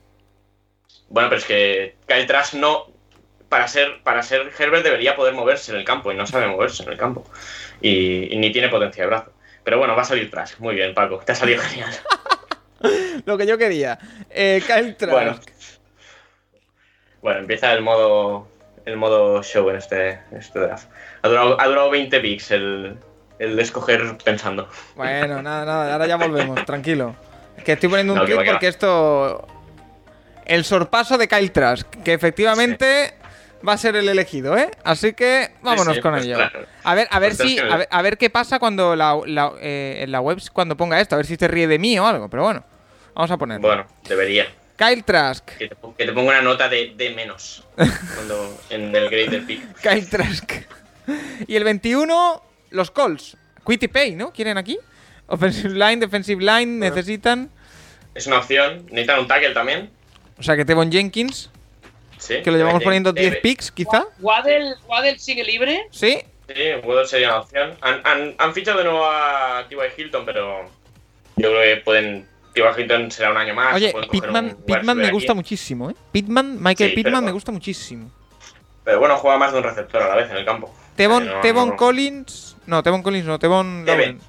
Bueno, pero es que Kyle Trask no. Para ser, para ser Herbert debería poder moverse en el campo y no sabe moverse en el campo. Y, y ni tiene potencia de brazo. Pero bueno, va a salir Trask. Muy bien, Paco. Te ha salido [laughs] genial. [laughs] Lo que yo quería. Eh, Kyle Trask. Bueno. Bueno, empieza el modo. El modo show en este, este draft. Ha durado, ha durado 20 picks el, el escoger pensando. Bueno, nada, nada, ahora ya volvemos, [laughs] tranquilo. Que estoy poniendo un No, va, va. porque esto. El sorpaso de Kyle Trask, que efectivamente va a ser el elegido, ¿eh? Así que vámonos sí, con pues ello. claro. A ver, a ver Pues si. A ver, a ver qué pasa cuando la, la, eh, en la web cuando ponga esto, a ver si se ríe de mí o algo, pero bueno. Vamos a ponerlo. Bueno, debería. Kyle Trask. Que te, que te ponga una nota de, de menos. [laughs] Cuando, en el grade del pick. Kyle Trask. Y el 21, los Colts. Quitty Pay, ¿no? ¿Quieren aquí? Offensive line, defensive line, necesitan. Es una opción. Necesitan un tackle también. O sea que Tevon Jenkins, Sí. que lo llevamos poniendo debe- 10 picks, quizá. Waddell, Waddell sigue libre. Sí. Sí, Waddle sería una opción. Han, han, han fichado de nuevo a T.Y. Hilton, pero yo creo que pueden. T.Y. Hilton será un año más. Oye, wide Pitman me gusta aquí. muchísimo, ¿eh? Pitman, Michael Sí, pero- me gusta muchísimo. Pero bueno, juega más de un receptor a la vez en el campo. Tevon, No, Tevon no. Collins. No, Tevon Collins no, Tevon. Teven,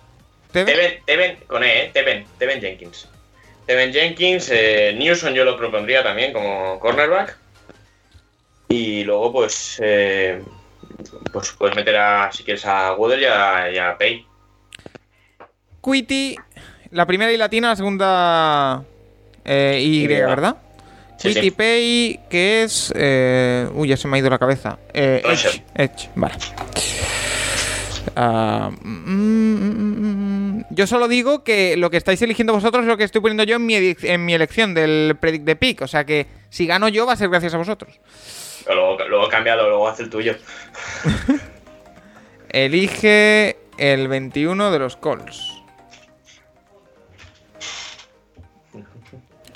Teven, con E, ¿eh? Teven, Teven Jenkins. Teven Jenkins, eh, Newsom yo lo propondría también como cornerback. Y luego, pues, eh, pues puedes meter a, si quieres, a Waddle y a, y a Pay. Quitty, la primera y latina, la segunda eh, Y, Y, ¿verdad? Sí, Quitty sí. Pay, que es. eh, uy, ya se me ha ido la cabeza. Eh. Edge, Edge, vale. Ah, mm, mm, mm, yo solo digo que lo que estáis eligiendo vosotros es lo que estoy poniendo yo en mi, edic- en mi elección del Predict the Pick. O sea que si gano yo va a ser gracias a vosotros. Luego, luego cámbialo, luego haz el tuyo. [laughs] Elige el 21 de los Colts.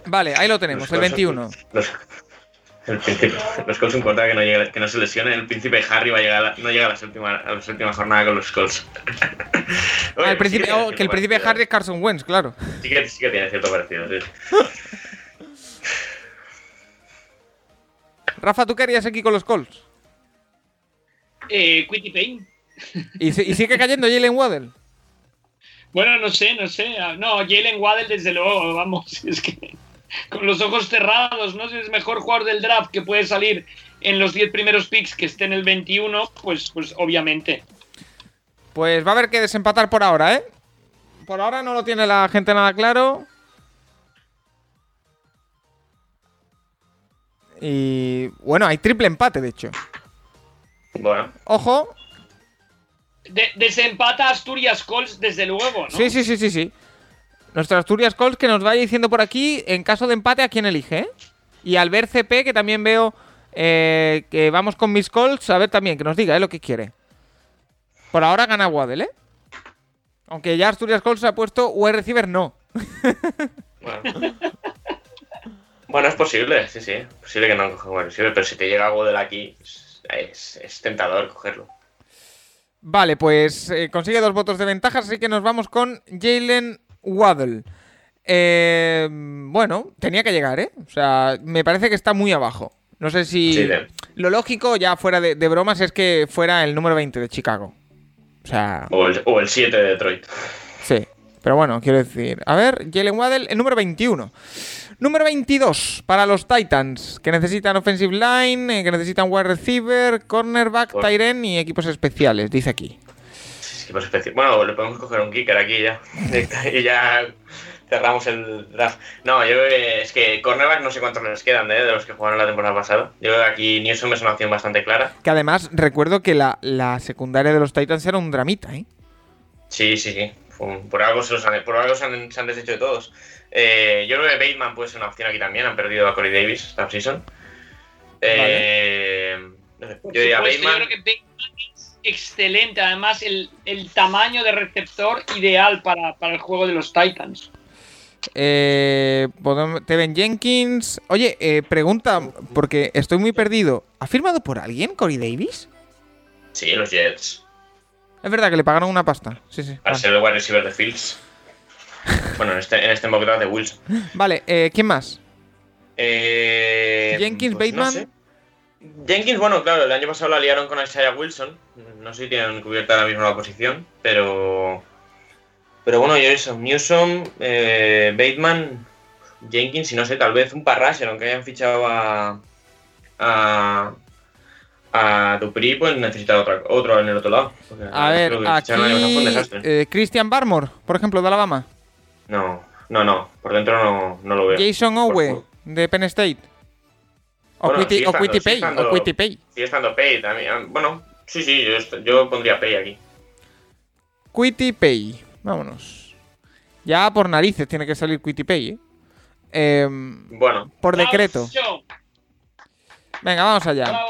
Vale, ahí lo tenemos, Los el Colts- 21. Los, el príncipe, los Colts importa que no, llegue, que no se lesione. El príncipe Harry va a llegar a la- no llega a la séptima, a la séptima jornada con los Colts. [laughs] Ah, Oye, el príncipe, sí tiene oh, que el príncipe Harry es Carson Wentz, claro. Sí que, sí que tiene cierto parecido, sí. [laughs] Rafa, ¿tú qué harías aquí con los Colts? Eh, Quitty Payne. ¿Y, y sigue cayendo Jalen Waddell? Bueno, no sé, no sé. Ah, No, Jalen Waddell, desde luego, vamos. [laughs] Es que con los ojos cerrados, ¿no? Si es mejor jugador del draft que puede salir en los 10 primeros picks que esté en el 21, pues, pues obviamente. Pues va a haber que desempatar por ahora, ¿eh? Por ahora no lo tiene la gente nada claro. Y bueno, hay triple empate, de hecho. Bueno, Ojo, de- desempata Asturias Colts, desde luego, ¿no? Sí, sí, sí, sí, sí. Nuestro Asturias Colts que nos vaya diciendo por aquí, en caso de empate, a quién elige, ¿eh? Y al ver CP, que también veo eh, que vamos con mis Colts, a ver también, que nos diga, ¿eh? Lo que quiere. Por ahora gana Waddle, ¿eh? Aunque ya Asturias Colts ha puesto wide receiver no. [laughs] Bueno. Bueno, es posible, sí, sí. Es posible que no coja un wide receiver, pero si te llega de aquí, es, es tentador cogerlo. Vale, pues eh, consigue dos votos de ventaja, así que nos vamos con Jalen Waddle. Eh, bueno, tenía que llegar, ¿eh? O sea, me parece que está muy abajo. No sé si... Sí, Lo lógico, ya fuera de, de bromas, es que fuera el número 20 de Chicago. O sea, O el, o el 7 de Detroit. sí. Pero bueno, quiero decir... A ver, Jalen Waddle, el número 21. Número 22 para los Titans, que necesitan offensive line, eh, que necesitan wide receiver, cornerback, Cor- tight end y equipos especiales, dice aquí. Bueno, le podemos coger un kicker aquí ya. [laughs] y ya cerramos el draft. No, yo creo que es que cornerback no sé cuántos les quedan ¿eh? de los que jugaron la temporada pasada. Yo creo que aquí Newsom es una opción bastante clara. Que además recuerdo que la, la secundaria de los Titans era un dramita, ¿eh? Sí, sí, sí. Por algo, se, los han, por algo se, han, se han deshecho de todos. Eh, yo creo que Bateman puede ser una opción aquí también. Han perdido a Corey Davis esta season. Eh, no sé, Por yo diría yo Bateman. creo que Bateman excelente. Además, el, el tamaño de receptor ideal para, para el juego de los Titans. Eh, Teven Jenkins. Oye, eh, pregunta, porque estoy muy perdido. ¿Ha firmado por alguien Corey Davis? Sí, los Jets. Es verdad que le pagaron una pasta. Sí, sí. Al Vale, ser el wide receiver de Fields. bueno, en este, en este mock draft de Wilson. Vale, eh, ¿quién más? Eh, Jenkins, pues no Bateman. sé. Jenkins, bueno, claro, el año pasado la liaron con Isaiah Wilson. No sé si tienen cubierta ahora mismo la posición, pero. Pero bueno, yo eso, Newsom, eh, Bateman, Jenkins y no sé, tal vez un Parrasher, aunque hayan fichado a. a. a Dupri, pues necesitan otra- otro en el otro lado. A ver, aquí. eh, Christian Barmore, por ejemplo, de Alabama. No, no, no, por dentro no, no lo veo. Jason Owe, de Penn State. O Bueno, o Pay. estando- O Pay. Sigue estando Pay también. Bueno, sí, sí, yo, pondría Pay aquí. Quitty Pay. Vámonos. Ya por narices tiene que salir Quitty Pay, ¿eh? Em, Bueno, por decreto. Venga, vamos allá. [laughs]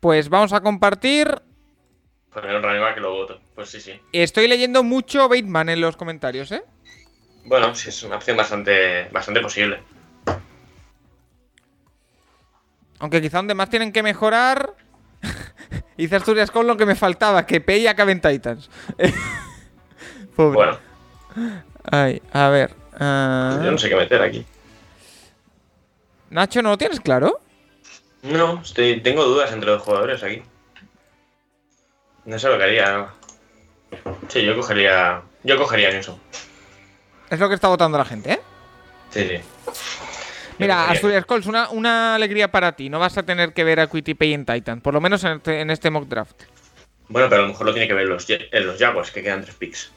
Pues vamos a compartir. poner un running back que lo voto. Pues sí, sí. Estoy leyendo mucho Bateman en los comentarios, ¿eh? Bueno, sí, es una opción bastante, bastante posible. Aunque quizá donde más tienen que mejorar. [laughs] Hice Asturias con lo que me faltaba, que Pay acabe en Titans. [laughs] Pobre. Bueno, Ay, a ver. ah, yo no sé qué meter aquí. Nacho, ¿no lo tienes claro? No, estoy, tengo dudas entre los jugadores aquí. No sé lo que haría. Sí, yo cogería. Yo cogería Newsom. Es lo que está votando la gente, ¿eh? Sí, sí. Mira, Asturias Colts, una, una alegría para ti. No vas a tener que ver a Pay en Titan, por lo menos en este, en este mock draft. Bueno, pero a lo mejor lo tiene que ver los, en los Jaguars, que quedan tres picks.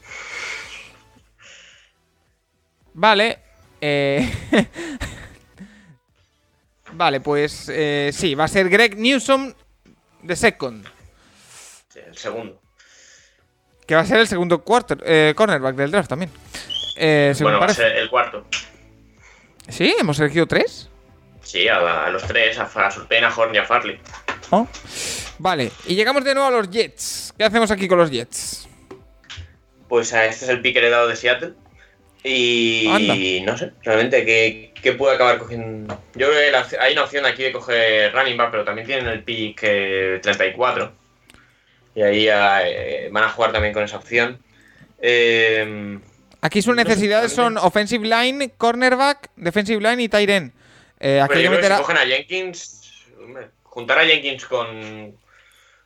Vale. eh, [laughs] vale, pues eh, sí, va a ser Greg Newsom de second. Sí, el segundo. Que va a ser el segundo quarter, eh, cornerback del draft también. Eh, bueno, va a ser el cuarto. Sí, hemos elegido tres. Sí, a, los tres, a, a Surtain, a Horn y a Farley. Oh. Vale, y llegamos de nuevo a los Jets. ¿Qué hacemos aquí con los Jets? Pues a este es el pick heredado de Seattle. Y Anda. no sé, realmente, ¿qué, qué puede acabar cogiendo? Yo creo que la hay una opción aquí de coger running back, pero también tienen el pick eh, 34. Y ahí eh, van a jugar también con esa opción. Eh, Aquí sus necesidades son offensive line, cornerback, defensive line y tight end. Eh, aquí pero yo creo que meter si cogen a Jenkins, juntar a Jenkins con,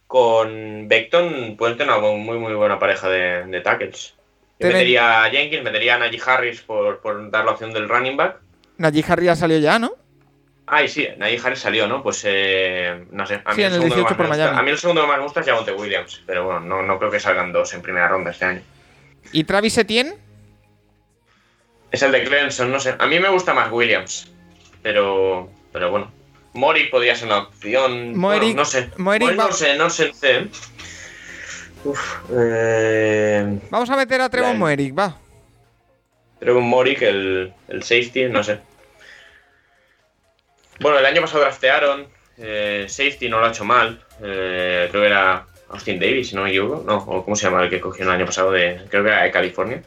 con Beckton pueden tener una muy, muy buena pareja de, de tackles. Yo metería a Jenkins, metería a Najee Harris por, por dar la opción del running back. Najee Harry ya salió ya, ¿no? Ay, sí, Najee Harris salió, ¿no? Pues eh, no sé. A mí Sí, el segundo que 18 más me gusta- a mí el segundo que más me gusta es Javonte Williams, pero bueno, no, no creo que salgan dos en primera ronda este año. ¿Y Travis Etienne? Es el de Clemson, no sé. A mí me gusta más Williams, pero, pero bueno. Mori podría ser una opción. Moerick- Bueno, no sé. Moerick va- no sé, no sé. sé. Uf, eh, Vamos a meter a Trevon Bien. Moerick, va. un Morik, el, el safety, no sé. Bueno, el año pasado draftearon. eh, safety no lo ha hecho mal. eh, creo que era Austin Davis, si no me equivoco. No, o ¿cómo se llama el que cogió el año pasado de. Creo que era de California.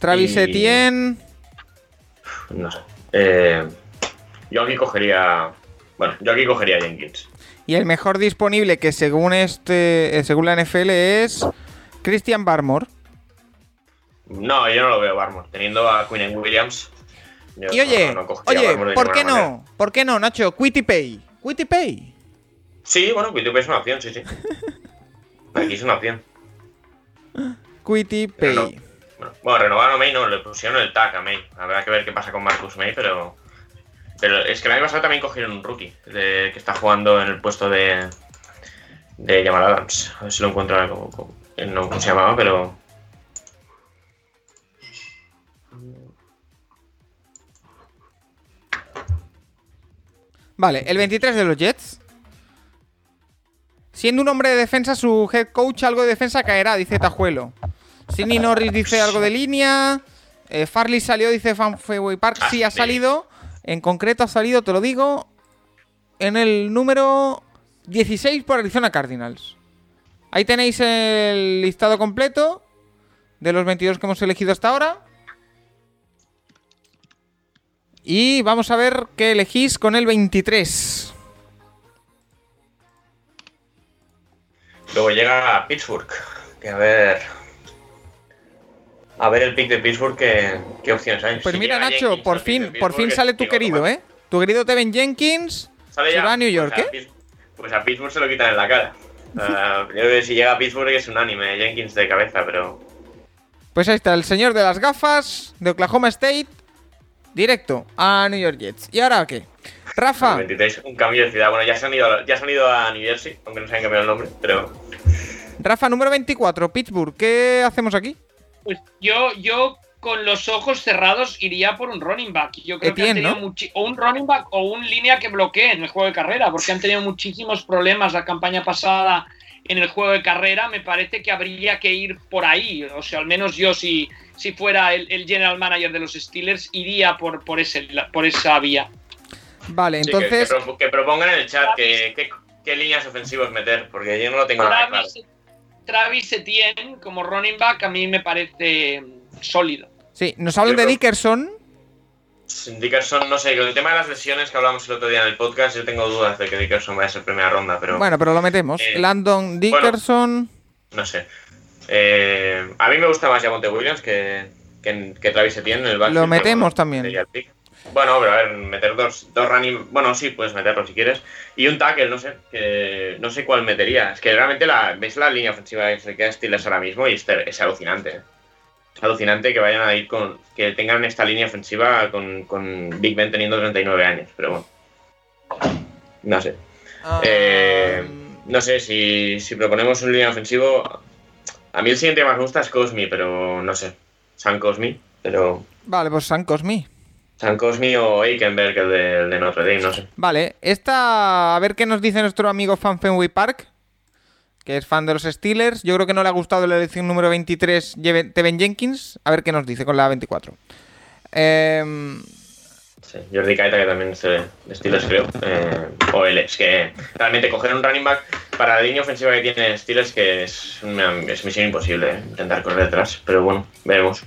Travis Y- Etienne. No sé. Eh, yo aquí cogería. Bueno, yo aquí cogería a Jenkins. Y el mejor disponible que según este. eh, según la NFL es. Christian Barmore. No, yo no lo veo Barmore. Teniendo a Quinn Williams. yo Y oye, no- oye, ¿por qué manera. no? ¿Por qué no, Nacho? Quitty Pay. Quitty Pay. Sí, bueno, Quinn es una opción, sí, sí. [laughs] Aquí es una opción. Quitty Pero no. Pay. Bueno, bueno, renovaron a May, no, le pusieron el tag a May. Habrá que ver qué pasa con Marcus May, pero. Pero es que el año pasado también cogieron un rookie que está jugando en el puesto de. de Jamal Adams. A ver si lo encuentro ahora como. no se llamaba, pero. Vale, el 23 de los Jets. Siendo un hombre de defensa, su head coach algo de defensa caerá, dice Tajuelo. Sidney Norris dice algo de línea. Eh, Farley salió, dice Fanway Park. Sí, ha Ah, sí. salido. En concreto ha salido, te lo digo, en el número 16 por Arizona Cardinals. Ahí tenéis el listado completo de los 22 que hemos elegido hasta ahora. Y vamos a ver qué elegís con el 23. Luego llega Pittsburgh. Que a ver. A ver el pick de Pittsburgh, qué, qué opciones hay. Pues Si mira, Nacho, Jenkins por fin, por fin sale tu querido. ¿eh? Tu querido Teven Jenkins Sale se va a New York, Pues a ¿eh? Pues a Pittsburgh se lo quitan en la cara. Ah, [laughs] yo creo que si llega a Pittsburgh es un anime, Jenkins de cabeza, pero. Pues ahí está, el señor de las gafas de Oklahoma State, directo a New York Jets. ¿Y ahora qué? Rafa, 23, un cambio de ciudad. Bueno, ya se han ido, a- ya se han ido a New Jersey, aunque no se han cambiado el nombre, pero. Rafa número 24, Pittsburgh, ¿qué hacemos aquí? Pues yo, yo con los ojos cerrados iría por un running back. Yo creo que han tenido o un running back o un línea que bloquee en el juego de carrera, porque han tenido muchísimos problemas la campaña pasada en el juego de carrera. Me parece que habría que ir por ahí. O sea, al menos yo si, si fuera el, el general manager de los Steelers iría por, por, ese, por esa vía. Vale, Sí, que- entonces, que, que propongan en el chat qué líneas ofensivas meter, porque yo no lo tengo nada claro. Travis, Etienne como running back a mí me parece mm, sólido. sí, nos hablan de Dickerson. Dickerson, no sé, con el tema de las lesiones que hablamos el otro día en el podcast, yo tengo dudas de que Dickerson vaya a ser primera ronda, pero. Bueno, pero lo metemos. Eh, Landon Dickerson. No sé. Eh, a mí me gusta más Javonte Williams que, que, que Travis Etienne en el backfield. Lo metemos también. sería el pick. Bueno, pero a ver, meter dos, dos running. Bueno, sí, puedes meterlo si quieres. Y un tackle, no sé. Que no sé cuál metería. Es que realmente la, ves la línea ofensiva que se queda Steelers ahora mismo y es, es alucinante. Es alucinante que vayan a ir con. Que tengan esta línea ofensiva con, con Big Ben teniendo 39 años. Pero bueno. No sé. Ah, Eh, no sé, si, si proponemos un línea ofensivo. A mí el siguiente que más me gusta es Cosmi, pero no sé. San Cosmi, pero. Vale, pues San Cosmi. San Cosmi o Eikenberg, el de, el de Notre Dame, no sé. Vale, esta. A ver qué nos dice nuestro amigo Fan Fenway Park. Que es fan de los Steelers. Yo creo que no le ha gustado la elección número 23, Jeven- Teven Jenkins. A ver qué nos dice con la 24. Em, Sí, Jordi Caeta, que también es de de Steelers, creo. Eh, o él, es que realmente coger un running back para la línea ofensiva que tiene Steelers, que es, una, es misión imposible, eh, intentar correr detrás. Pero bueno, veremos.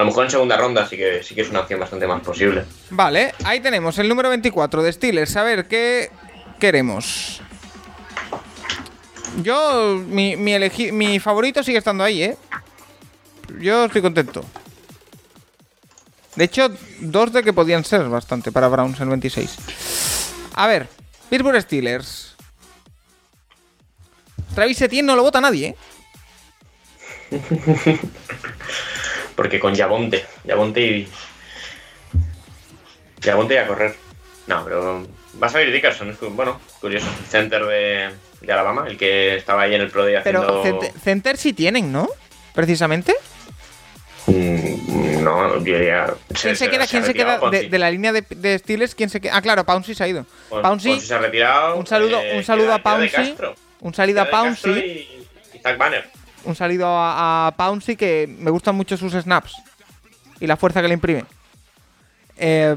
A lo mejor en segunda ronda sí que, sí que es una opción bastante más posible. vale, ahí tenemos el número 24 de Steelers. A ver qué queremos. Yo, mi, mi, elegi- mi favorito sigue estando ahí, ¿eh? Yo estoy contento. De hecho, dos de que podían ser bastante para Browns en el 26. A ver, Pittsburgh Steelers. Travis Etienne no lo vota nadie, ¿eh? [laughs] Porque con Yabonte, Yabonte y. Yabonte y a correr. No, pero va a salir Dickerson, bueno, curioso. Center de, de Alabama, el que estaba ahí en el Pro Day Pero haciendo. center, center sí tienen, ¿no? Precisamente. Mm, No, yo diría. ¿Quién se queda, quién se queda de, de la línea de, de Steelers? ¿Quién se queda? Ah, claro, Pouncy se ha ido. Pouncy, se ha retirado. un saludo, eh, un saludo queda- a Pouncy. Un saludo a Pouncy. Y, y Zach Banner. Un saludo a, a Pouncy que me gustan mucho sus snaps. Y la fuerza que le imprime. Eh,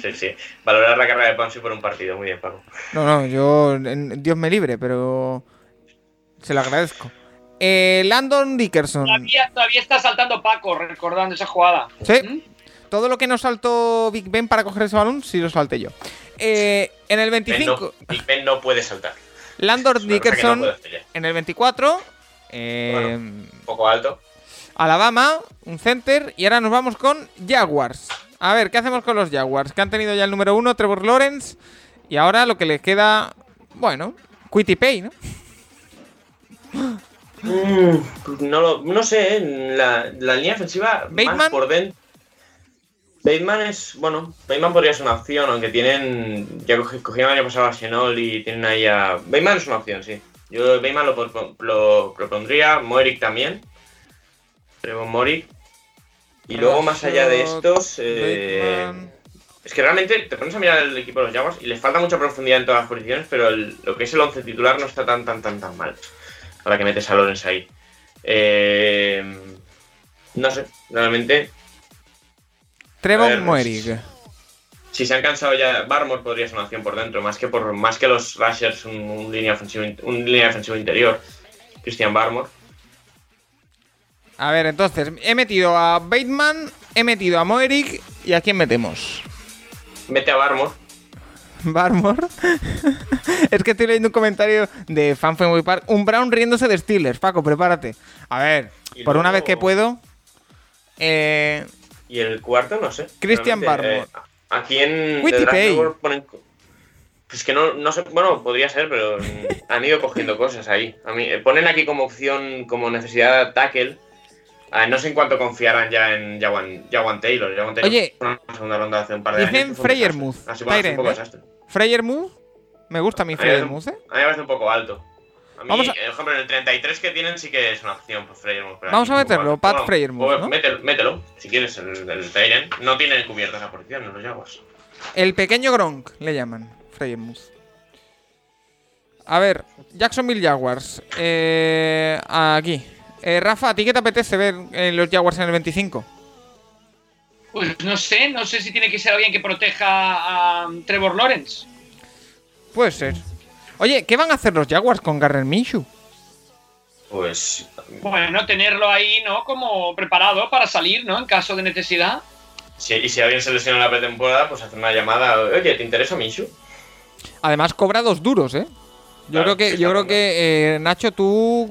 Sí, sí. Valorar la carrera de Ponzi por un partido. Muy bien, Paco. no, no, yo. en- Dios me libre, pero. Se lo agradezco. Eh, Landon Dickerson. Todavía, todavía está saltando Paco recordando esa jugada. Sí. ¿Mm? Todo lo que no saltó Big Ben para coger ese balón, sí lo salté yo. Eh, en el Ben 25, no, Big Ben no puede saltar. Landon no Dickerson. En el 24, eh, Un poco alto. Alabama, un center. Y ahora nos vamos con Jaguars. A ver, ¿qué hacemos con los Jaguars? Que han tenido ya el número uno, Trevor Lawrence. Y ahora lo que les queda, bueno, Quitty Pay, ¿no? Mm, no, lo- no sé, ¿eh? la, la línea ofensiva Bateman. más por dentro. Bateman es, bueno, Bateman podría ser una opción, aunque tienen, ya cogi- cogieron el año pasado a y tienen ahí a... Bateman es una opción, sí. Yo Bateman lo, pro- lo propondría, Moerick también. Trevor Moerick. Y luego más allá de estos, eh, es que realmente te pones a mirar el equipo de los Jaguars y les falta mucha profundidad en todas las posiciones, pero el- lo que es el 11 titular no está tan, tan, tan, tan mal. Ahora que metes a Lawrence ahí. Eh, no sé, realmente, Trevor Moerig. Si se han cansado ya, Barmore podría ser una opción por dentro, más que por más que los Rushers, un, un línea ofensivo, un línea defensivo interior. Christian Barmore. A ver, entonces, he metido a Bateman, he metido a Moerig. ¿Y a quién metemos? Mete a Barmore. Barmore. [laughs] es que estoy leyendo un comentario de Fanfenway Park. Un Brown riéndose de Steelers. Paco, prepárate. A ver, Y por una vez que puedo. Eh, Y el cuarto, no sé. Christian Barmore. eh, aquí en. Network ponen. Pues que no, no sé, bueno, podría ser, pero [laughs] han ido cogiendo cosas ahí. A mí, eh, ponen aquí como opción, como necesidad de tackle. Ah, no sé en cuánto confiarán ya en Jawan, Jawan Taylor. Jawan Taylor Oye, una segunda ronda hace un par de dicen años. Freyermuth. Así bueno, es un poco ¿eh? desastre. Freyermuth. Me gusta mi A mí me Freyermuth, ¿eh? a mí me parece un poco alto. A mí, Vamos a- eh, por ejemplo, en el 33 que tienen sí que es una opción por Freyermuth. pero Vamos aquí a meterlo. Pat Bueno, Freyermuth, pues ¿no? Mételo, mételo, si quieres, el, el Tyrant. No tiene cubierta esa posición en los Jaguars. El pequeño Gronk le llaman. Freyermuth. A ver, Jacksonville Jaguars. Eh, aquí. Eh, Rafa, ¿a ti qué te apetece ver los Jaguars en el 25? Pues no sé, no sé si tiene que ser alguien que proteja a Trevor Lawrence. Puede ser. Oye, ¿qué van a hacer los Jaguars con Garner Minshew? Pues Bueno, tenerlo ahí, ¿no? Como preparado para salir, ¿no? En caso de necesidad. Si, y si alguien se lesiona en la pretemporada, pues hacer una llamada. Oye, ¿te interesa Minshew? Además, cobra dos duros, ¿eh? Yo Claro, creo que, sí, yo creo que eh, Nacho, tú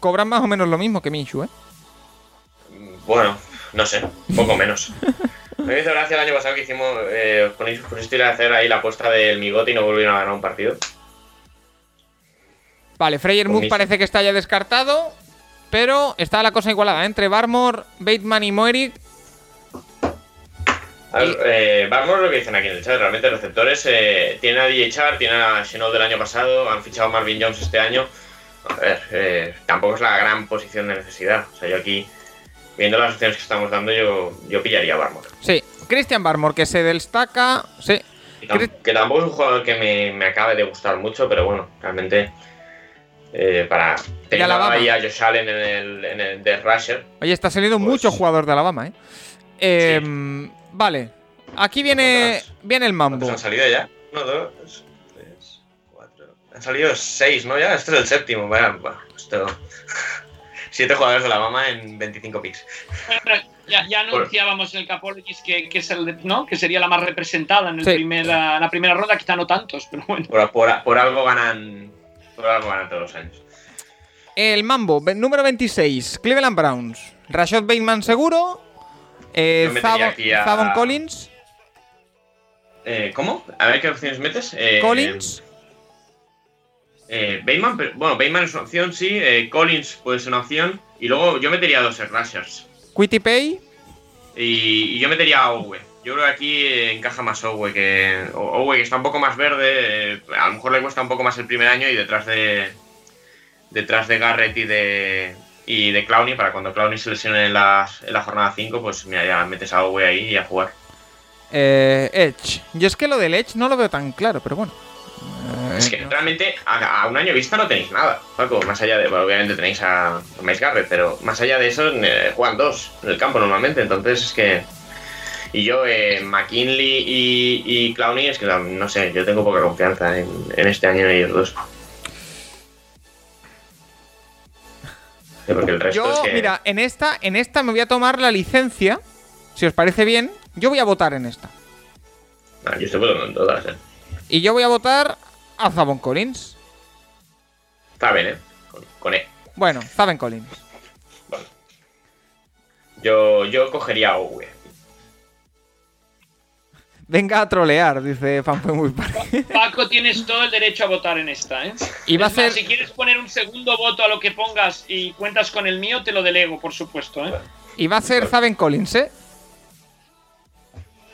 cobras más o menos lo mismo que Minshew, ¿eh? Bueno, no sé, poco menos. Me hizo gracia el año pasado que hicimos. Eh, con pusisteis a hacer ahí la apuesta del migote y no volvieron a ganar un partido. Vale, Freyer Mood parece que está ya descartado, pero está la cosa igualada entre Barmore, Bateman y ver, Y- eh, a lo que dicen aquí en el chat. Realmente, receptores eh, tienen a DJ Char, tienen a Shenault del año pasado, han fichado a Marvin Jones este año. A ver, eh, tampoco es la gran posición de necesidad. O sea, yo aquí, viendo las opciones que estamos dando, yo, yo pillaría a Barmore. Sí, Christian Barmore, que se destaca. Sí, que tampoco es un jugador que me, me acabe de gustar mucho, pero bueno, realmente eh, para tener ahí a Josh Allen en el, en el Death Rusher, oye, está saliendo Pues- mucho jugador de Alabama, ¿eh? Eh, Vale, aquí viene, viene el mambo. ¿cuántos han salido ya? Uno, dos, tres, cuatro. Han salido seis, ¿no? Ya, este es el séptimo. Bueno, esto. [laughs] Siete jugadores de Alabama en 25 picks. Ya, ya anunciábamos en el Capologist que, que, es el, ¿no? que sería la más representada en, el Sí. primera, en la primera ronda, quizá no tantos, pero bueno. Por, por- por algo ganan. Algo ganan todos los años. El mambo, número 26, Cleveland Browns. Rashad Bateman seguro. Eh, Zavon, aquí a- Zavon Collins. Eh, ¿Cómo? A ver qué opciones metes. Eh, Collins. Eh, Bateman, pero- bueno, Bateman es una opción, sí. eh, Collins puede ser una opción. Y luego yo metería a dos rushers. Quitty Pay. Y, y yo metería a Owe. Yo creo que aquí encaja más Owe que. Owe que está un poco más verde. eh, a lo mejor le cuesta un poco más el primer año y detrás de. Detrás de Garrett y de. y de Clowny para cuando Clowny se lesione en, las- en la jornada 5, pues mira, ya metes a Owe ahí y a jugar. Eh, Edge. Yo es que lo del Edge no lo veo tan claro, pero bueno. Eh, Es que realmente a, a un año vista no tenéis nada, Paco, más allá de, bueno, obviamente tenéis a, a Miles Garrett, pero más allá de eso eh, juegan dos en el campo normalmente, entonces es que... Y yo, eh, McKinley y, y Clowney, es que no sé, yo tengo poca confianza en, en este año en ellos dos. Sí, Porque el resto Yo, es que... mira, en esta, en esta me voy a tomar la licencia. Si os parece bien, yo voy a votar en esta. Ah, yo estoy votando en todas, eh. Y yo voy a votar a Zabon Collins. Está bien, ¿eh? Con, con E. Bueno, Zaben Collins. Yo, yo cogería a Owe. Venga a trolear, dice Fanfue muy. Paco, tienes todo el derecho a votar en esta, ¿eh? Y va a Es más, ser. Si quieres poner un segundo voto a lo que pongas y cuentas con el mío, te lo delego, por supuesto, ¿eh? Y va a ser Zaben Collins, ¿eh?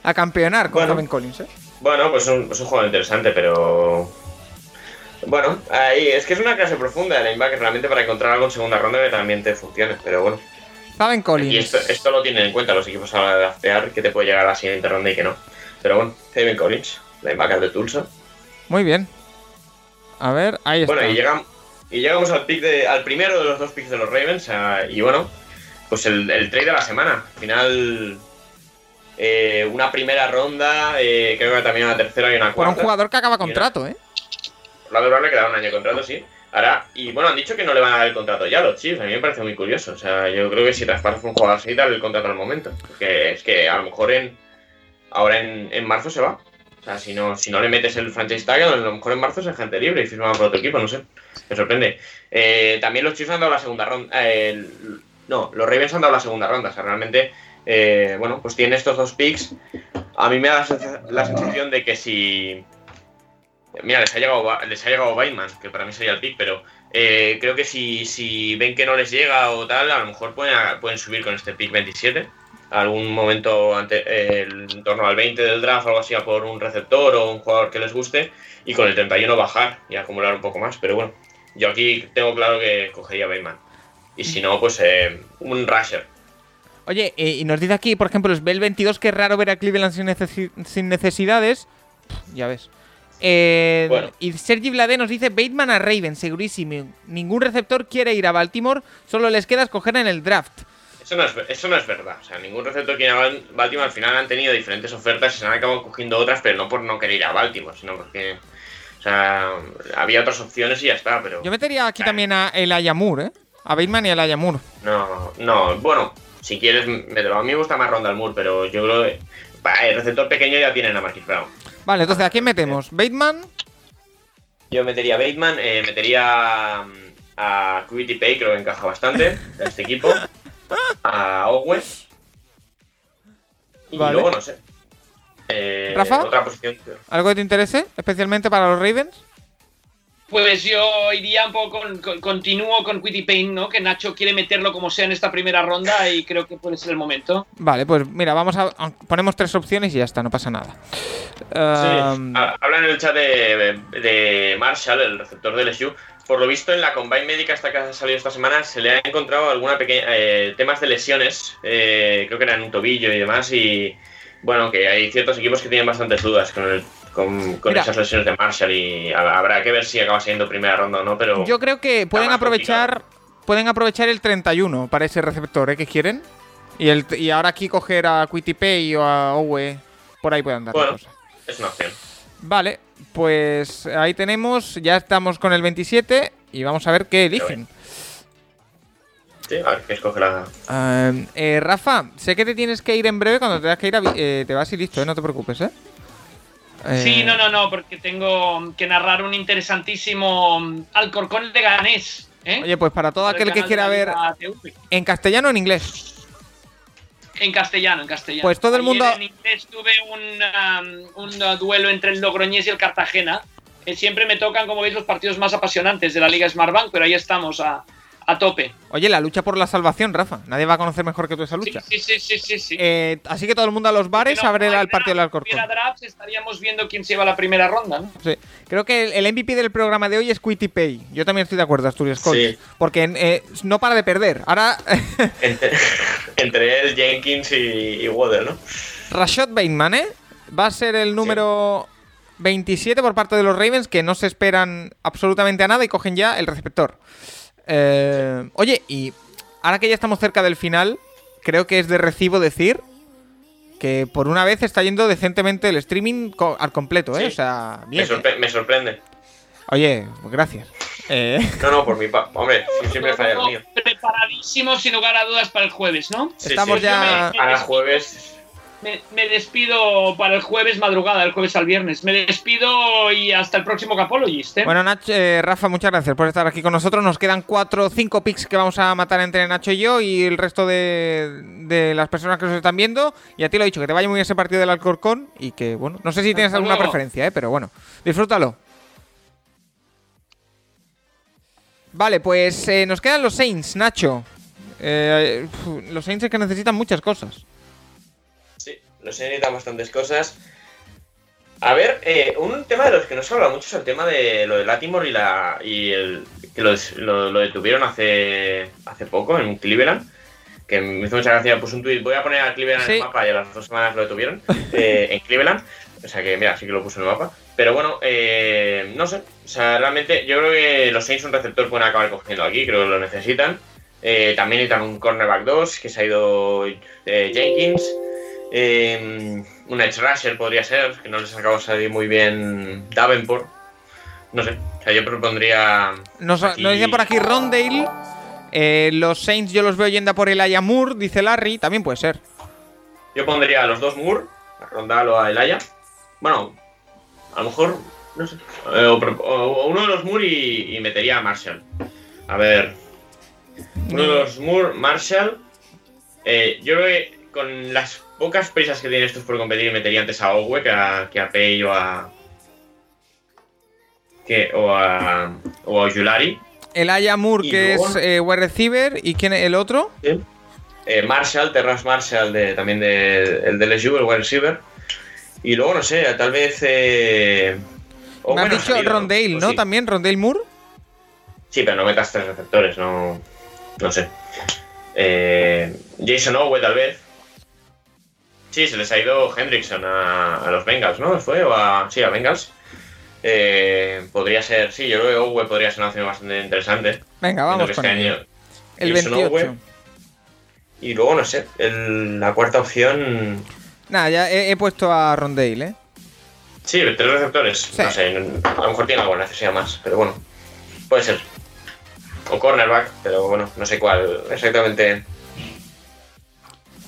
A campeonar con Bueno. Zaben Collins, ¿eh? Bueno, pues es un, es un juego interesante, pero. Bueno, ahí es que es una clase profunda de linebacker realmente para encontrar algo en segunda ronda que también te funcione, pero bueno. Zaben Y Collins. esto, esto lo tienen en cuenta los equipos a la hora de draftear, que te puede llegar a la siguiente ronda y que no. Pero bueno, Kevin Collins, linebacker de Tulsa. Muy bien. A ver, ahí está. Bueno, y, llegamos y llegamos al pick de, al primero de los dos picks de los Ravens. ah, y bueno, pues el, el trade de la semana. Al final, eh, una primera ronda, eh, creo que también una tercera y una Por un cuarta. jugador que acaba contrato, ¿eh? Por la que le da un año de contrato, sí. Ahora, y bueno, han dicho que no le van a dar el contrato ya a los Chiefs. A mí me parece muy curioso. O sea, yo creo que si traspasas un jugador así, dale el contrato al momento. Porque es que a lo mejor en ahora en, en marzo se va. O sea, si no, si no le metes el franchise tag, a lo mejor en marzo es gente libre y firma por otro equipo, no sé. Me sorprende. Eh, también los Chiefs han dado la segunda ronda. eh, no, los Ravens han dado la segunda ronda. O sea, realmente, eh, bueno, pues tienen estos dos picks. A mí me da la la sensación de que si. Mira, les ha llegado, les ha llegado Bateman, que para mí sería el pick, pero eh, creo que si, si ven que no les llega o tal, a lo mejor pueden, pueden subir con este pick 27. Algún momento ante, eh, en torno al 20 del draft, algo así, a por un receptor o un jugador que les guste, y con el 31 bajar y acumular un poco más. Pero bueno, yo aquí tengo claro que cogería Bateman. Y si no, pues eh, un rusher. Oye, eh, y nos dice aquí, por ejemplo, Sbel 22 que es raro ver a Cleveland sin, necesi- sin necesidades. Pff, ya ves. Eh, Bueno. Y Sergi Vlade nos dice Bateman a Raven, segurísimo. Ningún receptor quiere ir a Baltimore, solo les queda escoger en el draft. Eso no, es, eso no es verdad. O sea, ningún receptor que ir a Bal- Baltimore al final han tenido diferentes ofertas y se han acabado cogiendo otras, pero no por no querer ir a Baltimore, sino porque. O sea, había otras opciones y ya está, pero. Yo metería aquí también a el Ayamur, ¿eh? A Bateman y el Ayamur. No, no, bueno, si quieres, mételo. A mí me gusta más Ronda Moore, pero yo creo que. El receptor pequeño ya tienen a Marquis Brown. Vale, entonces, ¿a quién metemos? ¿Bateman? Yo metería a Bateman, eh, metería mm, a Quitty Pay, creo que encaja bastante en este equipo. A Owen. Y Vale. luego no sé. Eh, ¿Rafa? Otra posición. ¿Algo que te interese? Especialmente para los Ravens. Pues yo iría un poco con, con- continúo con Quitty Payne, ¿no? Que Nacho quiere meterlo como sea en esta primera ronda y creo que puede ser el momento. Vale, pues mira, vamos a. Ponemos tres opciones y ya está, no pasa nada. Um, Hablan en el chat de, de Marshall, el receptor del LSU. Por lo visto, en la combine médica esta que ha salido esta semana se le ha encontrado alguna pequeña eh, temas de lesiones. eh, creo que era en un tobillo y demás. Y bueno, que hay ciertos equipos que tienen bastantes dudas con, el- con, con Mira. esas lesiones de Marshall. Y ha- habrá que ver si acaba siendo primera ronda o no. Pero Yo creo que pueden aprovechar pueden aprovechar el 31 para ese receptor, ¿eh? Que quieren. Y, el, y ahora aquí coger a Quitipay o a Owe. Por ahí pueden dar Bueno. es una opción. Vale, pues ahí tenemos. Ya estamos con el 27 y vamos a ver qué eligen. Sí, a ver qué escoge la. Eh, Rafa, sé que te tienes que ir en breve. Cuando tengas que ir, avi- eh, te vas y listo, ¿eh? No te preocupes, ¿eh? Sí, Eh, no, no, no, porque tengo que narrar un interesantísimo mm, Alcorcón Leganés. ¿eh? Oye, pues para todo Para aquel que quiera de ver en castellano o en inglés. En castellano, en castellano. Pues todo el Ayer mundo- En inglés tuve un, um, un, uh, duelo entre el Logroñés y el Cartagena. Eh, siempre me tocan, como veis, los partidos más apasionantes de la Liga Smartbank, pero ahí estamos a, a tope. Oye, la lucha por la salvación, Rafa. Nadie va a conocer mejor que tú esa Sí, lucha. sí, sí, sí, sí. sí. Eh, así que todo el mundo a los bares Si no a ver el, partido del Alcorcón. hubiera drafts, estaríamos viendo quién se lleva la primera ronda, ¿no? Sí. Creo que el, MVP del programa de hoy es Quitty Pay. Yo también estoy de acuerdo, Asturias Colts. Sí. Porque eh, no para de perder. Ahora, [laughs] Entre, entre él, Jenkins y, y Waddle, ¿no? Rashad Bateman, ¿eh? Va a ser el número 27 por parte de los Ravens, que no se esperan absolutamente a nada y cogen ya el receptor. Eh, oye, y ahora que ya estamos cerca del final, creo que es de recibo decir que por una vez está yendo decentemente el streaming co- al completo, ¿eh? Sí. O sea, Me, bien. ¿eh? sorpre- me sorprende. Oye, gracias. Eh, [laughs] No, no, por mi pa. Hombre, sí, siempre falla el mío. Preparadísimo, sin lugar a dudas, para el jueves, ¿no? Sí, Estamos sí. ya- Ahora jueves. Me, me despido para el jueves madrugada, el jueves al viernes. Me despido y hasta el próximo Capologist, ¿eh? Bueno, Nacho, eh, Rafa, muchas gracias por estar aquí con nosotros. Nos quedan cuatro o cinco picks que vamos a matar entre Nacho y yo y el resto de, de las personas que nos están viendo. Y a ti lo he dicho, que te vaya muy bien ese partido del Alcorcón y que, bueno, no sé si tienes Hasta alguna luego. preferencia, ¿eh? pero bueno, disfrútalo. Vale, pues eh, nos quedan los Saints, Nacho. Eh, los Saints es que necesitan muchas cosas. Sí, no se necesitan bastantes cosas. A ver, eh, un tema de los que no se habla mucho es el tema de lo de Latimore y la y el que lo, des- lo- lo detuvieron hace hace poco en Cleveland. Que me hizo mucha gracia, puse un tweet, voy a poner a Cleveland en el mapa y a las dos semanas lo detuvieron eh, en Cleveland. O sea que, mira, sí que lo puse en el mapa. Pero bueno, eh, no sé. O sea, realmente yo creo que los Saints un receptor pueden acabar cogiendo aquí, creo que lo necesitan. Eh, también necesitan un cornerback 2, que se ha ido eh, Jenkins. Eh, un edge rusher podría ser, que no les acaba de salir muy bien Davenport. No sé, o sea, yo propondría. Nos, aquí- nos dicen por aquí Rondale. Eh, los Saints yo los veo yendo por el Moore, dice Larry. También puede ser. Yo pondría a los dos Moore, a Rondal o a Elaya. Bueno, a lo mejor, no sé. eh, o uno de los Moore y, y metería a Marshall. A ver. Uno de los Moore, Marshall. eh, yo creo que con las pocas prisas que tienen estos por competir, metería antes a Owe que a, que a Pei o a. Que, o a. O a Yulari. El Aya Moore, que luego- es eh, wide receiver. ¿Y quién es el otro? Eh, Marshall, Terras Marshall, de, también de, el de LSU, el wide receiver. Y luego, no sé, tal vez. Eh, Me has dicho salido, Rondale, O ¿no? sí. También, Rondale Moore. Sí, pero no metas tres receptores, no. No sé. Eh, Jason Owe, tal vez. Sí, se les ha ido Hendrickson a, a los Bengals, ¿no? ¿Fue? O a, sí, a Bengals. Eh, podría ser, sí, yo creo que Owe podría ser una opción bastante interesante. Venga, vamos con este año El Jason 28. Owe. Y luego, no sé, el- la cuarta opción. Nada, ya he, he puesto a Rondale, ¿eh? Sí, tres receptores. Sí. No sé, a lo mejor tiene alguna necesidad más, pero bueno, puede ser. O cornerback, pero bueno, no sé cuál exactamente.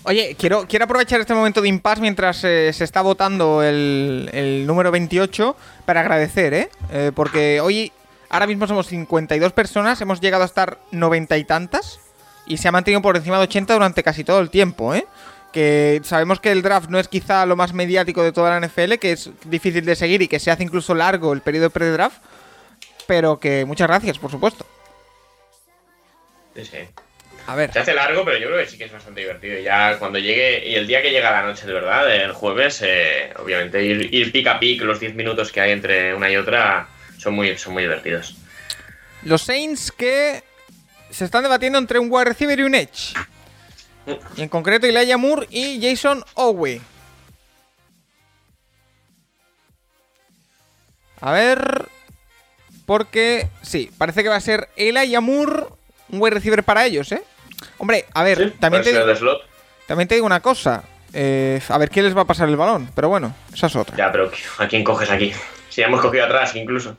Oye, quiero, quiero aprovechar este momento de impasse mientras eh, se está votando el, el número 28 para agradecer, ¿eh? Eh, Porque hoy, ahora mismo somos 52 personas, hemos llegado a estar noventa y tantas y se ha mantenido por encima de 80 durante casi todo el tiempo, ¿eh? Que sabemos que el draft no es quizá lo más mediático de toda la NFL, que es difícil de seguir y que se hace incluso largo el periodo pre-draft, pero que muchas gracias, por supuesto. Sí, sí. A ver. Se hace largo, pero yo creo que sí que es bastante divertido. Ya cuando llegue, y el día que llega la noche de verdad, el jueves, eh, obviamente ir, ir pick a pick, los 10 minutos que hay entre una y otra, son muy, son muy divertidos. Los Saints que se están debatiendo entre un wide receiver y un edge. Y en concreto Elijah Moore y Jason Owe. A ver. Porque sí, parece que va a ser Elijah Moore un wide receiver para ellos, ¿eh? Hombre, a ver, Sí, también, te, también digo una cosa. Eh, a ver quién les va a pasar el balón, pero bueno, esa es otra. Ya, pero ¿a quién coges aquí? Si ya hemos cogido atrás, incluso.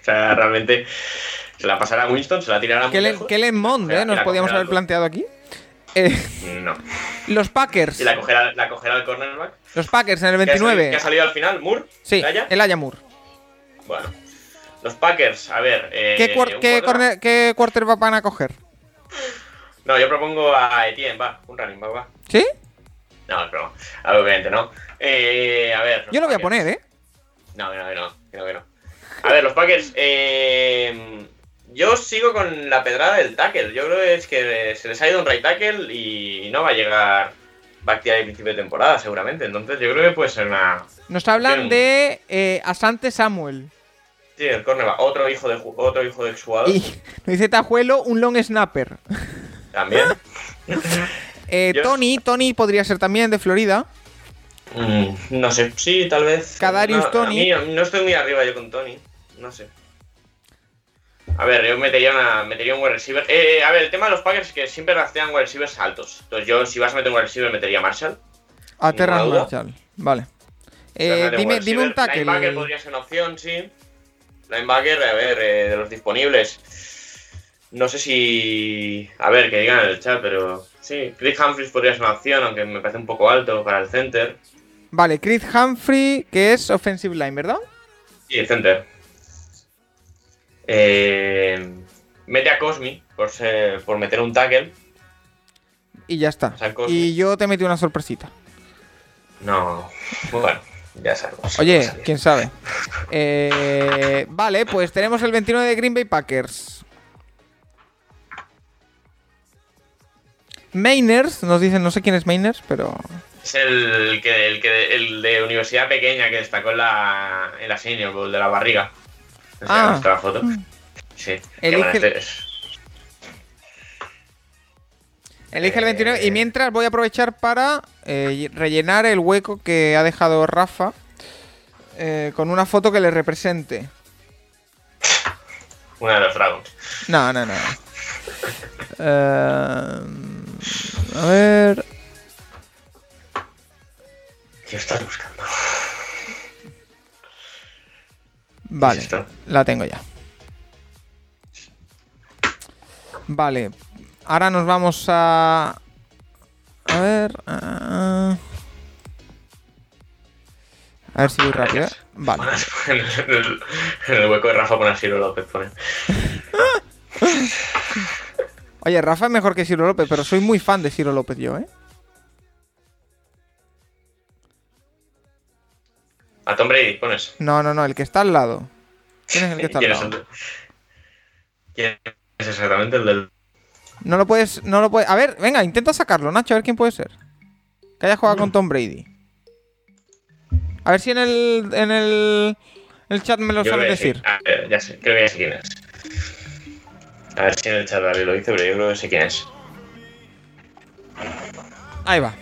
O sea, realmente se la pasará a Winston, se la tirará Kellen, lejos. Kellen Mond, Mira, ¿eh? Nos podíamos haber planteado aquí. Eh, No. los Packers. Y la cogerá, la cogerá el cornerback. Los Packers en el ¿Qué ha salido- 29. ¿Qué ha salido al final? ¿Moore? Sí, ¿Elijah? el Ayamur. Bueno. Los Packers, a ver. eh, ¿Qué, cuar- un qué, corner- qué quarterback van a coger? No, yo propongo a Etienne, va. Un running back, va. ¿Sí? No, es broma. Obviamente no. Eh, a ver. Yo lo voy a poner, ¿eh? No, que no, que no, que no, que no. A ver, los Packers. eh, yo sigo con la pedrada del tackle. Yo creo que es que se les ha ido un right tackle y no va a llegar Bakhtiari a principio de temporada, seguramente. Entonces yo creo que puede ser una. Nos hablan de eh, Asante Samuel. Sí, el cornerback. Otro hijo de otro hijo de exjugador. Y [laughs] nos dice Tajuelo un long snapper. También. [laughs] Eh, Tony, Tony podría ser también de Florida. Mm, no sé, sí, tal vez. Kadarius no, a mí no estoy muy arriba yo con Tony. No sé. A ver, yo metería, una, metería un wide receiver. Eh, a ver, el tema de los Packers es que siempre rastrean wide receivers altos. Entonces yo, si vas a meter un wide receiver, metería Marshall. A Terran. Marshall. Vale. Eh, dime, dime un receiver, Linebacker tackle. podría ser una opción, sí. Linebacker, a ver, eh, de los disponibles. No sé si. A ver, que digan en el chat, pero. Sí, Chris Humphries podría ser una opción, aunque me parece un poco alto para el center. Vale, Chris Humphrey, que es offensive line, ¿verdad? Sí, el center. Eh, mete a Cosmi por, ser- por meter un tackle. Y ya está. O sea, Cosmi. Y yo te metí una sorpresita. No. Bueno, ya sabemos. Oye, quién sabe. Eh, vale, pues tenemos el 29 de Green Bay Packers. Mainers, nos dicen, no sé quién es Mainers, pero. Es el que, el que el de universidad pequeña que destacó en la, en la Senior Bowl de la barriga. No sé, Ah. ¿has visto la foto? Sí. que Elige- es- Elige el Eh. 29. Y mientras voy a aprovechar para eh, rellenar el hueco que ha dejado Rafa eh, con una foto que le represente. Una de los Dragons. No, no, no. [laughs] Eh, a ver. ¿Qué estás buscando? Vale, la tengo ya. Vale, ahora nos vamos a. A ver. A ver si voy rápido. ¿eh? Vale. En el, en el hueco de Rafa pone a Ciro López. Pone. Oye, Rafa es mejor que Ciro López, pero soy muy fan de Ciro López yo, ¿eh? A Tom Brady pones. No, no, no, el que está al lado. ¿Quién es el que está al ¿Quién es, lado? ¿Quién es exactamente el del.? No lo puedes, no lo puedes. A ver, venga, intenta sacarlo, Nacho, a ver quién puede ser. Que haya jugado con Tom Brady. A ver si en el, en el, el chat me lo saben creo que sí. decir. Ah, eh, ya sé, creo que ya sé quién es. A ver si en el chat lo dice, pero yo creo que sé quién es. Ahí va.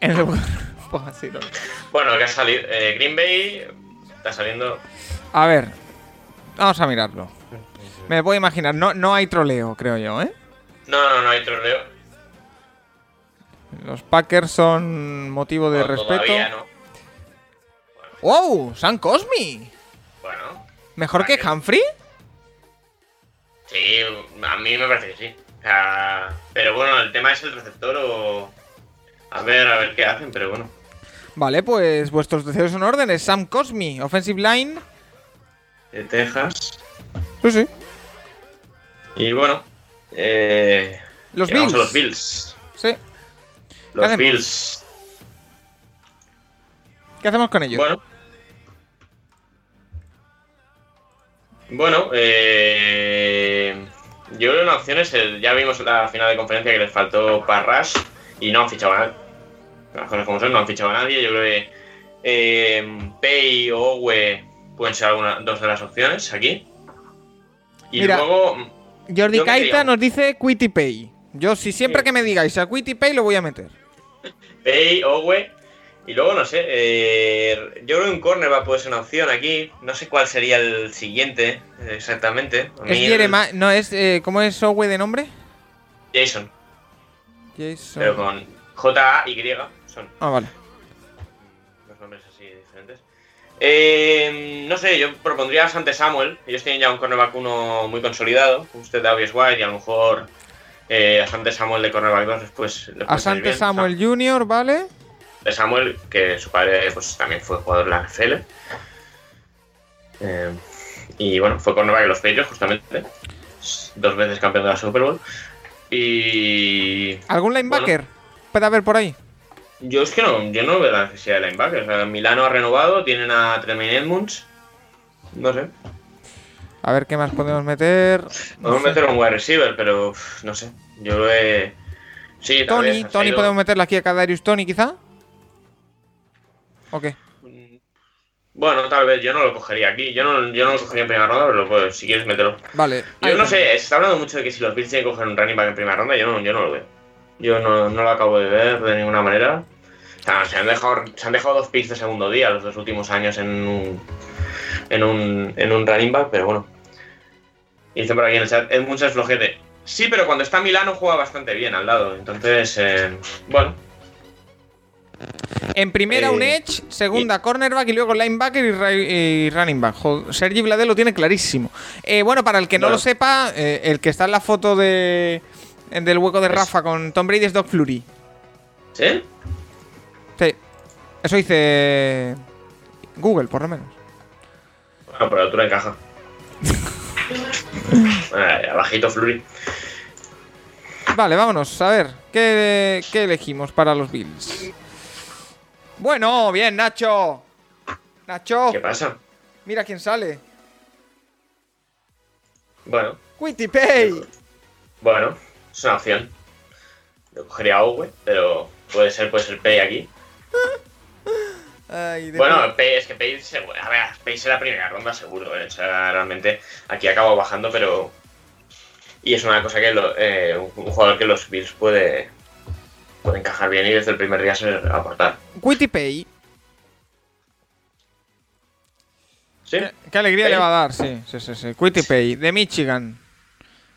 En el... Pues. [laughs] Bueno, que ha salido. eh, Green Bay está saliendo. A ver, vamos a mirarlo. Me puedo imaginar, no, no hay troleo, creo yo, ¿eh? No, no, no hay troleo. Los Packers son motivo de No, respeto. Todavía no. ¡Wow! ¡San Cosmi! Bueno, ¿Mejor que. Humphrey? Sí, a mí me parece que sí. O sea, pero bueno, el tema es el receptor o. A ver, a ver qué hacen, pero bueno. Vale, pues vuestros deseos son órdenes. Sam Cosmi, offensive line. De Texas. Sí, sí. Y bueno. Eh, Los Bills. a los Bills. Sí. Los? Bills. ¿Qué hacemos con ellos? Bueno. Bueno, eh, yo creo que una opción es el. Ya vimos la final de conferencia que les faltó Parras y no han fichado a nadie. Las cosas como son, no han fichado a nadie. Yo creo que eh, Pei o Owe pueden ser alguna, dos de las opciones aquí. Y Mira. luego. Jordi diría- nos dice Quitty Pay. Yo, si siempre Sí. que me digáis a Quitty Pay, lo voy a meter. Pei, Owe. Y luego, no sé, eh, yo creo que un corner va a poder ser una opción aquí. No sé cuál sería el siguiente exactamente. A Es mí el- Jerema... No, es... eh, ¿Cómo es Owe de nombre? Jason, Jason... pero con J-A-Y son Ah, vale. los nombres así diferentes. Eh, no sé, yo propondría a Sante Samuel. Ellos tienen ya un cornerback uno muy consolidado. Usted Davis White y a lo mejor eh, a Sante Samuel de cornerback 2 después. Asante. Samuel Jr., ¿vale? De Samuel, que su padre pues, también fue jugador de la NFL. Eh, y bueno, fue cornerback de los Patriots, justamente. Dos veces campeón de la Super Bowl. Y. ¿Algún linebacker? ¿Puede haber por ahí? Yo es que no, yo no veo la necesidad de linebacker. O sea, Milano ha renovado, tienen a Tremaine Edmunds. No sé. A ver qué más podemos meter. No Podemos meter un wide receiver, pero no sé. Yo lo he. Sí, Tony, vez, Tony, podemos meterle aquí a Kadarius Tony, quizá. ¿O qué? Bueno, tal vez. Yo no lo cogería aquí. Yo no, yo no lo cogería en primera ronda, pero lo puedo- si quieres meterlo. Vale. Yo no sé, se está hablando mucho de que si los Bills tienen que coger un running back en primera ronda, yo no, yo no lo veo. Yo no, no lo acabo de ver de ninguna manera. O sea, se han dejado, se han dejado dos picks de segundo día los dos últimos años en un, en un, en un running back, pero bueno. Y dicen por aquí en el chat, es mucho flojete. Sí, pero cuando está Milano juega bastante bien al lado. Entonces, eh, bueno, En primera un Eh, edge, segunda cornerback y luego linebacker y, ra- y running back. Jo- Sergi lo tiene clarísimo. Eh, bueno, para el que no lo sepa, eh, el que está en la foto de del hueco de Es- Rafa con Tom Brady es Doc Flurry. ¿sí? Sí. Eso dice Google, por lo menos. Bueno, por la altura encaja. Abajito Flurry. Vale, vámonos. A ver, ¿qué, qué elegimos para los Bills? Bueno, bien, Nacho. Nacho, ¿Qué pasa? mira quién sale. Bueno, Pay. Bueno, es una opción. Yo cogería a Owe, pero puede ser, puede ser Pay aquí. Ay, Bueno, Pay, es que Pay, se- a ver, Pay será la primera ronda seguro. ¿eh? O sea, realmente aquí acabo bajando, pero. Y es una cosa que lo- eh, un un jugador que los Bills puede, puede encajar bien y desde el primer día se aportar. Quitty Pay. ¿Sí? Qué, qué alegría Pay. le va a dar, sí, sí, sí, sí. Quitty Pay, de Michigan.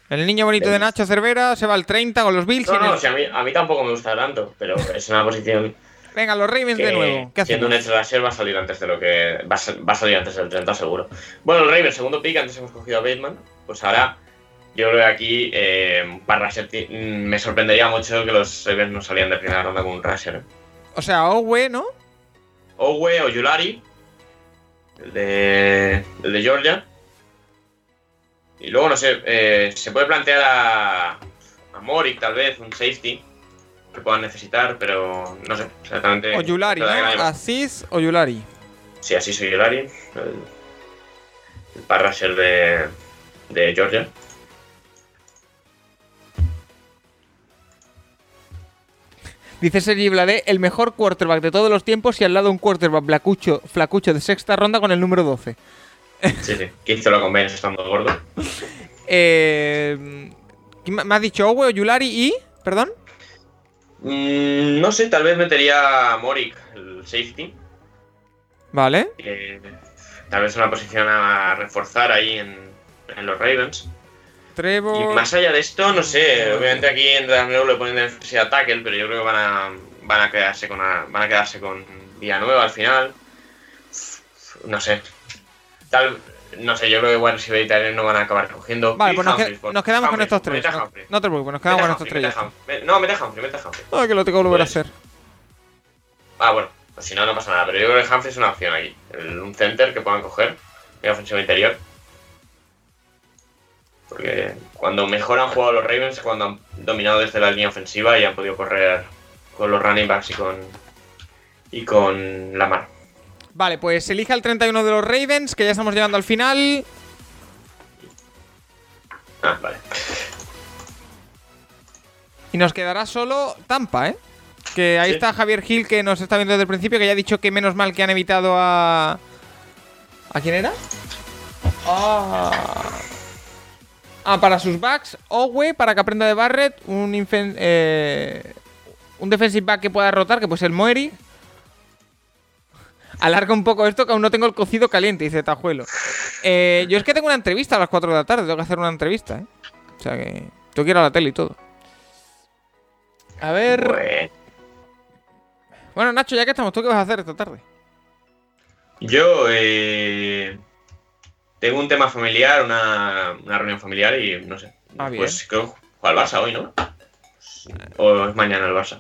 El niño bonito de Nacho Cervera se va al 30 con los Bills. y No, no, el- si a, mí, a mí tampoco me gusta tanto, pero es una posición Venga, los Ravens que de nuevo. ¿Qué siendo un hacemos? edge rusher va a salir antes de lo que va a, ser- va a salir antes del 30 seguro. Bueno, el Ravens segundo pick, antes hemos cogido a Bateman, pues ahora yo creo que aquí eh, para rusher ti- mm, me sorprendería mucho que los Ravens no salían de primera ronda con un rusher. ¿eh? O sea, Owe, ¿no? Owe o Yulari, el de, el de Georgia. Y luego, no sé, eh, se puede plantear a, a Morik tal vez, un safety que puedan necesitar, pero no sé exactamente. O Yulari, ¿no? Aziz o Yulari. Sí, así soy Yulari, el, el parrasher de, de Georgia. Dice Sergi Blade, el mejor quarterback de todos los tiempos y al lado un quarterback flacucho, flacucho de sexta ronda con el número 12. Sí, sí, que hizo la convention estando gordo. [laughs] Eh, ¿quién me has dicho Owe o Yulari y... ¿Perdón? Mm, no sé, tal vez metería a Morik, el safety. Vale. que tal vez una posición a reforzar ahí en, en los Ravens. Y más allá de esto, no sé, obviamente aquí en Nuevo le ponen defensiva tackle, pero yo creo que van a, van a quedarse con a- van a quedarse con Villanueva al final. No sé. Tal, no sé, yo creo que wide receiver y no van a acabar cogiendo. Vale, pues nos, que- por- nos quedamos con estos tres. No, no te preocupes, nos quedamos con estos tres. mete. No, mete a Humphrey, mete a Humphrey. Ay, que lo tengo que volver a hacer. Ah, bueno, pues si no, no pasa nada. Pero yo creo que Humphrey es una opción aquí. El- un center que puedan coger. En ofensivo interior. Porque cuando mejor han jugado los Ravens es cuando han dominado desde la línea ofensiva y han podido correr con los running backs y con. y con Lamar. Vale, pues elija el 31 de los Ravens, que ya estamos llegando al final. Ah, vale. Y nos quedará solo Tampa, ¿eh? Que ahí Sí. está Javier Gil, que nos está viendo desde el principio, que ya ha dicho que menos mal que han evitado a... ¿A quién era? Ah, ah para sus backs, Owe, para que aprenda de Barrett, un, eh, un defensive back que pueda rotar, que puede ser Moeri. Alarga un poco esto, que aún no tengo el cocido caliente, dice Tajuelo. Eh, yo es que tengo una entrevista a las 4 de la tarde, tengo que hacer una entrevista, ¿eh? O sea que ir a la tele y todo. A ver... Bueno. Bueno, Nacho, ya que estamos, ¿tú qué vas a hacer esta tarde? Yo eh, tengo un tema familiar, una, una reunión familiar y no sé. Ah. Pues creo que juega el Barça hoy, ¿no? O es mañana el Barça.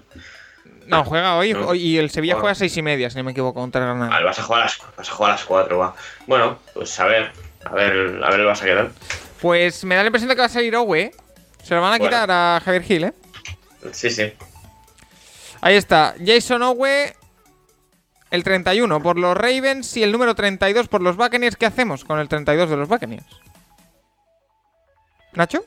No, juega hoy, No. hoy y el Sevilla juega a seis y media, si no me equivoco, contra Ah, Granada. el Barça juega a las, vas a jugar a las 4, va. Bueno, pues a ver, a ver, a ver el Barça qué tal. Pues me da la impresión de que va a salir Owe, ¿eh? Se lo van a Bueno. quitar a Javier Gil, ¿eh? Sí, sí. Ahí está, Jason Owe, el 31 por los Ravens y el número 32 por los Buccaneers. ¿Qué hacemos con el 32 de los Buccaneers? Nacho.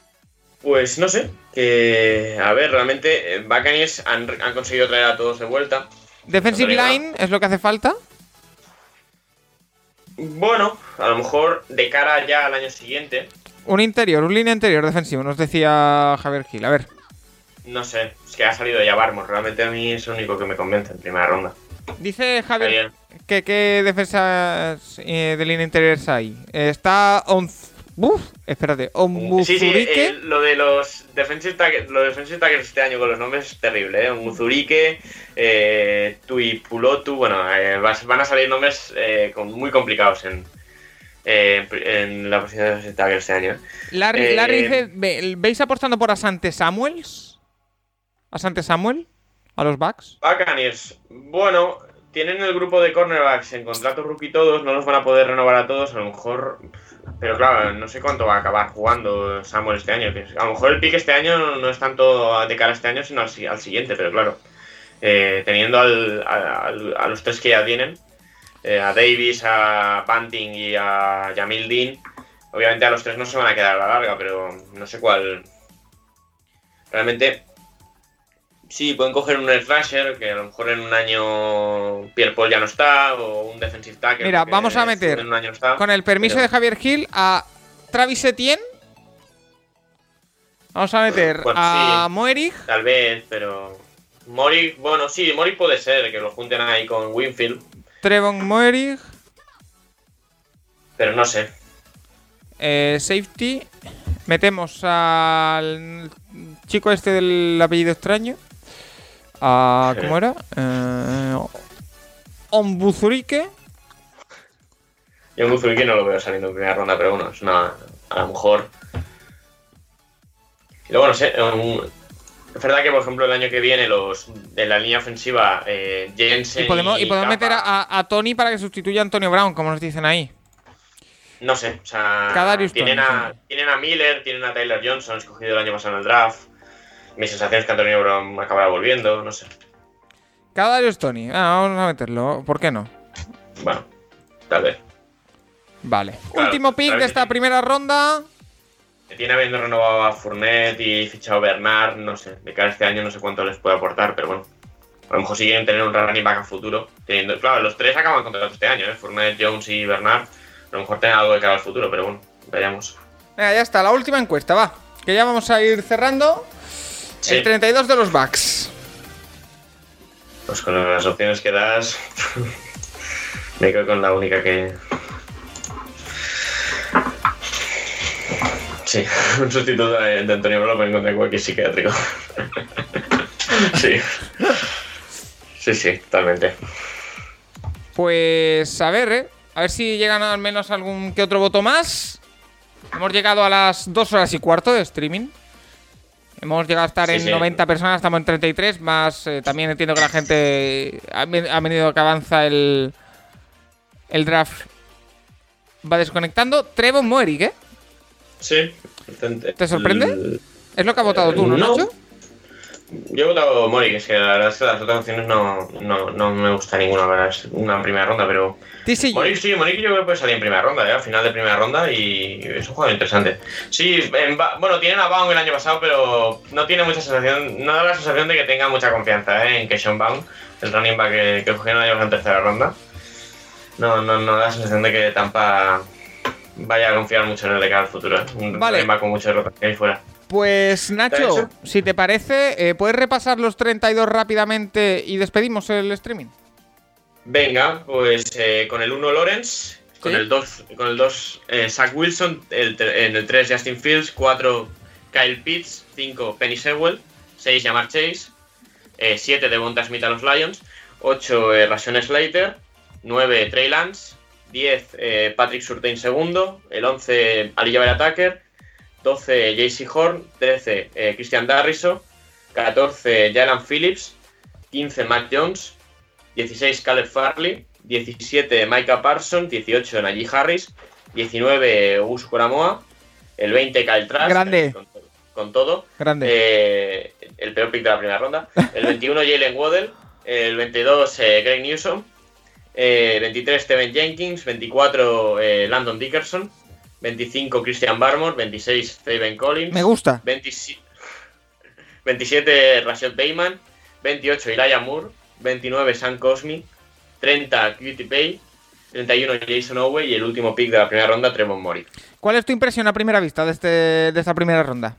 Pues no sé, que a ver, realmente eh, Buccaneers han, han conseguido traer a todos de vuelta. Defensive No line es lo que hace falta. Bueno, a lo mejor de cara ya al año siguiente, Un interior, un línea interior defensivo, nos decía Javier Gil. A ver, no sé, es que ha salido ya Barmos, realmente a mí es el único que me convence en primera ronda. Dice Javier que qué defensas eh, de línea interior hay. Está on... Uf, espérate, Sí, sí, Onbuzurike. eh, lo de los defensive tackles, los defensive tackles este año con los nombres es terrible, ¿eh? Eh, Tuipulotu, bueno, eh, van a salir nombres eh, con- muy complicados en, eh, en la posición de defensive tackle este año. Larry, eh, Larry dice, "Ve- ¿veis apostando por Asante Samuels? ¿Asante Samuel? ¿A los backs? Buccaneers, bueno, tienen el grupo de cornerbacks en contrato rookie todos, no los van a poder renovar a todos, a lo mejor. Pero claro, no sé cuánto va a acabar jugando Samuel este año. A lo mejor el pick este año no es tanto de cara a este año, sino al, si- al siguiente, pero claro. eh, teniendo al- a los tres que ya tienen, eh, a Davis, a Bunting y a Jamil Dean, obviamente a los tres no se van a quedar a la larga, pero no sé cuál. Realmente Sí, pueden coger un rusher, que a lo mejor en un año Pierre Paul ya no está, o un defensive tackle. Mira, vamos a meter en un año no está. Con el permiso pero- de Javier Gil a Travis Etienne. Vamos a meter Bueno, a sí. Moerig. Tal vez, pero. Mori, bueno, sí, Mori puede ser, que lo junten ahí con Winfield, Trevon Moerig. pero no sé. eh, safety. Metemos al chico este del apellido extraño. A. ¿Cómo era? Eh, Ombuzurike. Yo Guzuriki no lo veo saliendo en primera ronda, pero bueno, es una. A lo mejor. Y luego no sé. un- es verdad que, por ejemplo, el año que viene, los de la línea ofensiva, eh, Jensen. Y podemos, y podemos meter a, Tony para que sustituya a Antonio Brown, como nos dicen ahí. No sé, o sea, tienen a, tienen a Miller, tienen a Tyler Johnson, escogido el año pasado en el draft. Mi sensación es que Antonio Brown acabará volviendo, no sé. Kadarius Tony. Ah, vamos a meterlo. ¿Por qué no? Bueno, tal vez. Vale. Claro, Último pick de esta primera ronda. Tiene habiendo renovado a Fournette y fichado Bernard, no sé. De cara a este año no sé cuánto les puede aportar, pero bueno. A lo mejor siguen tener un running back a futuro. Teniendo, claro, los tres acaban contrato este año, ¿eh? Fournette, Jones y Bernard. A lo mejor tienen algo de cara al futuro, pero bueno, veremos. Venga, ya está. La última encuesta, va. Que ya vamos a ir cerrando. Sí. El 32 de los backs. Pues con las opciones que das, [laughs] me quedo con la única que. Sí, [laughs] un sustituto de, de Antonio Brown pueden encontrar en cualquier psiquiátrico. [laughs] sí. Sí, sí, totalmente. Pues a ver, ¿eh? A ver si llegan al menos algún que otro voto más. Hemos llegado a las 2 horas y cuarto de streaming. Hemos llegado a estar Sí, en sí. 90 personas, estamos en 33, más eh, también entiendo que la gente ha, ven- ha venido que avanza el, el draft. Va desconectando. Trevon Moerig, ¿eh? Sí. ¿Te sorprende? Es lo que ha votado tú, ¿no, No. Nacho? Yo he votado Mori, que es que la verdad es que las otras opciones no, no, no me gusta ninguna, es una primera ronda, pero. TCU. Mori sí, Mori yo creo que puede salir en primera ronda, ¿eh? al final de primera ronda y es un jugador interesante. Sí, en Ba- bueno, tienen a Baum el año pasado, pero no tiene mucha sensación, no da la sensación de que tenga mucha confianza ¿eh? en que Sean Baum, el running back que, que cogieron el año en tercera ronda. No, no, no da la sensación de que Tampa vaya a confiar mucho en él de cara al futuro. ¿eh? Un Vale. running back con mucha rotación ahí fuera. Pues Nacho, si te parece, eh, ¿puedes repasar los 32 rápidamente y despedimos el streaming? Venga, pues eh, con el 1 Lawrence, con Sí. el 2 con el 2 eh, Zach Wilson, el en el 3 Justin Fields, 4 Kyle Pitts, 5 Penny Sewell, 6 Jamar Chase, 7 Devonta Smith a los Lions, 8 eh, Rashawn Slater, 9 Trey Lance, 10 eh, Patrick Surtain segundo, el 11 Alijah Tucker, 12 JC Horn, 13 eh, Christian Darriso, 14 Jalen Phillips, 15 Mac Jones, 16 Caleb Farley, 17 Micah Parsons, 18 Najee Harris, 19 Gus Coramoa, el 20 Kyle Trask, Grande. Con, con todo, Grande. eh, el peor pick de la primera ronda, el 21 [laughs] Jalen Waddell, el 22 eh, Greg Newsom, eh, 23 Steven Jenkins, 24 eh, Landon Dickerson, 25 Christian Barmore, 26 Fabian Collins. Me gusta. 27, 27 Rashad Bayman, 28 Elijah Moore, 29 Sam Cosmi, 30 Cutie Pay, 31 Jason Owe y el último pick de la primera ronda, Trevor Mori. ¿Cuál es tu impresión a primera vista de, este, de esta primera ronda?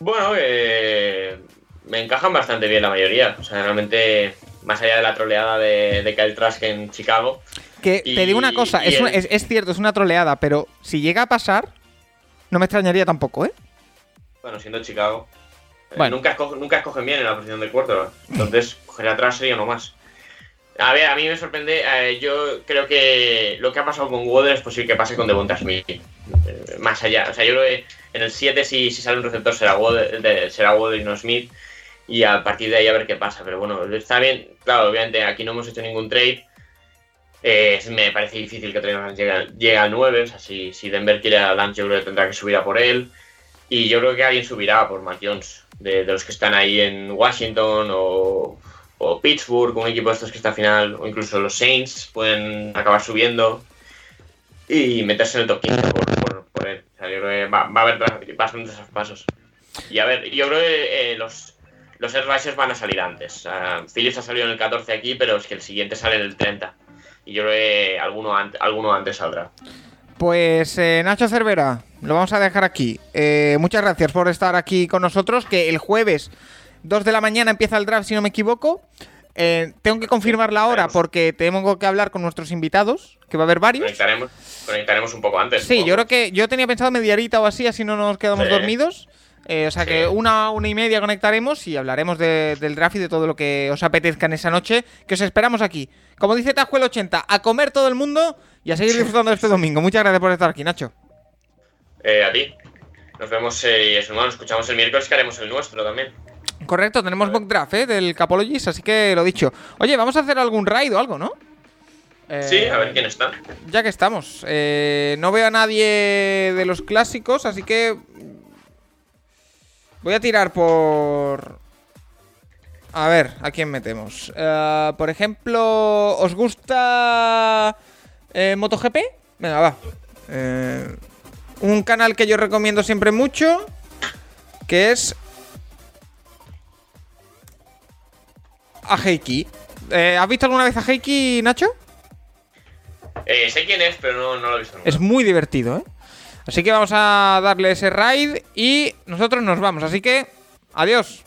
Bueno, eh, me encajan bastante bien la mayoría. O sea, realmente, más allá de la troleada de, de Kyle Trask en Chicago. Que Y- te digo una cosa, es, un- es- es cierto, es una troleada, pero si llega a pasar, no me extrañaría tampoco, ¿eh? Bueno, siendo Chicago. eh. Nunca, esco- nunca escogen bien en la posición de quarterback. Entonces, [laughs] coger atrás sería uno más. A ver, a mí me sorprende. eh, yo creo que lo que ha pasado con Waddle es posible que pase con Devonta Smith. eh, más allá. O sea, yo creo que en el 7, si, si sale un receptor, será Waddle, de- será Waddle y no Smith. Y a partir de ahí a ver qué pasa. Pero bueno, está bien. Claro, obviamente aquí no hemos hecho ningún trade. Eh, me parece difícil que Trey llegue, llegue al 9. O sea, si, si Denver quiere a Lance, yo creo que tendrá que subir a por él. Y yo creo que alguien subirá por Matt Jones, de, de los que están ahí en Washington o, o Pittsburgh, un equipo de estos que está al final, o incluso los Saints pueden acabar subiendo y meterse en el top 15 por, por, por él. Yo creo que va, a haber bastantes pasos. Y a ver, yo creo que eh, los, los rushers van a salir antes. Sea, Phillips ha salido en el 14 aquí, pero es que el siguiente sale en el 30. Y yo creo que alguno, ante- alguno antes saldrá. Pues eh, Nacho Cervera, lo vamos a dejar aquí. Eh, muchas gracias por estar aquí con nosotros, que el jueves 2 de la mañana empieza el draft, si no me equivoco. Eh, tengo que confirmar la hora porque tengo que hablar con nuestros invitados, que va a haber varios. Conectaremos, conectaremos un poco antes. Sí, yo creo que yo tenía pensado media horita o así, así no nos quedamos Sí. dormidos. Eh, o sea que una, una y media conectaremos y hablaremos de- del draft y de todo lo que os apetezca en esa noche, que os esperamos aquí. Como dice Tajuel 80, a comer todo el mundo y a seguir disfrutando de este domingo. Muchas gracias por estar aquí, Nacho. Eh, a ti. Nos vemos eh, y nos escuchamos el miércoles que haremos el nuestro también. Correcto, tenemos mock draft ¿eh? del Capologist, así que lo dicho. Oye, vamos a hacer algún raid o algo, ¿no? Eh, Sí, a ver quién está. Ya que estamos. Eh, no veo a nadie de los clásicos, así que. Voy a tirar por. A ver, ¿a quién metemos? Eh, por ejemplo, ¿os gusta eh, MotoGP? Venga, va. Eh, un canal que yo recomiendo siempre mucho, que es a Heiki. Eh, ¿Has visto alguna vez a Heiki, Nacho? Eh, sé quién es, pero no, no lo he visto nunca. Es muy divertido, ¿eh? Así que vamos a darle ese raid y nosotros nos vamos. Así que, adiós.